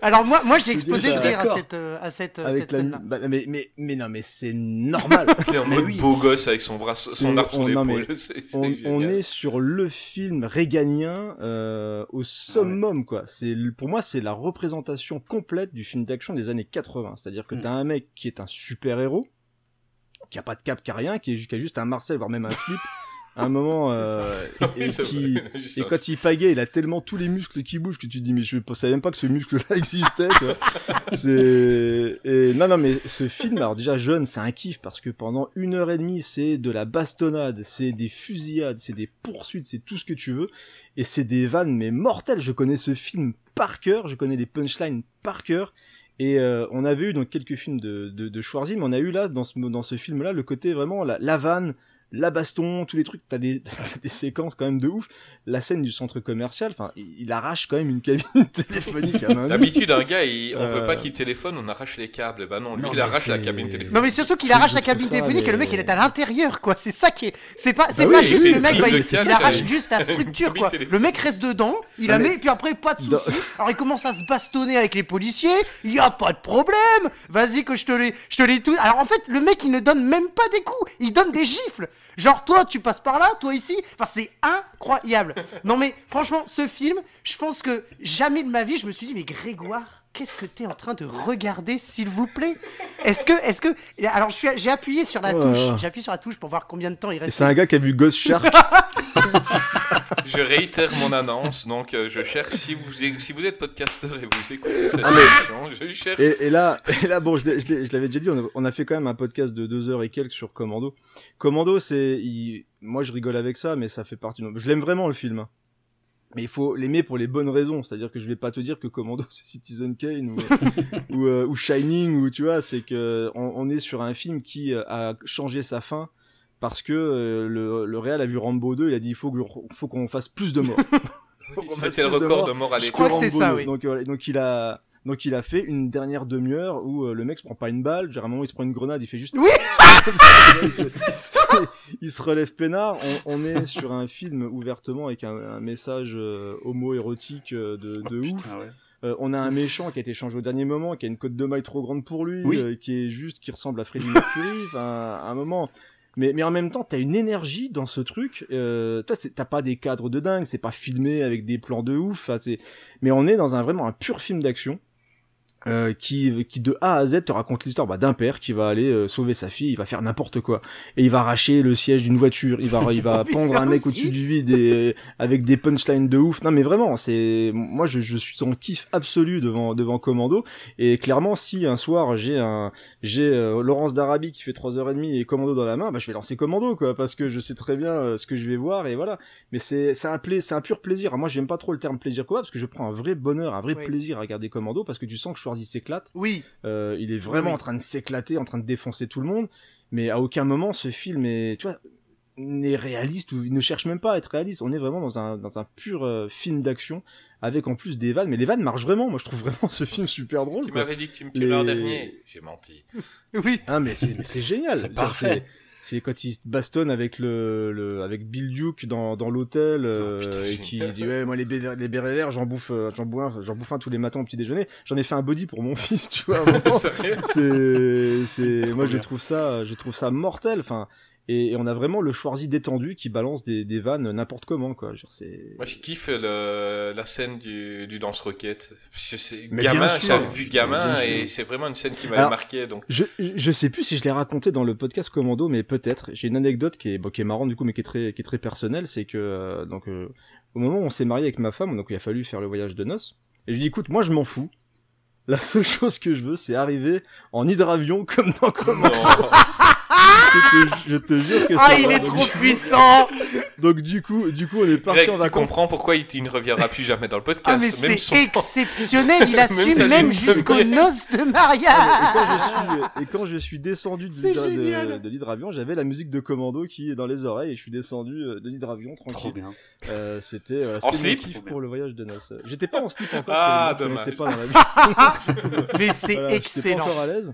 Speaker 2: Alors, moi, moi j'ai explosé de rire à cette, euh, à cette, euh,
Speaker 3: avec
Speaker 2: cette
Speaker 3: la,
Speaker 2: scène-là.
Speaker 3: bah, mais, mais, mais non, mais c'est normal.
Speaker 1: Il est en
Speaker 4: Mais
Speaker 1: mode
Speaker 4: oui.
Speaker 1: beau gosse avec son bras, son
Speaker 3: C'est-
Speaker 1: arbre sur l'épaule.
Speaker 3: mais
Speaker 1: C'est c'est
Speaker 3: on, on est sur le film réganien euh, au summum quoi. C'est le- pour moi c'est la représentation complète du film d'action des années 80. C'est-à-dire que
Speaker 4: Mm.
Speaker 3: t'as un mec qui est un super héros, qui a pas de cap, qui a rien, qui, est, qui a juste un Marcel voire même un slip. À un moment euh, et, qui et quand il pagaie, il a tellement tous les muscles qui bougent que tu te dis mais je savais même pas que ce muscle-là existait. Quoi. C'est et non non mais ce film alors déjà jeune c'est un kiff parce que pendant une heure et demie c'est de la bastonnade, c'est des fusillades, c'est des poursuites, c'est tout ce que tu veux et c'est des vannes mais mortelles. Je connais ce film par cœur, je connais les punchlines par cœur. Et euh, on avait eu donc quelques films de, de, de Schwarzy, mais on a eu là dans ce dans ce film-là le côté vraiment la, la vanne, la baston, tous les trucs. T'as des séquences quand même de ouf. La scène du centre commercial, enfin, il, il arrache quand même une cabine téléphonique à main.
Speaker 1: D'habitude, un gars, il- on
Speaker 3: Euh,
Speaker 1: veut pas qu'il téléphone, on arrache les câbles. Et ben non, lui,
Speaker 3: Non,
Speaker 1: il
Speaker 3: mais
Speaker 1: arrache la
Speaker 3: c'est-
Speaker 1: cabine téléphonique.
Speaker 2: Non mais surtout qu'il arrache la cabine
Speaker 3: ça,
Speaker 2: téléphonique et le mec il est à l'intérieur quoi. C'est ça qui est. C'est pas c'est
Speaker 3: Bah
Speaker 2: pas
Speaker 3: oui,
Speaker 2: juste le mec bah, il, arrache
Speaker 1: avec
Speaker 2: juste la structure quoi. Le mec reste dedans, il la
Speaker 3: mais-
Speaker 2: met et puis après pas de soucis. Alors il commence à se bastonner avec les policiers, il y a pas de problème. Vas-y que je te les je te les tout. Alors en fait le mec il ne donne même pas des coups, il donne des gifles. Genre toi tu passes par là, toi ici. Enfin c'est incroyable. Non mais franchement ce film, je pense que jamais de ma vie je me suis dit mais Grégoire qu'est-ce que tu es en train de regarder, s'il vous plaît? Est-ce que, est-ce que, alors j'ai appuyé sur la touche, j'ai appuyé sur la touche pour voir combien de temps il reste.
Speaker 3: c'est un gars qui a vu Ghost Shark.
Speaker 1: Je réitère mon annonce, donc euh, je cherche, si vous, si vous êtes podcasteur et vous écoutez cette
Speaker 3: Ah,
Speaker 1: émission, je cherche.
Speaker 3: Et, et là, et là, bon, je, l'avais déjà dit, on a, on a fait quand même un podcast de deux heures et quelques sur Commando. Commando, c'est, moi, je rigole avec ça, mais ça fait partie. de- Je l'aime vraiment le film, mais il faut l'aimer pour les bonnes raisons. C'est-à-dire que je vais pas te dire que Commando c'est Citizen Kane ou ou, euh, ou Shining ou tu vois, c'est que on, on est sur un film qui euh, a changé sa fin. Parce que euh, le, le Real a vu Rambo 2, il a dit il faut, qu'on fasse plus de morts. Faut qu'on fasse
Speaker 1: C'était le
Speaker 3: plus de
Speaker 1: record
Speaker 3: morts
Speaker 1: de mort à
Speaker 2: Je
Speaker 1: l'époque.
Speaker 2: crois que c'est ça,
Speaker 3: 2.
Speaker 2: oui.
Speaker 3: Donc, voilà, donc il a, donc il a fait une dernière demi-heure où euh, le mec se prend pas une balle, genre à un moment il se prend une grenade, il fait juste.
Speaker 2: Oui
Speaker 3: il, se... il se relève peinard. On, on est sur un film ouvertement avec un, un message euh, homo-érotique euh, de, de
Speaker 4: Oh,
Speaker 3: ouf.
Speaker 4: putain, ouais.
Speaker 3: Euh, on a un méchant qui a été changé au dernier moment, qui a une côte de maille trop grande pour lui,
Speaker 4: Oui.
Speaker 3: euh, qui est juste, qui ressemble à Freddie Mercury. Enfin, à un moment. Mais, mais en même temps, t'as une énergie dans ce truc. Euh, toi, c'est- t'as pas des cadres de dingue, c'est pas filmé avec des plans de ouf. mais on est dans un vraiment un pur film d'action. Euh, qui, qui de A à Z te raconte l'histoire bah, d'un père qui va aller euh, sauver sa fille, il va faire n'importe quoi et il va arracher le siège d'une voiture, il va il va pendre un mec au-dessus du vide et avec des punchlines de ouf. Non mais vraiment, c'est moi je, je suis en kiff absolu devant devant Commando et clairement si un soir j'ai un j'ai euh, Laurence d'Arabie qui fait 3h30 et Commando dans la main, bah je vais lancer Commando quoi parce que je sais très bien euh, ce que je vais voir et voilà. Mais c'est c'est un pla- c'est un pur plaisir. Moi j'aime pas trop le terme plaisir quoi parce que je prends un vrai bonheur, un vrai
Speaker 2: Oui.
Speaker 3: plaisir à regarder Commando parce que tu sens que Schwarzy s'éclate.
Speaker 2: Oui,
Speaker 3: Euh, il est vraiment
Speaker 2: Oui.
Speaker 3: en train de s'éclater, en train de défoncer tout le monde, mais à aucun moment ce film est, tu vois, n'est réaliste ou il ne cherche même pas à être réaliste. On est vraiment dans un dans un pur euh, film d'action avec en plus des vannes, mais les vannes marchent vraiment. Moi, je trouve vraiment ce film super drôle.
Speaker 1: Tu m'avais dit que tu me tuerais en
Speaker 3: Les-
Speaker 1: dernier. J'ai menti.
Speaker 2: oui.
Speaker 3: Ah mais c'est génial.
Speaker 4: C'est parfait.
Speaker 3: C'est- quand il se bastonne avec le, le avec Bill Duke dans, dans l'hôtel euh,
Speaker 1: Oh, putain,
Speaker 3: et qui dit ouais moi les bérets, les bérets verts j'en bouffe euh, j'en j'en bouffe un tous les matins au petit déjeuner. J'en ai fait un body pour mon fils tu vois c'est c'est moi je trouve ça je trouve ça mortel. Enfin et, et on a vraiment le Schwarzy détendu qui balance des, des vannes n'importe comment quoi Genre, c'est
Speaker 1: Moi, je kiffe le, la scène du, du Danse
Speaker 3: Mais
Speaker 1: gamin, j'avais vu gamin et c'est vraiment une scène qui m'avait marqué. Donc,
Speaker 3: je, je sais plus si je l'ai raconté dans le podcast Commando, mais peut-être. J'ai une anecdote qui est, bon, qui est marrante du coup, mais qui est très, qui est très personnelle. C'est que euh, donc euh, au moment où on s'est marié avec ma femme, donc il a fallu faire le voyage de noces. Et je lui dis écoute, moi je m'en fous. La seule chose que je veux, c'est arriver en hydravion comme dans Commando. je, te, je te jure que
Speaker 2: Ah,
Speaker 3: ça
Speaker 2: il
Speaker 3: va.
Speaker 2: est
Speaker 3: donc,
Speaker 2: trop puissant
Speaker 3: donc du coup, du coup, on est parti
Speaker 1: Greg,
Speaker 3: en
Speaker 1: tu
Speaker 3: vacances.
Speaker 1: comprends pourquoi il, il ne reviendra plus jamais dans le
Speaker 2: Ah,
Speaker 1: podcast.
Speaker 2: mais
Speaker 1: même
Speaker 2: c'est
Speaker 1: son...
Speaker 2: exceptionnel, il
Speaker 1: Même
Speaker 2: assume même
Speaker 1: ligne
Speaker 2: jusqu'aux noces de
Speaker 3: Ah,
Speaker 2: mariage.
Speaker 3: mais- et, quand je suis, et quand je suis descendu de, de, de l'hydravion, j'avais la musique de Commando qui est dans les oreilles et je suis descendu euh, de l'hydravion
Speaker 4: Trop
Speaker 3: tranquille.
Speaker 4: bien.
Speaker 3: Euh, c'était euh, mon
Speaker 1: slip
Speaker 3: kiff pour le voyage de noces. J'étais pas en slip encore,
Speaker 1: Ah,
Speaker 3: parce que
Speaker 1: dommage.
Speaker 3: pas dans la vie.
Speaker 2: Mais c'est
Speaker 3: Voilà, j'étais pas
Speaker 2: excellent.
Speaker 3: encore à l'aise.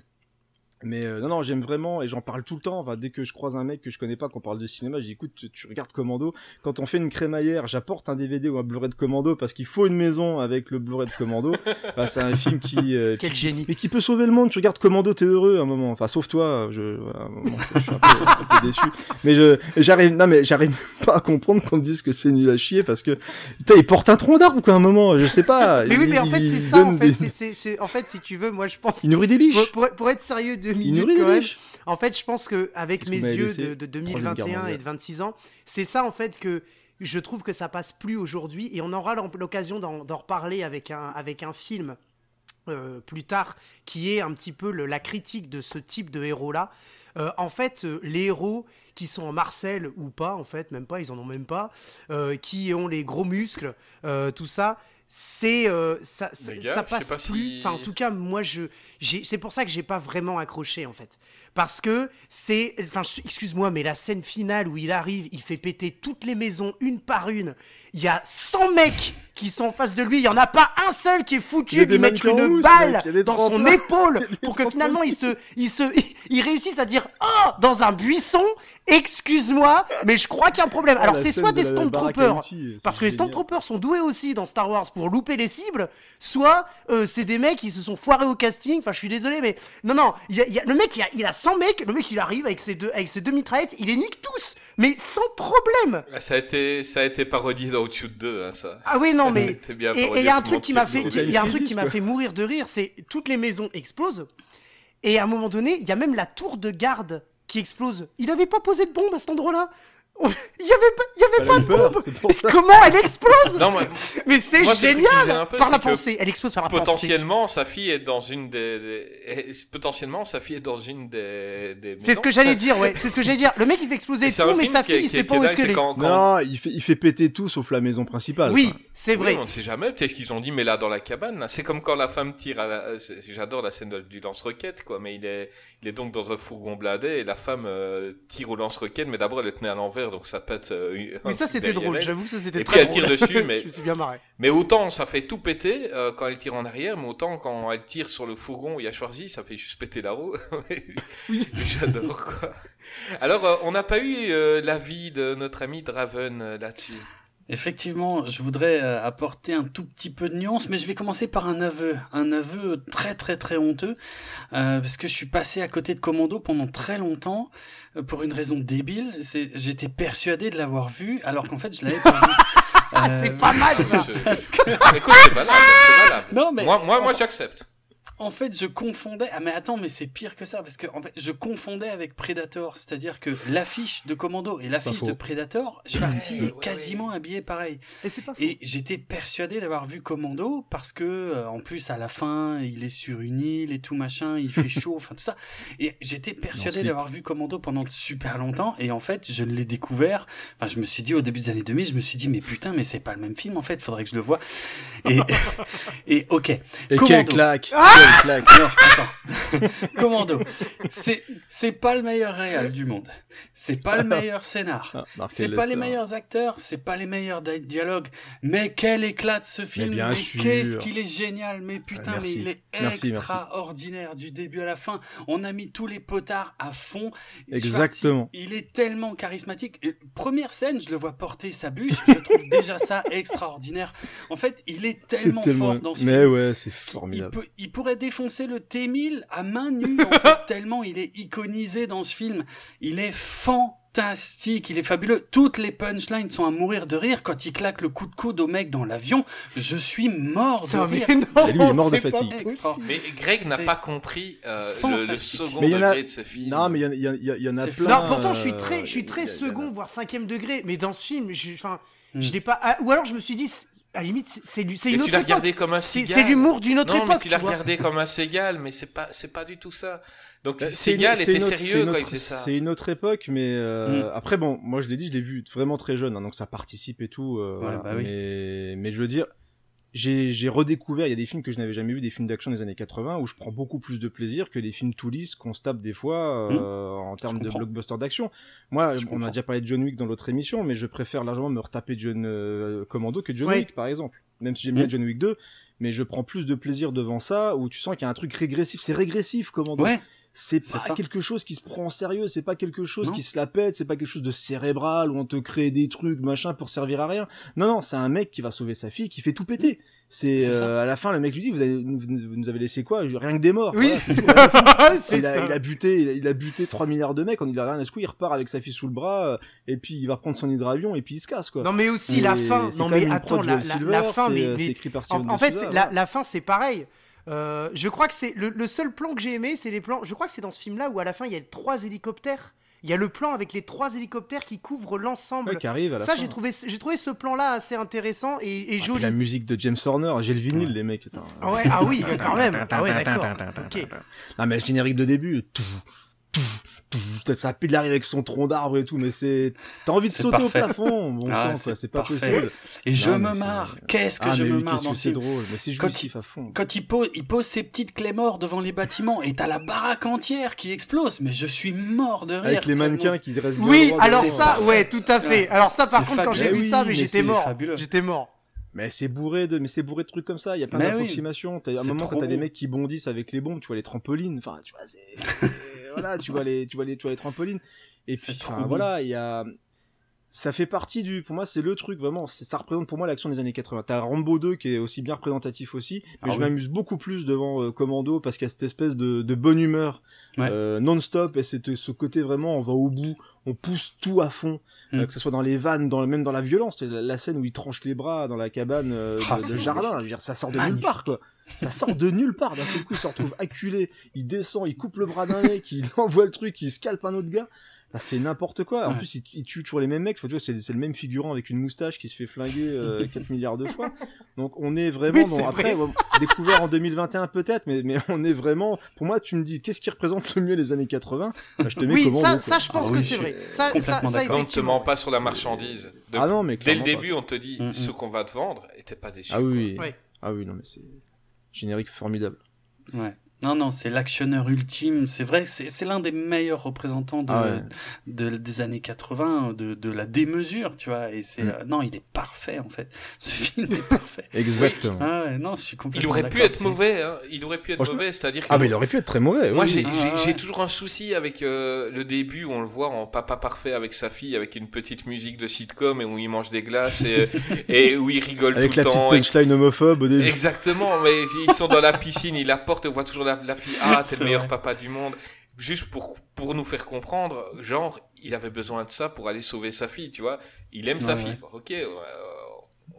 Speaker 3: Mais euh, non, non, j'aime vraiment et j'en parle tout le temps. Enfin, dès que je croise un mec que je connais pas, qu'on parle de cinéma, je dis écoute, tu, tu regardes Commando. Quand on fait une crémaillère, j'apporte un DVD ou un Blu-ray de Commando parce qu'il faut une maison avec le Blu-ray de Commando. Enfin, c'est un film qui, euh,
Speaker 2: Quel
Speaker 3: qui-
Speaker 2: génie.
Speaker 3: mais qui peut sauver le monde. Tu regardes Commando, t'es heureux à un moment. Enfin, sauf toi, je, voilà, à un moment, je suis un peu, un peu déçu. Mais je, j'arrive, non, mais j'arrive pas à comprendre qu'on me dise que c'est nul à chier parce que, putain, il porte un tronc d'arbre, quoi, à un moment. Je sais pas.
Speaker 2: Mais oui,
Speaker 3: Il-
Speaker 2: mais en fait, c'est ça, en fait.
Speaker 3: des-
Speaker 2: En fait, si tu veux, moi, je pense.
Speaker 3: Il nourrit des biches.
Speaker 2: Pour, pour- pour être sérieux deux minutes quand même, en fait, je pense que avec mes yeux de, de
Speaker 3: Troisième Guerre
Speaker 2: 2021 et de 26 ans, c'est ça en fait que je trouve que ça passe plus aujourd'hui et on aura l'occasion d'en d'en reparler avec un, avec un film euh, plus tard qui est un petit peu le- la critique de ce type de héros-là. Euh, en fait, euh, les héros qui sont en Marcel ou pas, en fait, même pas, ils en ont même pas, euh, qui ont les gros muscles, euh, tout ça, c'est euh, ça, ça,
Speaker 1: gars,
Speaker 2: ça passe
Speaker 1: pas
Speaker 2: plus.
Speaker 1: si-
Speaker 2: Enfin, en tout cas, moi, je, c'est pour ça que j'ai pas vraiment accroché, en fait, parce que c'est, enfin, excuse-moi, mais la scène finale où il arrive, il fait péter toutes les maisons une par une. Il y a 100 mecs qui sont en face de lui. Il y en a pas un seul qui est foutu de lui mettre une balle dans son épaule pour que finalement il se, il se, il réussisse à dire oh dans un buisson. Excuse-moi, mais je crois qu'il y a un problème.
Speaker 3: Ah,
Speaker 2: Alors c'est soit
Speaker 3: de
Speaker 2: des Stormtroopers, parce que les. Stormtroopers sont doués aussi dans Star Wars pour louper les cibles, soit euh, c'est des mecs qui se sont foirés au casting. Enfin, je suis désolé, mais non, non, il y a, il y a- le mec, il a, il a 100 mecs, le mec il arrive avec ses deux, avec ses deux mitraillettes, il les nique tous. Mais sans problème.
Speaker 1: Ah, Ça a été, ça a été parodié dans Outshoot 2, hein, ça.
Speaker 2: Ah oui, non, mais.
Speaker 1: Bien
Speaker 2: Et il y a un truc qui m'a fait, il y a un truc qui m'a fait mourir de rire, c'est toutes les maisons explosent. Et à un moment donné, il y a même la tour de garde qui explose. Il n'avait pas posé de bombe à cet endroit-là. Il y avait pas, il y avait
Speaker 3: Elle
Speaker 2: pas de
Speaker 3: peur,
Speaker 2: bombe. Comment elle explose
Speaker 1: Non, mais
Speaker 2: Mais c'est génial
Speaker 1: peu,
Speaker 2: par la pensée. Elle explose par la pensée.
Speaker 1: potentiellement, sa fille est dans une des, potentiellement, sa fille est dans une des, des
Speaker 2: C'est ce que j'allais dire, ouais. C'est ce que j'allais dire. Le mec il fait exploser tout, mais sa fille il sait pas où est-ce qu'elle est.
Speaker 3: Non, il fait, il fait péter tout sauf la maison principale.
Speaker 2: Oui, c'est vrai.
Speaker 1: Oui, on ne sait jamais. Peut-être qu'ils ont dit, mais là, dans la cabane, c'est comme quand la femme tire euh, J'adore la scène du lance-roquette, quoi. Mais il est, il est donc dans un fourgon blindé et la femme euh, tire au lance-roquette, mais d'abord elle le tenait à l'envers, donc ça pète. euh, un
Speaker 2: Oui, ça c'était drôle. J'avoue que ça c'était
Speaker 1: Et
Speaker 2: très
Speaker 1: puis elle
Speaker 2: drôle.
Speaker 1: tire dessus, mais-
Speaker 2: Je me suis bien marré.
Speaker 1: Mais autant ça fait tout péter euh, quand elle tire en arrière, mais autant quand elle tire sur le fourgon où il y a Schwarzy, ça fait juste péter la roue.
Speaker 2: Oui.
Speaker 1: J'adore quoi. Alors, euh, on n'a pas eu euh, l'avis de notre ami Draven euh, là-dessus.
Speaker 4: Effectivement, je voudrais euh, apporter un tout petit peu de nuance, mais je vais commencer par un aveu, un aveu très très très honteux, euh, parce que je suis passé à côté de Commando pendant très longtemps euh, pour une raison débile. C'est, j'étais persuadé de l'avoir vu, alors qu'en fait je l'avais pas vu. Euh,
Speaker 2: C'est pas mal ça.
Speaker 1: Je-
Speaker 4: que-
Speaker 1: Écoute, c'est valable.
Speaker 4: Non, mais
Speaker 1: moi, moi, moi, j'accepte.
Speaker 4: En fait, je confondais. Ah mais attends, mais c'est pire que ça parce que en fait, je confondais avec Predator, c'est-à-dire que l'affiche de Commando et l'affiche de Predator, Schwarzy
Speaker 1: Ouais,
Speaker 4: est
Speaker 1: ouais,
Speaker 4: quasiment habillé pareil.
Speaker 2: Et c'est pas faux.
Speaker 4: Et j'étais persuadé d'avoir vu Commando parce que euh, en plus à la fin, il est sur une île et tout machin, il fait chaud, enfin tout ça. Et j'étais persuadé d'avoir vu Commando pendant super longtemps et en fait, je l'ai découvert. Enfin, je me suis dit au début des années 2000, je me suis dit mais putain, mais c'est pas le même film en fait, faudrait que je le voie. Et et OK.
Speaker 3: Et
Speaker 4: Commando.
Speaker 3: quelle claque
Speaker 2: Ah
Speaker 3: Quelle claque
Speaker 4: Non, attends. Commando. C'est, c'est pas le meilleur réal du monde. C'est pas le meilleur scénar.
Speaker 3: Ah,
Speaker 4: C'est pas les meilleurs acteurs, c'est pas les meilleurs di- dialogues, mais quel éclate ce film, mais qu'est-ce qu'il est génial, mais putain,
Speaker 3: Ah,
Speaker 4: mais
Speaker 3: merci.
Speaker 4: il est
Speaker 3: Merci, merci.
Speaker 4: extraordinaire du début à la fin. On a mis tous les potards à fond.
Speaker 3: Exactement.
Speaker 4: Il est tellement charismatique. Et première scène, je le vois porter sa bûche, je trouve déjà ça extraordinaire. En fait, il est tellement,
Speaker 3: tellement.
Speaker 4: fort dans ce
Speaker 3: Mais
Speaker 4: film.
Speaker 3: ouais, c'est
Speaker 4: Il,
Speaker 3: formidable.
Speaker 4: peut, il pourrait défoncer le T-1000 à main nue, en fait, tellement il est iconisé dans ce film. Il est fantastique, il est fabuleux. Toutes les punchlines sont à mourir de rire. Quand il claque le coup de coude au mec dans l'avion, je suis mort de rire.
Speaker 2: non,
Speaker 3: lui, il est mort de fatigue.
Speaker 1: Mais Greg n'a pas compris euh, le, second
Speaker 3: Mais il y en a-
Speaker 1: degré de ce film.
Speaker 3: Non, mais il y en a- y, y y plein.
Speaker 2: Non, pourtant je suis
Speaker 3: euh,
Speaker 2: très, je suis très second, voire cinquième degré, mais dans ce film, je, enfin,
Speaker 4: Hmm.
Speaker 2: je l'ai pas. ah, Ou alors je me suis dit, à la limite, c'est- c'est du- c'est
Speaker 1: Mais
Speaker 2: une
Speaker 1: tu
Speaker 2: autre
Speaker 1: l'as
Speaker 2: époque.
Speaker 1: regardé comme un cigale.
Speaker 2: c'est l'humour d'une autre
Speaker 1: non, mais
Speaker 2: époque.
Speaker 1: tu l'as
Speaker 2: tu
Speaker 1: regardé comme un Ségal, mais c'est pas, c'est pas du tout ça. Donc Ségal
Speaker 3: c'est
Speaker 1: était
Speaker 3: autre-
Speaker 1: sérieux quand il faisait ça.
Speaker 3: C'est une autre époque, mais euh,
Speaker 4: Mm.
Speaker 3: après bon, moi je l'ai dit, je l'ai vu vraiment très jeune, hein, donc ça participe et tout. euh,
Speaker 4: Ouais,
Speaker 3: voilà.
Speaker 4: bah oui.
Speaker 3: Mais mais je veux dire, j'ai redécouvert, il y a des films que je n'avais jamais vus, des films d'action des années 80 où je prends beaucoup plus de plaisir que les films tout lisses qu'on se tape des fois euh, en termes de blockbuster d'action. Moi,
Speaker 4: Je
Speaker 3: on
Speaker 4: comprends.
Speaker 3: a déjà parlé de John Wick dans l'autre émission, mais je préfère largement me retaper John euh, Commando que John. Wick par exemple. Même si j'aime bien John Wick 2, mais je prends plus de plaisir devant ça où tu sens qu'il y a un truc régressif, c'est régressif Commando
Speaker 4: Ouais,
Speaker 3: c'est pas
Speaker 4: ça.
Speaker 3: quelque chose qui se prend en sérieux, c'est pas quelque chose
Speaker 4: Non.
Speaker 3: qui se la pète, c'est pas quelque chose de cérébral où on te crée des trucs machin pour servir à rien. Non non, c'est un mec qui va sauver sa fille, qui fait tout péter. C'est euh, à la fin le mec lui dit vous, avez, vous, vous nous avez laissé quoi? Rien que des morts.
Speaker 2: Oui,
Speaker 3: Voilà, tout. il, a, il a buté, il a, il a buté 3 milliards de mecs, on il a rien à ce coup, il repart avec sa fille sous le bras, euh, et puis il va prendre son hydravion et puis il se casse quoi.
Speaker 2: Non, mais aussi
Speaker 3: Et
Speaker 2: la fin. Non, mais attends, la,
Speaker 3: Joel
Speaker 2: la-
Speaker 3: Silver,
Speaker 2: la fin, mais,
Speaker 3: euh,
Speaker 2: mais-
Speaker 3: écrit par
Speaker 2: En, fait,
Speaker 3: Silver,
Speaker 2: la, la fin, c'est pareil. Euh, je crois que c'est le, le seul plan que j'ai aimé, c'est les plans. Je crois que c'est dans ce film-là où à la fin il y a trois hélicoptères. Il y a le plan avec les trois hélicoptères qui couvrent l'ensemble.
Speaker 3: Ouais, qui arrive à la
Speaker 2: Ça,
Speaker 3: fin.
Speaker 2: j'ai trouvé, j'ai trouvé ce plan-là assez intéressant et, et
Speaker 3: Ah, puis
Speaker 2: joli.
Speaker 3: la musique de James Horner, j'ai le vinyle les mecs.
Speaker 2: Ah ouais, ah oui, quand même. Ah ouais, d'accord. Ok.
Speaker 3: Non mais le générique de début, tout, ça pile arrive avec son tronc d'arbre et tout, mais c'est, t'as envie de sauter
Speaker 4: parfait.
Speaker 3: au plafond, bon
Speaker 4: Ah,
Speaker 3: sang
Speaker 4: c'est
Speaker 3: pas
Speaker 4: parfait.
Speaker 3: possible.
Speaker 4: et je
Speaker 3: Non,
Speaker 4: me marre. Qu'est-ce que
Speaker 3: ah
Speaker 4: je
Speaker 3: mais
Speaker 4: me
Speaker 3: oui,
Speaker 4: marre
Speaker 3: qu'est-ce
Speaker 4: dans
Speaker 3: c'est drôle, mais c'est
Speaker 4: Quand
Speaker 3: jouissif à fond.
Speaker 4: Quand il pose, il pose ses petites clés morts devant les bâtiments et t'as la baraque entière qui explose, mais je suis mort de rire.
Speaker 3: Avec les mannequins qui restent
Speaker 2: Oui, alors ça, ouais, tout à fait. Alors ça, par contre, quand j'ai vu ça, mais j'étais mort. J'étais mort.
Speaker 3: Mais c'est bourré de, mais c'est bourré de trucs comme ça. Il y a plein
Speaker 4: Mais oui.
Speaker 3: d'approximations. T'as un moment quand t'as des mecs qui bondissent avec les bombes, tu vois les trampolines. Enfin, tu vois, voilà, tu vois les, tu vois les, tu vois les trampolines. Et puis, enfin, voilà, il y a, ça fait partie du, pour moi, c'est le truc vraiment, ça représente pour moi l'action des années 80. T'as Rambo 2 qui est aussi bien représentatif aussi, mais
Speaker 4: Ah
Speaker 3: je
Speaker 4: oui.
Speaker 3: m'amuse beaucoup plus devant euh, Commando parce qu'il y a cette espèce de, de bonne humeur
Speaker 4: Ouais.
Speaker 3: euh, non-stop et c'est ce côté vraiment, on va au bout, on pousse tout à fond,
Speaker 4: Mm.
Speaker 3: euh, que ce soit dans les vannes, dans, même dans la violence. La, la scène où il tranche les bras dans la cabane euh,
Speaker 4: Ah,
Speaker 3: de, jardin, je veux dire, ça sort de nulle part quoi. Ça sort de nulle part. D'un seul coup, il se retrouve acculé, il descend, il coupe le bras d'un mec, il envoie le truc, il scalpe un autre gars. Enfin, c'est n'importe quoi. En
Speaker 4: Ouais.
Speaker 3: plus, il, il tue toujours les mêmes mecs. Enfin, tu vois, c'est c'est le même figurant avec une moustache qui se fait flinguer euh, 4 milliards de fois. Donc, on est vraiment
Speaker 2: Oui,
Speaker 3: dans, après,
Speaker 2: vrai.
Speaker 3: découvert en 2021 peut-être, mais, mais on est vraiment, pour moi, tu me dis, qu'est-ce qui représente le mieux les années 80? Bah, je te mets
Speaker 2: Oui,
Speaker 3: Commando,
Speaker 2: ça, ça, je pense
Speaker 4: Ah
Speaker 2: que
Speaker 4: oui,
Speaker 2: c'est vrai. Ça, ça,
Speaker 4: complètement
Speaker 2: ça,
Speaker 4: d'accord.
Speaker 1: On ne te ment pas sur la marchandise. De-
Speaker 3: Ah non, mais
Speaker 1: Dès le début, on te dit
Speaker 4: Mm, mm.
Speaker 1: ce qu'on va te vendre et t'es pas déçu.
Speaker 3: Ah oui. Ah oui, non, mais c'est générique formidable.
Speaker 4: Ouais. Non, non, c'est l'actionneur ultime. C'est vrai, c'est c'est l'un des meilleurs représentants de,
Speaker 3: Ah ouais.
Speaker 4: de- des années 80, de, de la démesure, tu vois. Et c'est,
Speaker 3: Mm.
Speaker 4: euh, non, il est parfait, en fait. Ce film est parfait.
Speaker 3: Exactement.
Speaker 4: Ah ouais, non, je suis complètement
Speaker 1: Il aurait pu être mauvais. Hein. Il aurait pu être
Speaker 3: Franchement-
Speaker 1: mauvais, c'est-à-dire que
Speaker 3: Ah, mais il aurait pu être très mauvais.
Speaker 1: Moi,
Speaker 3: oui.
Speaker 1: j'ai
Speaker 4: Ah,
Speaker 1: j'ai-
Speaker 4: ouais.
Speaker 1: j'ai toujours un souci avec euh, le début où on le voit en papa parfait avec sa fille, avec une petite musique de sitcom et où il mange des glaces et, et où il rigole
Speaker 3: Avec
Speaker 1: tout
Speaker 3: la
Speaker 1: le
Speaker 3: petite
Speaker 1: temps. et-
Speaker 3: punchline homophobe au début.
Speaker 1: Exactement, mais ils sont dans la piscine, il la porte, on voit toujours la, la fille. Ah, t'es le meilleur
Speaker 4: vrai.
Speaker 1: papa du monde. Juste pour, pour nous faire comprendre, genre, il avait besoin de ça pour aller sauver sa fille, tu vois. Il aime sa
Speaker 4: Ouais,
Speaker 1: fille. ok,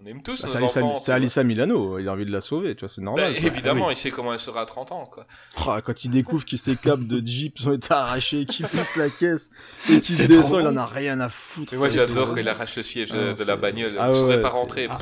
Speaker 1: on aime tous
Speaker 3: Bah,
Speaker 1: nos
Speaker 3: c'est Alissa,
Speaker 1: enfants.
Speaker 3: c'est
Speaker 1: tu vois.
Speaker 3: Alissa Milano, il a envie de la sauver, tu vois, c'est
Speaker 1: Bah,
Speaker 3: normal. quoi.
Speaker 1: évidemment, il sait comment elle sera à 30 ans, quoi.
Speaker 3: Oh, quand il découvre qu'il s'écape de Jeep, son état arraché, qu'il pousse la caisse et qu'il descend, il en a rien à foutre.
Speaker 1: Et moi, j'adore
Speaker 3: tout.
Speaker 1: quand il arrache le siège
Speaker 3: Ah,
Speaker 1: de, de la bagnole.
Speaker 3: Ah
Speaker 1: je
Speaker 3: ouais,
Speaker 1: saurais
Speaker 3: ouais,
Speaker 1: pas.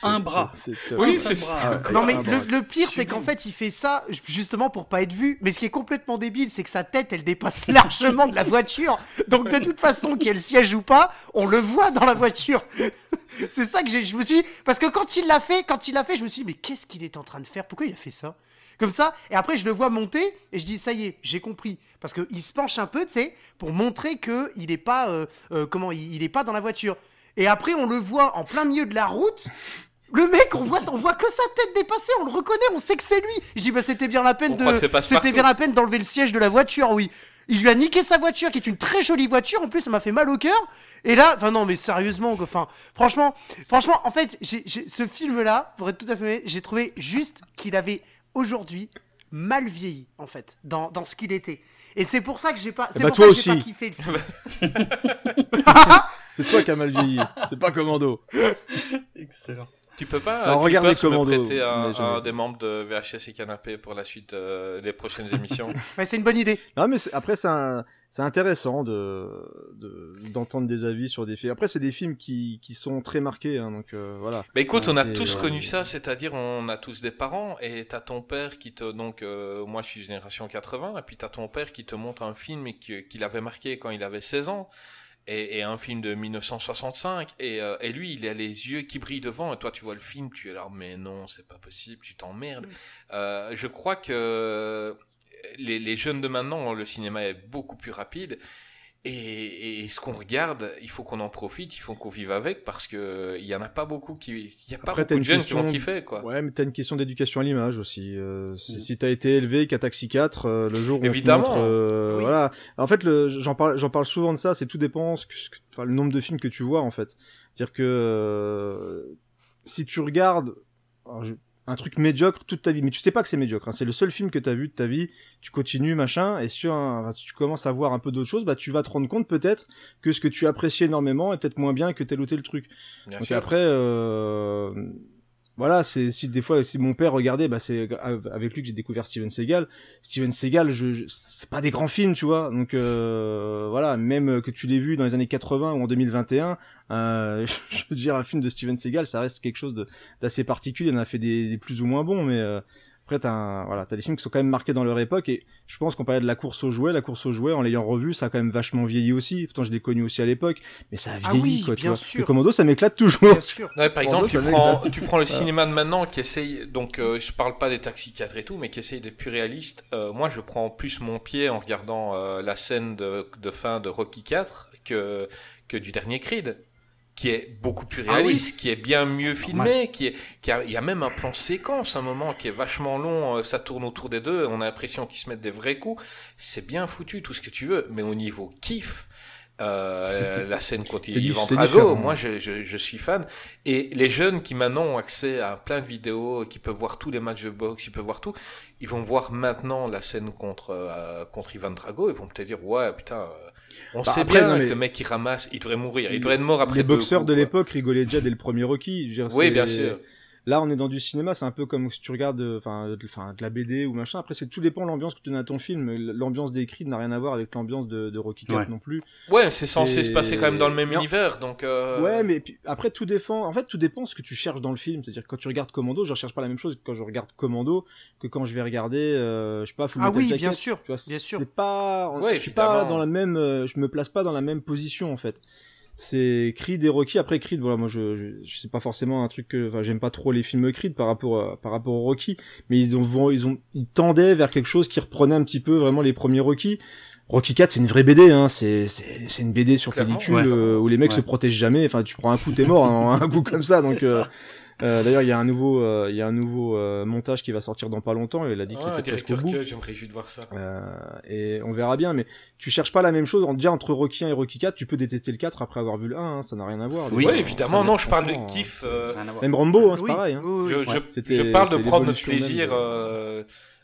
Speaker 3: C'est-
Speaker 4: Un bras.
Speaker 1: Oui, c'est ça.
Speaker 3: Ah,
Speaker 2: Non mais
Speaker 3: Ah, bah,
Speaker 2: le, le pire c'est qu'en fait il fait ça justement pour pas être vu. Mais ce qui est complètement débile c'est que sa tête elle dépasse largement de la voiture. Donc de toute façon qu'il y ait le siège ou pas, on le voit dans la voiture. c'est ça que j'ai, je me suis dit parce que quand il l'a fait, quand il l'a fait, je me suis dit mais qu'est-ce qu'il est en train de faire? Pourquoi il a fait ça? Comme ça et après je le vois monter et je dis ça y est j'ai compris parce que il se penche un peu tu sais pour montrer que il est pas euh, euh, comment il, il est pas dans la voiture. Et après on le voit en plein milieu de la route. Le mec, on voit, on voit que sa tête dépasser, on le reconnaît, on sait que c'est lui. Je dis, bah c'était bien la peine
Speaker 1: On
Speaker 2: de, c'était bien la peine d'enlever le siège de la voiture, oui. Il lui a niqué sa voiture, qui est une très jolie voiture. En plus, ça m'a fait mal au cœur. Et là, enfin non, mais sérieusement, enfin, franchement, franchement, en fait, ce film-là, pour être tout à fait honnête, j'ai trouvé juste qu'il avait aujourd'hui mal vieilli, en fait, dans, dans ce qu'il était. Et c'est pour ça que j'ai pas, c'est
Speaker 3: bah,
Speaker 2: pour
Speaker 3: toi
Speaker 2: ça que j'ai pas
Speaker 3: aussi.
Speaker 2: kiffé le film.
Speaker 3: C'est toi qui as mal vieilli, c'est pas Commando.
Speaker 4: Excellent.
Speaker 1: Tu peux pas,
Speaker 3: Alors,
Speaker 1: euh, me prêter un,
Speaker 3: mais
Speaker 1: des membres de VHS et Canapé pour la suite euh, des prochaines émissions
Speaker 2: Ouais, c'est une bonne idée.
Speaker 3: Non, mais après, c'est un- c'est intéressant de de- d'entendre des avis sur des films. Après, c'est des films qui, qui sont très marqués, hein, donc euh, voilà.
Speaker 1: Bah écoute, on a tous
Speaker 3: ouais.
Speaker 1: connu ça, c'est-à-dire on a tous des parents et t'as ton père qui te donc euh, moi je suis génération 80 et puis t'as ton père qui te montre un film et qui, qui l'avait marqué quand il avait 16 ans et, et un film de 1965 et, euh, et lui il a les yeux qui brillent devant et toi tu vois le film tu es là mais non c'est pas possible tu t'emmerdes. Euh, je crois que les, les jeunes de maintenant le cinéma est beaucoup plus rapide et, et ce qu'on regarde, il faut qu'on en profite, il faut qu'on vive avec parce que il y en a pas beaucoup qui, il y a pas
Speaker 3: Après,
Speaker 1: beaucoup de
Speaker 3: une
Speaker 1: jeunes qui vont
Speaker 3: question-
Speaker 1: kiffer quoi.
Speaker 3: Ouais, mais t'as une question d'éducation à l'image aussi. Euh, si,
Speaker 4: Mm.
Speaker 3: si t'as été élevé qu'à Taxi 4, euh, le jour où
Speaker 1: Évidemment.
Speaker 3: on te montre, euh,
Speaker 2: Oui.
Speaker 3: voilà. En fait, le- j'en parle, j'en parle souvent de ça. C'est tout dépend ce que, ce que- enfin, le nombre de films que tu vois en fait. C'est-à-dire que euh, si tu regardes alors, je- un truc médiocre toute ta vie, mais tu sais pas que c'est médiocre. hein, c'est le seul film que t'as vu de ta vie. Tu continues machin, et si, un- enfin, si tu commences à voir un peu d'autres choses, bah tu vas te rendre compte peut-être que ce que tu appréciais énormément est peut-être moins bien que tel ou tel truc.
Speaker 1: Bien
Speaker 3: Donc
Speaker 1: sûr.
Speaker 3: après, euh, voilà, c'est si des fois si mon père regardait, bah c'est avec lui que j'ai découvert Steven Seagal. Steven Seagal, je, je- c'est pas des grands films, tu vois. Donc euh, voilà, même que tu l'aies vu dans les années 80 ou en 2021, euh, je veux dire un film de Steven Seagal, ça reste quelque chose d'assez particulier. On a fait des, des plus ou moins bons, mais euh, après t'as un- voilà, t'as des films qui sont quand même marqués dans leur époque et je pense qu'on parlait de la course aux jouets, la course aux jouets en l'ayant revu, ça a quand même vachement vieilli aussi. Pourtant je l'ai connu aussi à l'époque, mais ça a
Speaker 2: Ah
Speaker 3: vieilli
Speaker 2: oui,
Speaker 3: quoi, tu vois. Le Commando, ça m'éclate toujours.
Speaker 2: Bien sûr.
Speaker 1: Ouais, par exemple, tu prends, tu prends le cinéma de maintenant qui essaye, donc euh, je parle pas des taxis 4 et tout, mais qui essaye d'être plus réaliste. Euh, moi, je prends plus mon pied en regardant euh, la scène de, de fin de Rocky 4 que, que du dernier Creed qui est beaucoup plus
Speaker 4: Ah oui.
Speaker 1: réaliste, qui est bien mieux filmé, qui est, qui a, il y a même un plan séquence, un moment qui est vachement long, euh, ça tourne autour des deux, on a l'impression qu'ils se mettent des vrais coups. C'est bien foutu, tout ce que tu veux, mais au niveau kiff, Euh, la scène continue Yvan Drago, moi je, je, je, suis fan. Et les jeunes qui maintenant ont accès à plein de vidéos, qui peuvent voir tous les matchs de boxe, qui peuvent voir tout, ils vont voir maintenant la scène contre euh, contre Ivan Drago, ils vont peut-être dire ouais putain, euh, on bah, sait bien que le mec qui ramasse, il devrait mourir, il devrait être mort après. Les
Speaker 3: boxeurs de l'époque rigolaient déjà dès le premier Rocky.
Speaker 1: oui, bien sûr.
Speaker 3: Là, on est dans du cinéma, c'est un peu comme si tu regardes, euh, enfin, de, la BD ou machin. Après, c'est tout dépend de l'ambiance que tu donnes à ton film. L'ambiance décrite n'a rien à voir avec l'ambiance de, Rocky IV non plus.
Speaker 1: Ouais, c'est censé se passer quand même dans le même univers, donc. Euh...
Speaker 3: Ouais, mais après tout dépend. En fait, tout dépend de ce que tu cherches dans le film. C'est-à-dire quand tu regardes Commando, je recherche pas la même chose quand je regarde Commando que quand je vais regarder, euh, je sais pas, Full
Speaker 2: ah
Speaker 3: oui,
Speaker 2: bien sûr, tu vois,
Speaker 3: bien
Speaker 2: sûr.
Speaker 3: C'est pas, ouais, je suis pas dans la même, euh, je me place pas dans la même position en fait c'est Creed et Rocky. Après Creed, voilà, moi je, je, sais pas forcément un truc que, enfin, j'aime pas trop les films Creed par rapport à, par rapport au Rocky, mais ils ont, ils ont, ils tendaient vers quelque chose qui reprenait un petit peu vraiment les premiers Rocky. Rocky 4 c'est une vraie BD hein, c'est c'est c'est une BD sur pellicule euh, où les mecs se protègent jamais, enfin tu prends un coup t'es mort hein, un coup comme ça. Donc euh, euh, D'ailleurs, il y a un nouveau, euh, il y a un nouveau euh, montage qui va sortir dans pas longtemps. Il a dit qu'il
Speaker 1: ah, était presque au bout. J'aimerais juste voir ça.
Speaker 3: et on verra bien, mais tu cherches pas la même chose. Déjà entre Rocky 1 et Rocky 4, tu peux détester le 4 après avoir vu le 1. Hein, ça n'a rien à voir.
Speaker 1: Oui, évidemment. Non, je parle de kiff.
Speaker 3: Même Rambo, hein, c'est pareil. Hein.
Speaker 1: Je, je, je, parle de prendre notre plaisir.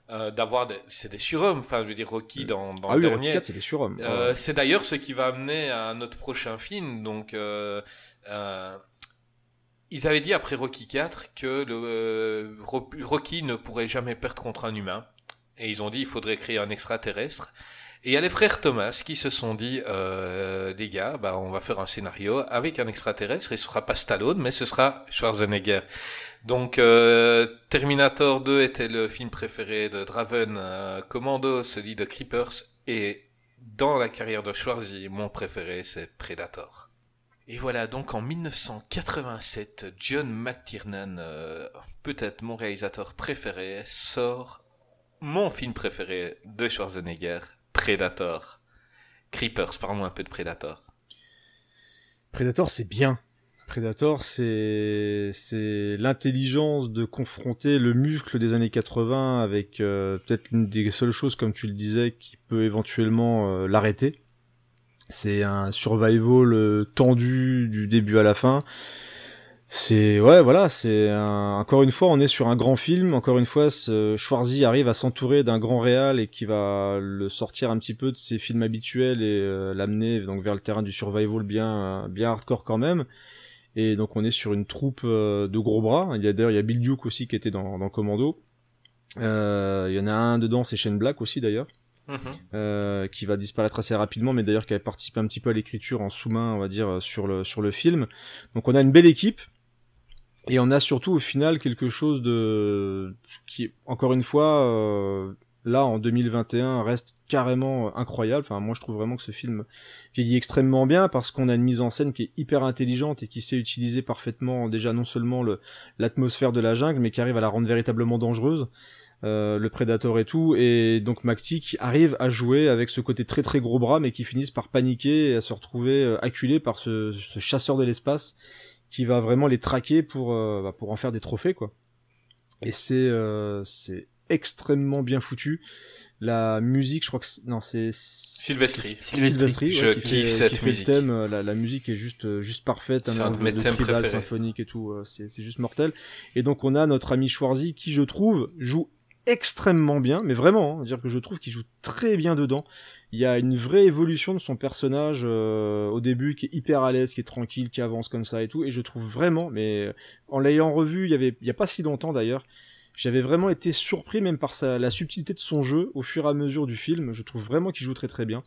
Speaker 1: Euh, d'avoir des... c'est des surhommes enfin je veux dire Rocky dans, dans
Speaker 3: ah
Speaker 1: le
Speaker 3: oui,
Speaker 1: dernier
Speaker 3: c'est des surhommes
Speaker 1: euh, c'est d'ailleurs ce qui va amener à notre prochain film donc euh, ils avaient dit après Rocky 4 que le, euh, Rocky ne pourrait jamais perdre contre un humain. Et ils ont dit il faudrait créer un extraterrestre. Et il y a les frères Thomas qui se sont dit, euh, les gars, bah, on va faire un scénario avec un extraterrestre et ce sera pas Stallone, mais ce sera Schwarzenegger. Donc euh, Terminator 2 était le film préféré de Draven, euh, Commando celui de Creepers et dans la carrière de Schwarzy, mon préféré c'est Predator. Et voilà, donc en 1987, John McTiernan, euh, peut-être mon réalisateur préféré, sort mon film préféré de Schwarzenegger, Predator. Creepers, parle-moi un peu de Predator.
Speaker 3: Predator, c'est bien. Predator, c'est c'est l'intelligence de confronter le muscle des années 80 avec euh, peut-être une des seules choses, comme tu le disais, qui peut éventuellement euh, l'arrêter. C'est un survival euh, tendu du début à la fin. C'est ouais voilà, c'est encore une fois on est sur un grand film. Encore une fois, ce Schwarzy arrive à s'entourer d'un grand réal et qui va le sortir un petit peu de ses films habituels et euh, l'amener donc vers le terrain du survival bien bien hardcore quand même. Et donc on est sur une troupe euh, de gros bras. Il y a d'ailleurs il y a Bill Duke aussi qui était dans, dans Commando. il y en a un dedans, c'est Shane Black aussi d'ailleurs. Mhm. Euh, qui va disparaître assez rapidement, mais d'ailleurs qui a participé un petit peu à l'écriture en sous-main, on va dire, sur le, sur le film. Donc on a une belle équipe, et on a surtout au final quelque chose de qui, encore une fois, euh, là en 2021 reste carrément incroyable. Enfin, moi je trouve vraiment que ce film vieillit extrêmement bien parce qu'on a une mise en scène qui est hyper intelligente et qui sait utiliser parfaitement déjà non seulement l'atmosphère de la jungle, mais qui arrive à la rendre véritablement dangereuse. Euh, le Predator et tout, et donc Macti qui arrive à jouer avec ce côté très très gros bras, mais qui finissent par paniquer et à se retrouver euh, acculés par ce, chasseur de l'espace qui va vraiment les traquer pour euh, bah, pour en faire des trophées quoi. Et c'est c'est extrêmement bien foutu. La musique, je crois que non, c'est
Speaker 1: Sylvestri.
Speaker 3: Sylvestri,
Speaker 1: je kiffe cette musique.
Speaker 3: Le thème, la, musique est juste juste parfaite,
Speaker 1: un, un de mes thèmes préférés.
Speaker 3: symphonique et tout, c'est juste mortel. Et donc on a notre ami Schwarzy qui, je trouve, joue extrêmement bien, mais vraiment, hein, dire que je trouve qu'il joue très bien dedans. Il y a une vraie évolution de son personnage euh, au début qui est hyper à l'aise, qui est tranquille, qui avance comme ça et tout, et je trouve vraiment, mais en l'ayant revu, il y avait, il y a pas si longtemps d'ailleurs, j'avais vraiment été surpris même par sa, la subtilité de son jeu au fur et à mesure du film. Je trouve vraiment qu'il joue très très bien.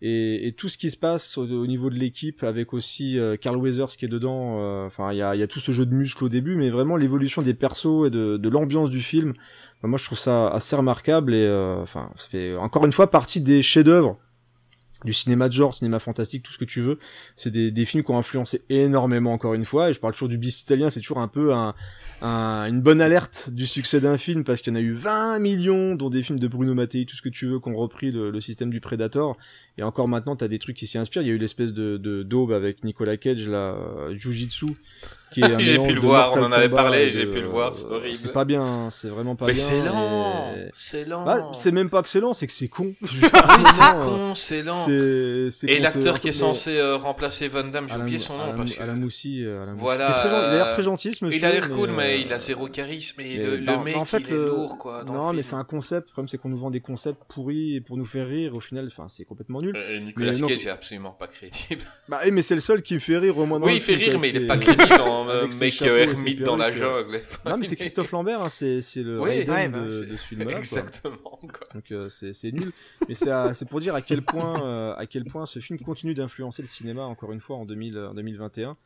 Speaker 3: Et, et, tout ce qui se passe au, niveau de l'équipe avec aussi euh, Carl Weathers qui est dedans euh, enfin il y a, y a, tout ce jeu de muscles au début mais vraiment l'évolution des persos et de, de l'ambiance du film moi je trouve ça assez remarquable et euh, enfin ça fait encore une fois partie des chefs-d'œuvre du cinéma de genre, cinéma fantastique, tout ce que tu veux. C'est des, films qui ont influencé énormément encore une fois. Et je parle toujours du bis italien, c'est toujours un peu un, une bonne alerte du succès d'un film parce qu'il y en a eu 20 millions, dont des films de Bruno Mattei, tout ce que tu veux, qui ont repris le, système du Predator. Et encore maintenant, t'as des trucs qui s'y inspirent. Il y a eu l'espèce de, de daube avec Nicolas Cage, la Jujitsu,
Speaker 1: j'ai pu le voir, on en avait parlé, j'ai pu le voir, c'est horrible.
Speaker 3: C'est pas bien, c'est vraiment pas
Speaker 1: mais
Speaker 3: bien.
Speaker 1: Mais c'est lent, c'est lent.
Speaker 3: Bah, c'est même pas que c'est lent, c'est que c'est con.
Speaker 1: c'est con, c'est lent. Et l'acteur qui est censé euh, remplacer Van Damme, j'ai oublié son nom
Speaker 3: Alain-
Speaker 1: parce que.
Speaker 3: Moussi, euh.
Speaker 1: Voilà,
Speaker 3: Il, très a l'air
Speaker 1: euh,
Speaker 3: très gentil, ce monsieur.
Speaker 1: il a l'air cool, mais
Speaker 3: euh,
Speaker 1: il a zéro charisme. Et le, le
Speaker 3: bah,
Speaker 1: mec,
Speaker 3: bah, en fait,
Speaker 1: il est lourd, quoi. Dans
Speaker 3: non, mais c'est un concept. Le problème, c'est qu'on nous vend des concepts pourris et pour nous faire rire. Au final, enfin, c'est complètement nul.
Speaker 1: Euh, Nicolas Cage est absolument pas crédible.
Speaker 3: Bah, eh, mais c'est le seul qui me fait rire au moins. dans
Speaker 1: oui, il fait rire, mais il est pas crédible euh, mec
Speaker 3: chapeaux
Speaker 1: euh, ermite dans la
Speaker 3: perruques,
Speaker 1: jungle.
Speaker 3: Non, mais c'est Christophe Lambert, hein, c'est c'est le
Speaker 1: Oui,
Speaker 3: Raiden
Speaker 2: ouais,
Speaker 3: de,
Speaker 2: bah,
Speaker 3: de ce film-là. quoi.
Speaker 1: Exactement, quoi.
Speaker 3: Donc euh, c'est c'est nul. Mais c'est à- c'est pour dire à quel point euh, à quel point ce film continue d'influencer le cinéma encore une fois en 2000 en 2021.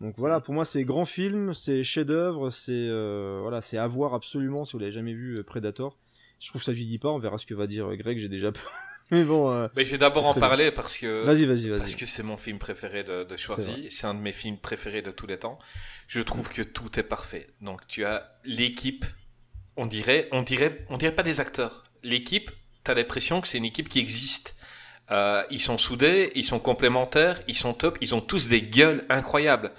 Speaker 3: Donc voilà, pour moi c'est grand film, c'est chef-d'œuvre, c'est euh, voilà, c'est à voir absolument si vous l'avez jamais vu euh, Predator. Je trouve que ça vieillit pas, on verra ce que va dire euh, Greg, j'ai déjà peur. Mais bon, euh,
Speaker 1: Mais je vais d'abord en parler parce que
Speaker 3: vas-y, vas-y, vas-y.
Speaker 1: parce que c'est mon film préféré de, de
Speaker 3: C'est
Speaker 1: Schwarzy. C'est un de mes films préférés de tous les temps. Je trouve que tout est parfait. Donc tu as l'équipe. On dirait, on dirait, on dirait pas des acteurs. L'équipe, t'as l'impression que c'est une équipe qui existe. Euh, ils sont soudés, ils sont complémentaires, ils sont top, ils ont tous des gueules incroyables.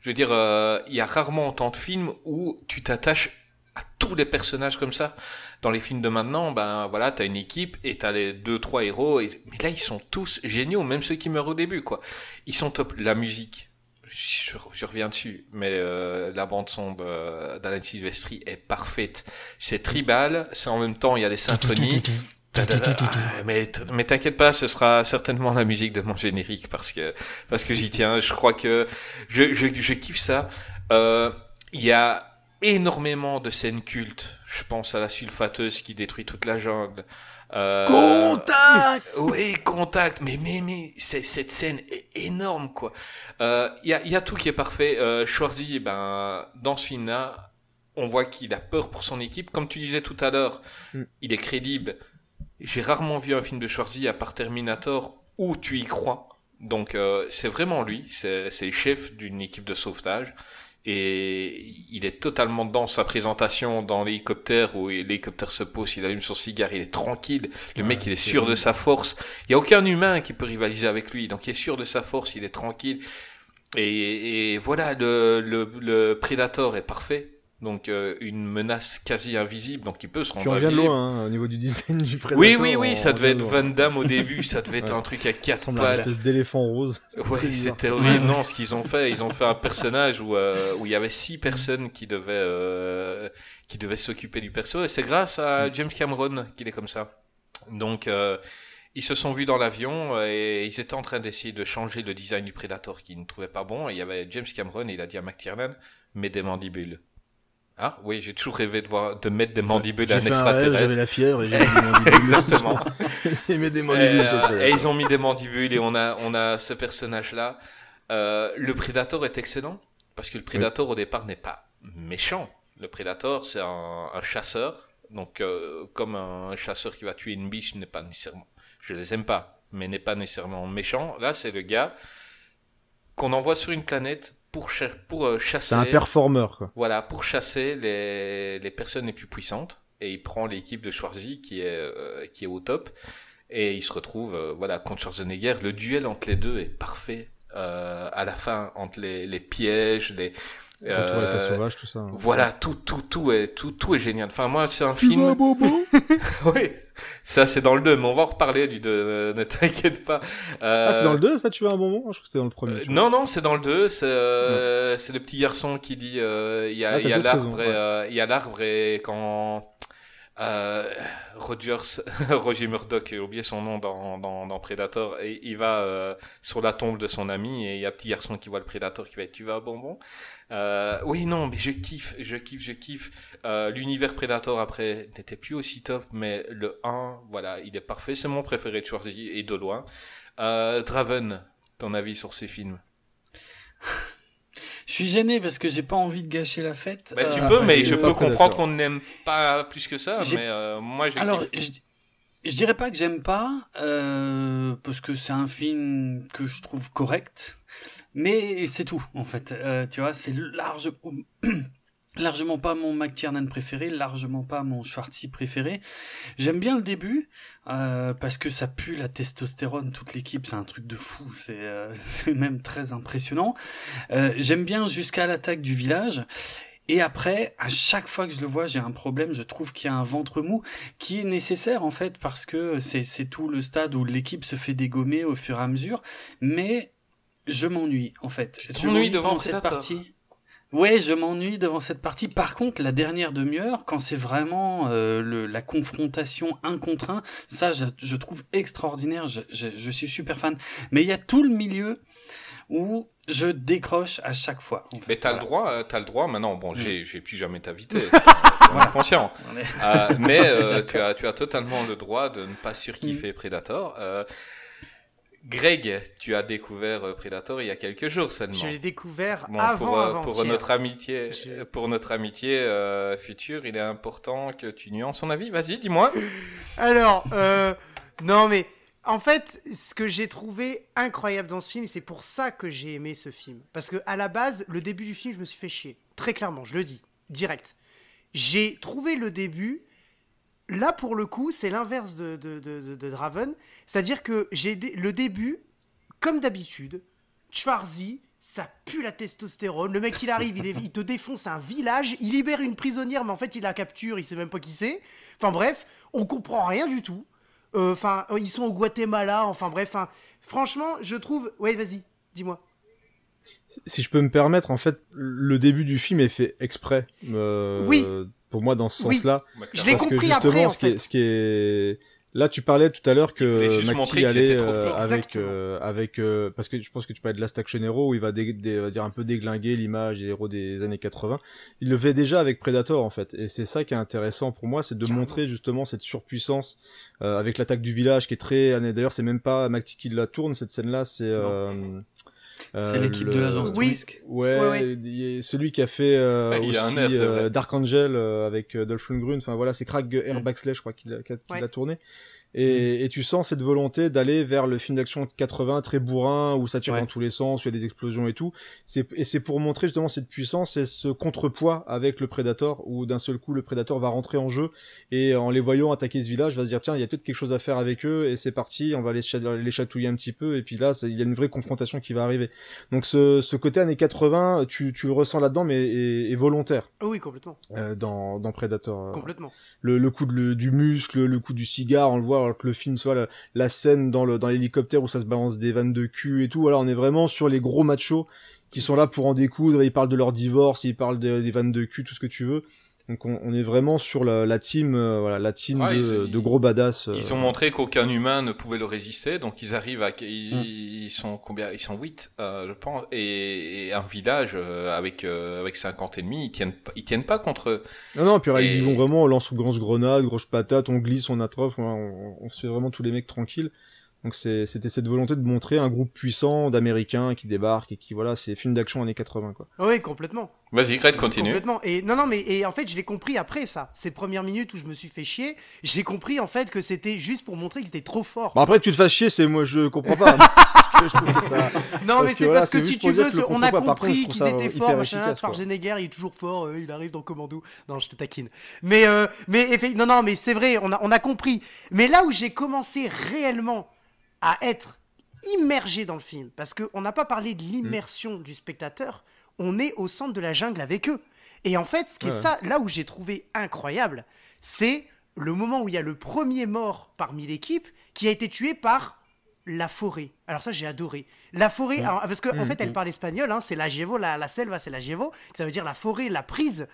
Speaker 1: Je veux dire, euh, il y a rarement autant de films où tu t'attaches à tous les personnages comme ça. Dans les films de maintenant, ben voilà, t'as une équipe et t'as les deux trois héros. Mais là, ils sont tous géniaux, même ceux qui meurent au début, quoi. Ils sont top. La musique, je, reviens dessus, mais euh, la bande son de- d'Alan Silvestri est parfaite. C'est tribal, c'est en même temps il y a des symphonies. Ah, mais mais t'inquiète pas, ce sera certainement la musique de mon générique parce que parce que j'y tiens. Je crois que je je, je kiffe ça. Euh, Il y a énormément de scènes cultes. Je pense à la sulfateuse qui détruit toute la jungle. Euh,
Speaker 3: Contact
Speaker 1: oui, contact, mais mais mais c'est- cette scène est énorme quoi. Euh, Il y a y a tout qui est parfait. Euh, Schwarzy, ben dans ce film-là, on voit qu'il a peur pour son équipe. Comme tu disais tout à l'heure,
Speaker 3: Mm.
Speaker 1: il est crédible. J'ai rarement vu un film de Schwarzy à part Terminator où tu y crois. Donc euh, c'est vraiment lui, c'est c'est le chef d'une équipe de sauvetage. Et il est totalement dans sa présentation dans l'hélicoptère où l'hélicoptère se pose, il allume son cigare, il est tranquille. Le
Speaker 3: Ouais,
Speaker 1: mec, il est sûr de sa force. Il y a aucun humain qui peut rivaliser avec lui. Donc il est sûr de sa force, il est tranquille. Et, et voilà, le, le, le Predator est parfait. Donc euh, une menace quasi invisible, donc il peut se
Speaker 3: Puis
Speaker 1: rendre
Speaker 3: on vient de loin hein, au niveau du design du Predator.
Speaker 1: Oui, oui, oui,
Speaker 3: on-
Speaker 1: ça
Speaker 3: on
Speaker 1: devait être
Speaker 3: loin.
Speaker 1: Van Damme au début, ça devait être
Speaker 3: Ouais.
Speaker 1: un truc à quatre
Speaker 3: à une espèce d'éléphant rose.
Speaker 1: Ouais, c'était horrible. Non, ce qu'ils ont fait, ils ont fait un personnage où euh, où il y avait six personnes qui devaient euh, qui devaient s'occuper du perso, et c'est grâce à James Cameron qu'il est comme ça. Donc ils se sont vus dans l'avion et ils étaient en train d'essayer de changer le design du Predator qu'ils ne trouvaient pas bon. Et il y avait James Cameron et il a dit à McTiernan mets des mandibules. Ah oui, j'ai toujours rêvé de voir de mettre des mandibules à un extraterrestre.
Speaker 3: j'avais la fièvre et j'ai mis des mandibules.
Speaker 1: Exactement.
Speaker 3: J'ai mis des
Speaker 1: Et,
Speaker 3: mandibules le
Speaker 1: euh, et ils ont mis des mandibules et on a, on a ce personnage-là. Euh, le Predator est excellent parce que le Predator au départ n'est pas méchant. Le Predator c'est un, un chasseur. Donc euh, comme un chasseur qui va tuer une biche n'est pas nécessairement, je les aime pas, mais n'est pas nécessairement méchant. Là c'est le gars qu'on envoie sur une planète pour, euh, chasser.
Speaker 3: C'est un performeur, quoi.
Speaker 1: Voilà, pour chasser les, les personnes les plus puissantes. Et il prend l'équipe de Schwarzy qui est, euh, qui est au top. Et il se retrouve euh, voilà, contre Schwarzenegger. Le duel entre les deux est parfait. Euh, à la fin, entre les, les pièges, les...
Speaker 3: Retour
Speaker 1: euh,
Speaker 3: sauvage, tout ça. hein.
Speaker 1: voilà, tout, tout, tout est, tout, tout est génial. Enfin, moi, c'est un film.
Speaker 3: Bobo
Speaker 1: oui, ça c'est dans le 2, mais on va en reparler du 2, euh, ne t'inquiète pas. Euh,
Speaker 3: Ah, c'est dans le 2, ça, tu veux un bonbon? Je crois que c'était dans le premier.
Speaker 1: euh,
Speaker 3: tu
Speaker 1: non, non, c'est dans le 2. C'est euh, c'est le petit garçon qui dit euh, il y a,
Speaker 3: Ah,
Speaker 1: il y a l'arbre et,
Speaker 3: ouais.
Speaker 1: euh, il y a l'arbre et quand euh, Rogers, Roger Murdoch, j'ai oublié son nom dans, dans, dans Predator, et il va euh, sur la tombe de son ami et il y a un petit garçon qui voit le Predator qui va être tu un bonbon? Euh, Oui, non, mais je kiffe, je kiffe, je kiffe. Euh, L'univers Predator après n'était plus aussi top, mais le 1, voilà, il est parfait. C'est mon préféré de Schwarzy et de loin. Euh, Draven, ton avis sur ces films?
Speaker 4: Je suis gêné parce que j'ai pas envie de gâcher la fête.
Speaker 1: Bah, Tu
Speaker 4: Euh,
Speaker 1: peux, mais je peux comprendre qu'on n'aime pas plus que ça, mais euh, moi je
Speaker 4: Alors, je dirais pas que j'aime pas, euh, parce que c'est un film que je trouve correct, mais c'est tout, en fait. Euh, tu vois, c'est large, largement pas mon McTiernan préféré, largement pas mon Schwartzy préféré. J'aime bien le début, euh, parce que ça pue la testostérone, toute l'équipe, c'est un truc de fou, c'est euh, même très impressionnant. Euh, J'aime bien jusqu'à l'attaque du village. Et après, à chaque fois que je le vois, j'ai un problème. Je trouve qu'il y a un ventre mou qui est nécessaire en fait parce que c'est tout le stade où l'équipe se fait dégommer au fur et à mesure. Mais je m'ennuie en fait.
Speaker 1: Tu
Speaker 4: Je m'ennuie
Speaker 1: devant
Speaker 4: cette partie. Ouais, je m'ennuie devant cette partie. Par contre, la dernière demi-heure, quand c'est vraiment euh, le, la confrontation un contre un, ça, je, je trouve extraordinaire. Je, je, je suis super fan. Mais il y a tout le milieu où je décroche à chaque fois. en fait.
Speaker 1: Mais t'as le
Speaker 4: Voilà.
Speaker 1: droit, euh, t'as le droit. Maintenant, bon,
Speaker 2: Mm.
Speaker 1: j'ai, j'ai plus jamais t'inviter. On est conscient.
Speaker 4: On est-
Speaker 1: Euh, mais euh, tu as, tu as totalement le droit de ne pas surkiffer Predator. Euh, Greg, tu as découvert euh, Predator il y a quelques jours seulement.
Speaker 2: Je l'ai découvert
Speaker 1: Bon,
Speaker 2: avant
Speaker 1: pour, euh,
Speaker 2: avant
Speaker 1: pour notre amitié,
Speaker 2: Je-
Speaker 1: pour notre amitié euh, future, il est important que tu nuances son avis. Vas-y, dis-moi.
Speaker 2: Alors, euh, non mais en fait, ce que j'ai trouvé incroyable dans ce film, et c'est pour ça que j'ai aimé ce film, parce que à la base, le début du film, je me suis fait chier, très clairement, je le dis, direct. J'ai trouvé le début. Là, pour le coup, c'est l'inverse de, de, de, Draven. C'est-à-dire que j'ai le début, comme d'habitude, Schwarzy, ça pue la testostérone. Le mec, il arrive, il, est- il te défonce un village, il libère une prisonnière, mais en fait, il la capture, il sait même pas qui c'est. Enfin bref, on comprend rien du tout. Euh, Enfin, ils sont au Guatemala, enfin bref. hein. Franchement, je trouve. Ouais, vas-y, dis-moi.
Speaker 3: Si je peux me permettre, en fait, le début du film est fait exprès. euh,
Speaker 2: Oui.
Speaker 3: Pour moi, dans ce
Speaker 2: Oui.
Speaker 3: sens-là.
Speaker 2: Je l'ai
Speaker 3: Parce que
Speaker 2: compris
Speaker 3: justement,
Speaker 2: après, en
Speaker 3: ce, qui est, ce qui est là, tu parlais tout à l'heure que
Speaker 1: c'était
Speaker 3: allait euh, avec euh, avec euh, parce que je pense que tu parlais de Last Action Hero où il va, dé- dé- va dire un peu déglinguer l'image des héros des années 80. Il le fait déjà avec Predator en fait, et c'est ça qui est intéressant pour moi, c'est de
Speaker 2: Carrément.
Speaker 3: montrer justement cette surpuissance euh, avec l'attaque du village qui est très. D'ailleurs, c'est même pas Macti qui la tourne cette scène-là, c'est euh,
Speaker 4: C'est
Speaker 3: euh,
Speaker 4: l'équipe
Speaker 3: le-
Speaker 4: de l'agence
Speaker 2: Oui.
Speaker 3: Ouais,
Speaker 2: Ouais, ouais.
Speaker 3: celui qui a fait euh,
Speaker 1: Ouais,
Speaker 3: aussi
Speaker 1: a air,
Speaker 3: euh,
Speaker 1: vrai.
Speaker 3: Dark Angel euh, avec euh, Dolph Lundgren. Enfin voilà, c'est Craig Air. Baxley, je crois qu'il a,
Speaker 2: Ouais.
Speaker 3: a tourné. Et, et tu sens cette volonté d'aller vers le film d'action 80 très bourrin où ça tire
Speaker 4: Ouais.
Speaker 3: dans tous les sens, où il y a des explosions et tout. C'est et c'est pour montrer justement cette puissance et ce contrepoids avec le Predator où d'un seul coup le Predator va rentrer en jeu et en les voyant attaquer ce village va se dire tiens il y a peut-être quelque chose à faire avec eux et c'est parti on va les, cha- les chatouiller un petit peu et puis là il y a une vraie confrontation qui va arriver. Donc ce, ce côté années 80 tu, tu le ressens là-dedans mais est, est volontaire
Speaker 2: Oh oui, complètement.
Speaker 3: euh, dans, dans Predator. euh,
Speaker 2: Complètement.
Speaker 3: le, le coup de, le- du muscle, le coup du cigare, on le voit alors que le film soit la, scène dans le dans l'hélicoptère où ça se balance des vannes de cul et tout. Voilà, on est vraiment sur les gros machos qui sont là pour en découdre. Ils parlent de leur divorce, ils parlent de- des vannes de cul, tout ce que tu veux. Donc on, on est vraiment sur la, la team, euh, voilà, la team
Speaker 1: Ouais,
Speaker 3: de, de gros badass. euh,
Speaker 1: Ils ont montré qu'aucun humain ne pouvait le résister, donc ils arrivent à, ils,
Speaker 3: Mm.
Speaker 1: ils sont combien? Ils sont 8, je pense, et, et un village euh, avec euh, avec 50 ennemis, ils tiennent pas- ils tiennent pas contre eux.
Speaker 3: Non, non, puis
Speaker 1: Et-
Speaker 3: ils vont vraiment, on lance grosse grenade, grosse patate, on glisse, on atrophe, on, on, on se fait vraiment tous les mecs tranquilles. Donc c'est- c'était cette volonté de montrer un groupe puissant d'Américains qui débarquent et qui, voilà, c'est film d'action années 80, quoi.
Speaker 2: Oh oui, complètement.
Speaker 1: Vas-y, Greg, continue.
Speaker 2: Complètement. Et non, non, mais et en fait, je l'ai compris après ça. Ces premières minutes où je me suis fait chier, j'ai compris en fait que c'était juste pour montrer qu'ils étaient trop forts.
Speaker 3: Bon, après, que tu te fasses chier, c'est moi, je comprends pas. Que je que ça-
Speaker 2: non,
Speaker 3: parce
Speaker 2: mais
Speaker 3: que
Speaker 2: c'est
Speaker 3: voilà,
Speaker 2: parce que si tu veux,
Speaker 3: que
Speaker 2: on a
Speaker 3: je
Speaker 2: compris qu'ils étaient forts, machin. Schwarzenegger, il est toujours fort, euh, il arrive dans Commando. Non, je te taquine. Mais, euh, mais non, non, mais c'est vrai, on a, on a compris. Mais là où j'ai commencé réellement à être immergé dans le film, parce qu'on n'a pas parlé de l'immersion du spectateur, on est au centre de la jungle avec eux. Et en fait, ce qui est ça, là où j'ai trouvé incroyable, c'est le moment où il y a le premier mort parmi l'équipe qui a été tué par la forêt. Alors ça, j'ai adoré. La forêt, alors, parce qu'en en fait, elle parle espagnol, hein, c'est la Gievo, la, la selva, c'est la Gievo, ça veut dire la forêt, la prise.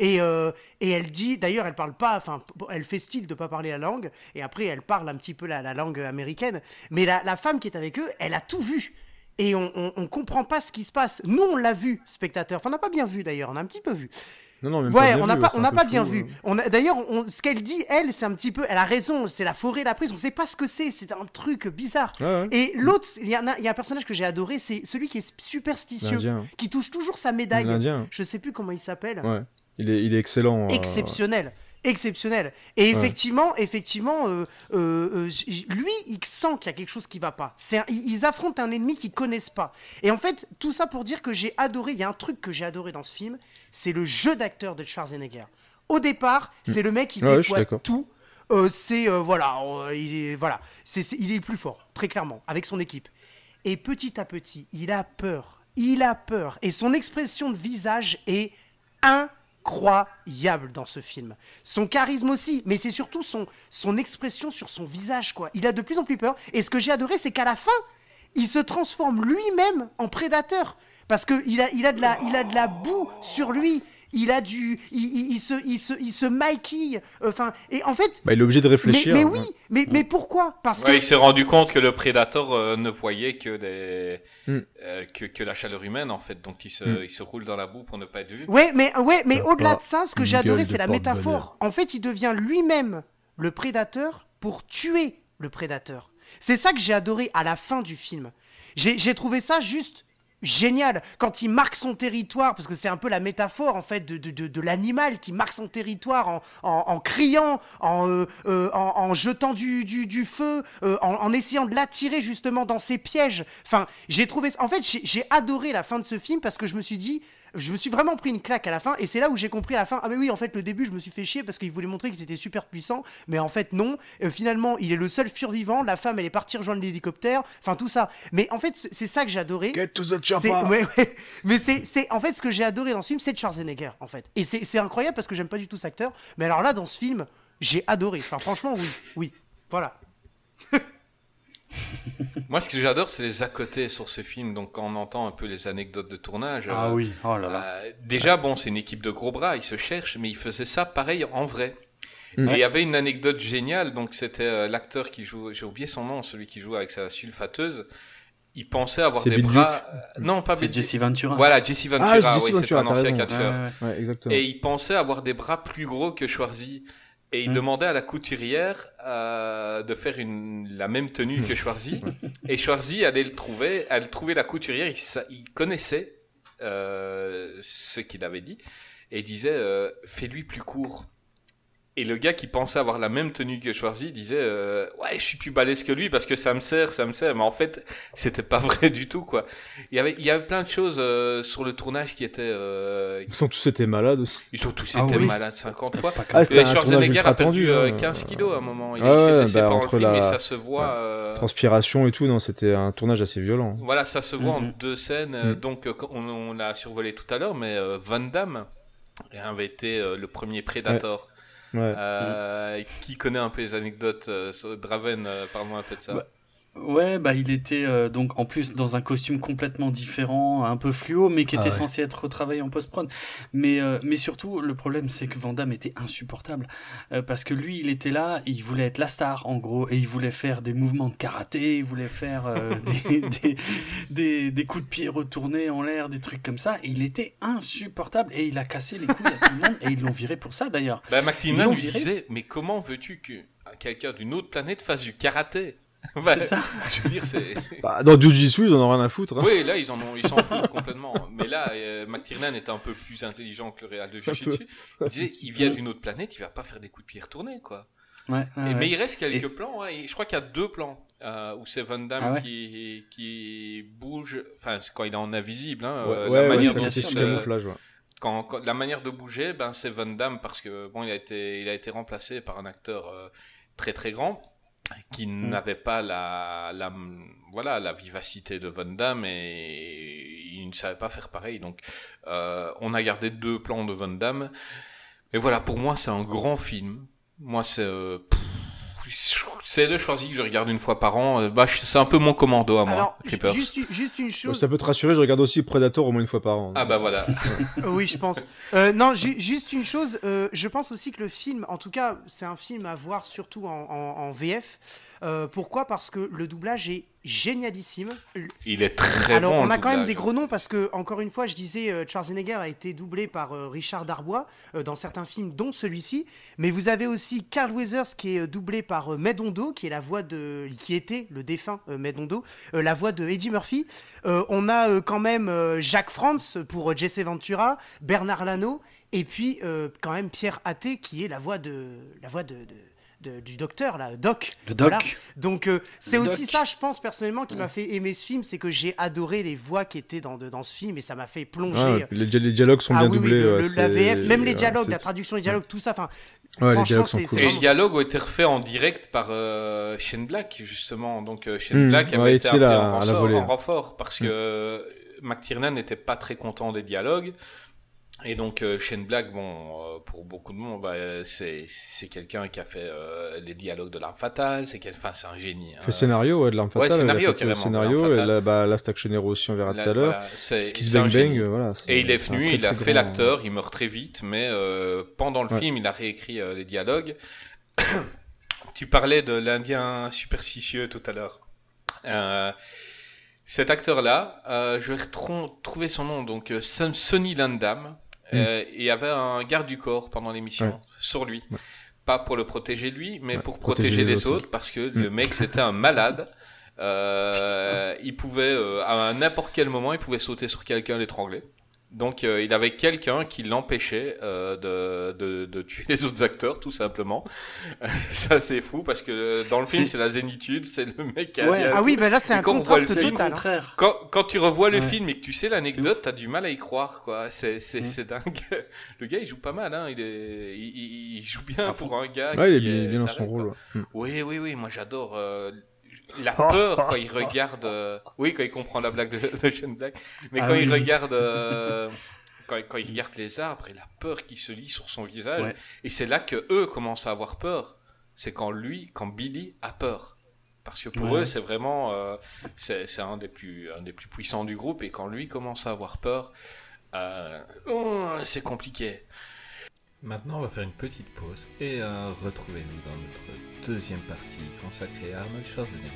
Speaker 2: Et, euh, et elle dit, d'ailleurs, elle parle pas, enfin, elle fait style de pas parler la langue, et après, elle parle un petit peu la, la langue américaine. Mais la, la femme qui est avec eux, elle a tout vu. Et on, on, on comprend pas ce qui se passe. Nous, on l'a vu, spectateur. Enfin, on n'a pas bien vu d'ailleurs, on a un petit peu vu.
Speaker 3: Non, non, même
Speaker 2: Ouais, on n'a pas, on n'a pas bien vu. On a- D'ailleurs, on- ce qu'elle dit, elle, c'est un petit peu. Elle a raison, c'est la forêt, la prise. On sait pas ce que c'est. C'est un truc bizarre.
Speaker 3: Ouais.
Speaker 2: Et l'autre, il y, a- il y a un personnage que j'ai adoré, c'est celui qui est superstitieux, qui touche toujours sa médaille. Je sais plus comment il s'appelle.
Speaker 3: Ouais. Il est, il est excellent. euh,
Speaker 2: Exceptionnel. Exceptionnel. Et effectivement, effectivement, euh, euh, lui, il sent qu'il y a quelque chose qui va pas. Un- ils affrontent un ennemi qu'ils connaissent pas. Et en fait, tout ça pour dire que j'ai adoré. Il y a un truc que j'ai adoré dans ce film, c'est le jeu d'acteur de Schwarzenegger. Au départ, c'est le mec qui
Speaker 3: Ouais,
Speaker 2: déploie tout. Euh, c'est euh, voilà, euh, il est voilà, il est plus fort, très clairement, avec son équipe. Et petit à petit, il a peur, il a peur, et son expression de visage est incroyable dans ce film. Son charisme aussi, mais c'est surtout son, son expression sur son visage, quoi. Il a de plus en plus peur. Et ce que j'ai adoré, c'est qu'à la fin, il se transforme lui-même en prédateur. Parce qu'il a, il a, il a de la boue sur lui il a du, il, se, il se, il se maquille. Enfin, et en fait.
Speaker 3: Bah, il est obligé de réfléchir.
Speaker 2: Mais, oui, mais, mais pourquoi?
Speaker 1: Parce que. Il s'est rendu compte que le prédateur euh, ne voyait que des, hmm. euh, que, que, la chaleur humaine en fait, donc il se, hmm. il se roule dans la boue pour ne pas être vu.
Speaker 2: Ouais, mais ouais, mais au-delà de ça, ce que j'ai adoré, c'est la métaphore. En fait, il devient lui-même le prédateur pour tuer le prédateur. C'est ça que j'ai adoré à la fin du film. J'ai trouvé ça juste génial. Quand il marque son territoire parce que c'est un peu la métaphore en fait de, de, de, l'animal qui marque son territoire en, en, criant en, euh, euh, en, jetant du, du, du feu euh, en, essayant de l'attirer justement dans ses pièges. Enfin j'ai trouvé en fait j'ai adoré la fin de ce film parce que je me suis dit je me suis vraiment pris une claque à la fin et c'est là où j'ai compris à la fin ah mais oui en fait le début je me suis fait chier parce qu'il voulait montrer qu'ils étaient super puissants mais en fait non. Euh, finalement il est le seul survivant la femme elle est partie rejoindre l'hélicoptère enfin tout ça. Mais en fait c'est ça que j'ai adoré
Speaker 3: Get to the
Speaker 2: mais c'est en fait ce que j'ai adoré dans ce film c'est Schwarzenegger en fait. Et c'est incroyable parce que j'aime pas du tout cet acteur mais alors là dans ce film j'ai adoré. Enfin franchement oui oui. Voilà
Speaker 1: Moi, ce que j'adore, c'est les à côté sur ce film. Donc, quand on entend un peu les anecdotes de tournage.
Speaker 4: Ah euh, oui, oh là là.
Speaker 1: Euh, déjà, bon, c'est une équipe de gros bras, ils se cherchent, mais ils faisaient ça pareil en vrai. Et il y avait une anecdote géniale, donc c'était euh, l'acteur qui joue, j'ai oublié son nom, celui qui joue avec sa sulfateuse. Il pensait avoir des bras. non, pas
Speaker 4: C'est Jesse Ventura.
Speaker 1: Voilà, Jesse ah, Ventura, oui, c'est un ancien catcheur.
Speaker 3: Ouais, exactement.
Speaker 1: Et il pensait avoir des bras plus gros que Schwarzy. Et il hmm. demandait à la couturière euh, de faire une, la même tenue que Schwarzy. et Schwarzy allait le trouver, elle trouvait la couturière, il, il connaissait euh, ce qu'il avait dit, et il disait euh, Fais-lui plus court. Et le gars qui pensait avoir la même tenue que Schwarzy disait euh, ouais je suis plus balèze que lui parce que ça me sert ça me sert mais en fait c'était pas vrai du tout quoi. Il y avait il y avait plein de choses euh, sur le tournage qui étaient euh,
Speaker 3: ils sont tous été malades aussi.
Speaker 1: Ils sont tous ah été malades 50 fois. ah, Schwarzenegger a perdu 15 kilos à un moment. Il
Speaker 3: ah
Speaker 1: s'est
Speaker 3: laissé bah,
Speaker 1: le film la... ça se voit
Speaker 3: transpiration et tout non c'était un tournage assez violent.
Speaker 1: Voilà ça se voit en mm-hmm. deux scènes mm. donc on, on l'a survolé tout à l'heure mais Van Damme avait été le premier Predator euh, qui connaît un peu les anecdotes euh, Draven, euh, parle-moi un peu de ça.
Speaker 4: Bah, Ouais, bah il était euh, donc en plus dans un costume complètement différent, un peu fluo, mais qui était ah censé être retravaillé en post-prod. Mais euh, mais surtout le problème c'est que Van Damme était insupportable euh, parce que lui il était là, il voulait être la star en gros et il voulait faire des mouvements de karaté, il voulait faire des, des, des, des, coups de pied retournés en l'air, des trucs comme ça. Et il était insupportable et il a cassé les couilles à tout le monde et ils l'ont viré pour ça d'ailleurs.
Speaker 1: Bah McTiernan lui disait mais comment veux-tu que quelqu'un d'une autre planète fasse du karaté?
Speaker 4: c'est ça.
Speaker 1: Je veux dire, c'est.
Speaker 3: Bah, dans Jiu-Jitsu, ils en ont rien à foutre. Hein.
Speaker 1: Oui, là, ils en ont, ils s'en foutent complètement. Mais là, euh, McTiernan était un peu plus intelligent que le Real de Jiu-Jitsu. Il disait, il vient d'une autre planète, il va pas faire des coups de pied retournés, quoi.
Speaker 4: Ouais,
Speaker 1: Mais il reste quelques plans. Hein, je crois qu'il y a deux plans euh, où c'est Van Damme ah qui, qui bouge. Enfin, c'est quand il est en invisible. Hein,
Speaker 3: euh, la manière dont
Speaker 1: quand, quand, la manière de bouger, ben c'est Van Damme parce que bon, il a été, il a été remplacé par un acteur euh, très très grand qui mm. n'avait pas la, la, voilà, la vivacité de Van Damme et il ne savait pas faire pareil. Donc, euh, on a gardé deux plans de Van Damme. Et voilà, pour moi, c'est un grand film. Moi, c'est, euh, c'est le choisi que je regarde une fois par an. Euh, bah, c'est un peu mon commando à moi, Alors,
Speaker 2: Juste, juste, une chose.
Speaker 3: Ça peut te rassurer, je regarde aussi Predator au moins une fois par an.
Speaker 1: Ah bah voilà.
Speaker 2: oui, je pense. Euh, non, juste une chose. Euh, je pense aussi que le film, en tout cas, c'est un film à voir surtout en, en VF. Euh, pourquoi? Parce que le doublage est génialissime.
Speaker 1: Il est très
Speaker 2: Alors,
Speaker 1: bon.
Speaker 2: on a quand même des gros noms parce que, encore une fois, je disais, euh, Schwarzenegger a été doublé par euh, Richard Darbois dans certains films, dont celui-ci. Mais vous avez aussi Carl Weathers qui est doublé par Medondo, qui est la voix de, qui était le défunt Medondo, la voix de Eddie Murphy. on a quand même Jacques Franz pour Jesse Ventura, Bernard Lano, et puis quand même Pierre Athé qui est la voix de, la voix de du docteur, là, Doc.
Speaker 4: Le Doc.
Speaker 2: Donc, euh, c'est aussi ça, je pense, personnellement, qui m'a fait aimer ce film, c'est que j'ai adoré les voix qui étaient dans, dans ce film et ça m'a fait plonger.
Speaker 3: les, dialogues sont ah bien doublés.
Speaker 2: la VF, même les dialogues, la traduction des dialogues, tout ça. Enfin,
Speaker 3: Ouais, les dialogues sont cool.
Speaker 1: Et les dialogues ont été refaits en direct par euh, Shane Black, justement. Donc, euh, Shane hmm. Black avait été appelé en, renfort, parce que McTiernan n'était pas très content des dialogues. Et donc euh, Shane Black, bon, euh, pour beaucoup de monde, bah, c'est c'est quelqu'un qui a fait euh, les dialogues de l'arme fatale, c'est quel... enfin c'est un génie.
Speaker 3: Il fait scénario ouais, de l'arme fatale.
Speaker 1: Ouais, scénario carrément.
Speaker 3: Scénario et là, bah, Last Action Hero aussi on verra tout à l'heure.
Speaker 1: voilà, c'est
Speaker 3: Ce qui se
Speaker 1: c'est un
Speaker 3: bang
Speaker 1: génie.
Speaker 3: bang, voilà.
Speaker 1: Et il est
Speaker 3: un
Speaker 1: venu,
Speaker 3: très,
Speaker 1: il a fait l'acteur, il meurt très vite, mais euh, pendant le
Speaker 3: Ouais.
Speaker 1: film, il a réécrit les dialogues. tu parlais de l'Indien superstitieux tout à l'heure. Euh, cet acteur-là, euh, je vais trouver son nom, donc Son- Sonny Landam, euh, il y avait un garde du corps pendant l'émission.
Speaker 3: Ouais.
Speaker 1: sur lui.
Speaker 3: Ouais.
Speaker 1: Pas pour le protéger lui, mais
Speaker 3: Ouais,
Speaker 1: pour
Speaker 3: protéger
Speaker 1: protéger,
Speaker 3: les
Speaker 1: les
Speaker 3: autres.
Speaker 1: autres, parce que le mec c'était un malade. Euh, il pouvait, euh, à n'importe quel moment, il pouvait sauter sur quelqu'un, l'étrangler. Donc euh, il avait quelqu'un qui l'empêchait euh, de, de, de tuer les autres acteurs, tout simplement. Ça c'est fou parce que dans le film
Speaker 4: C'est-
Speaker 1: la zénitude, c'est le mec qui a
Speaker 4: Ouais.
Speaker 2: Ah
Speaker 1: tout.
Speaker 2: oui, mais là c'est un contraste
Speaker 1: film,
Speaker 2: total. hein.
Speaker 1: Quand, quand tu revois le
Speaker 4: Ouais.
Speaker 1: film et que tu sais l'anecdote, t'as du mal à y croire, quoi. C'est, c'est,
Speaker 4: Mm.
Speaker 1: c'est dingue. Le gars, il joue pas mal, hein. Il, est, il, il- il joue bien
Speaker 4: Ah,
Speaker 1: pour un gars.
Speaker 3: Ouais, il est
Speaker 1: qui
Speaker 3: bien, bien dans
Speaker 1: taré,
Speaker 3: son rôle. ouais. Mm.
Speaker 1: Oui, oui, oui. Moi, j'adore euh, la peur quand il regarde. euh, Oui, quand il comprend la blague de, de Black. Mais
Speaker 4: Ah
Speaker 1: quand
Speaker 4: oui.
Speaker 1: il regarde. euh, Quand, quand il regarde les arbres et la peur qui se lit sur son visage.
Speaker 4: Ouais.
Speaker 1: Et c'est là que eux commencent à avoir peur. C'est quand lui, quand Billy a peur. Parce que pour
Speaker 4: Ouais.
Speaker 1: eux, c'est vraiment, euh, c'est, c'est un des plus, un des plus puissants du groupe. Et quand lui commence à avoir peur, oh, c'est compliqué.
Speaker 5: Maintenant, on va faire une petite pause et euh, retrouvez-nous dans notre deuxième partie consacrée à Arnold Schwarzenegger.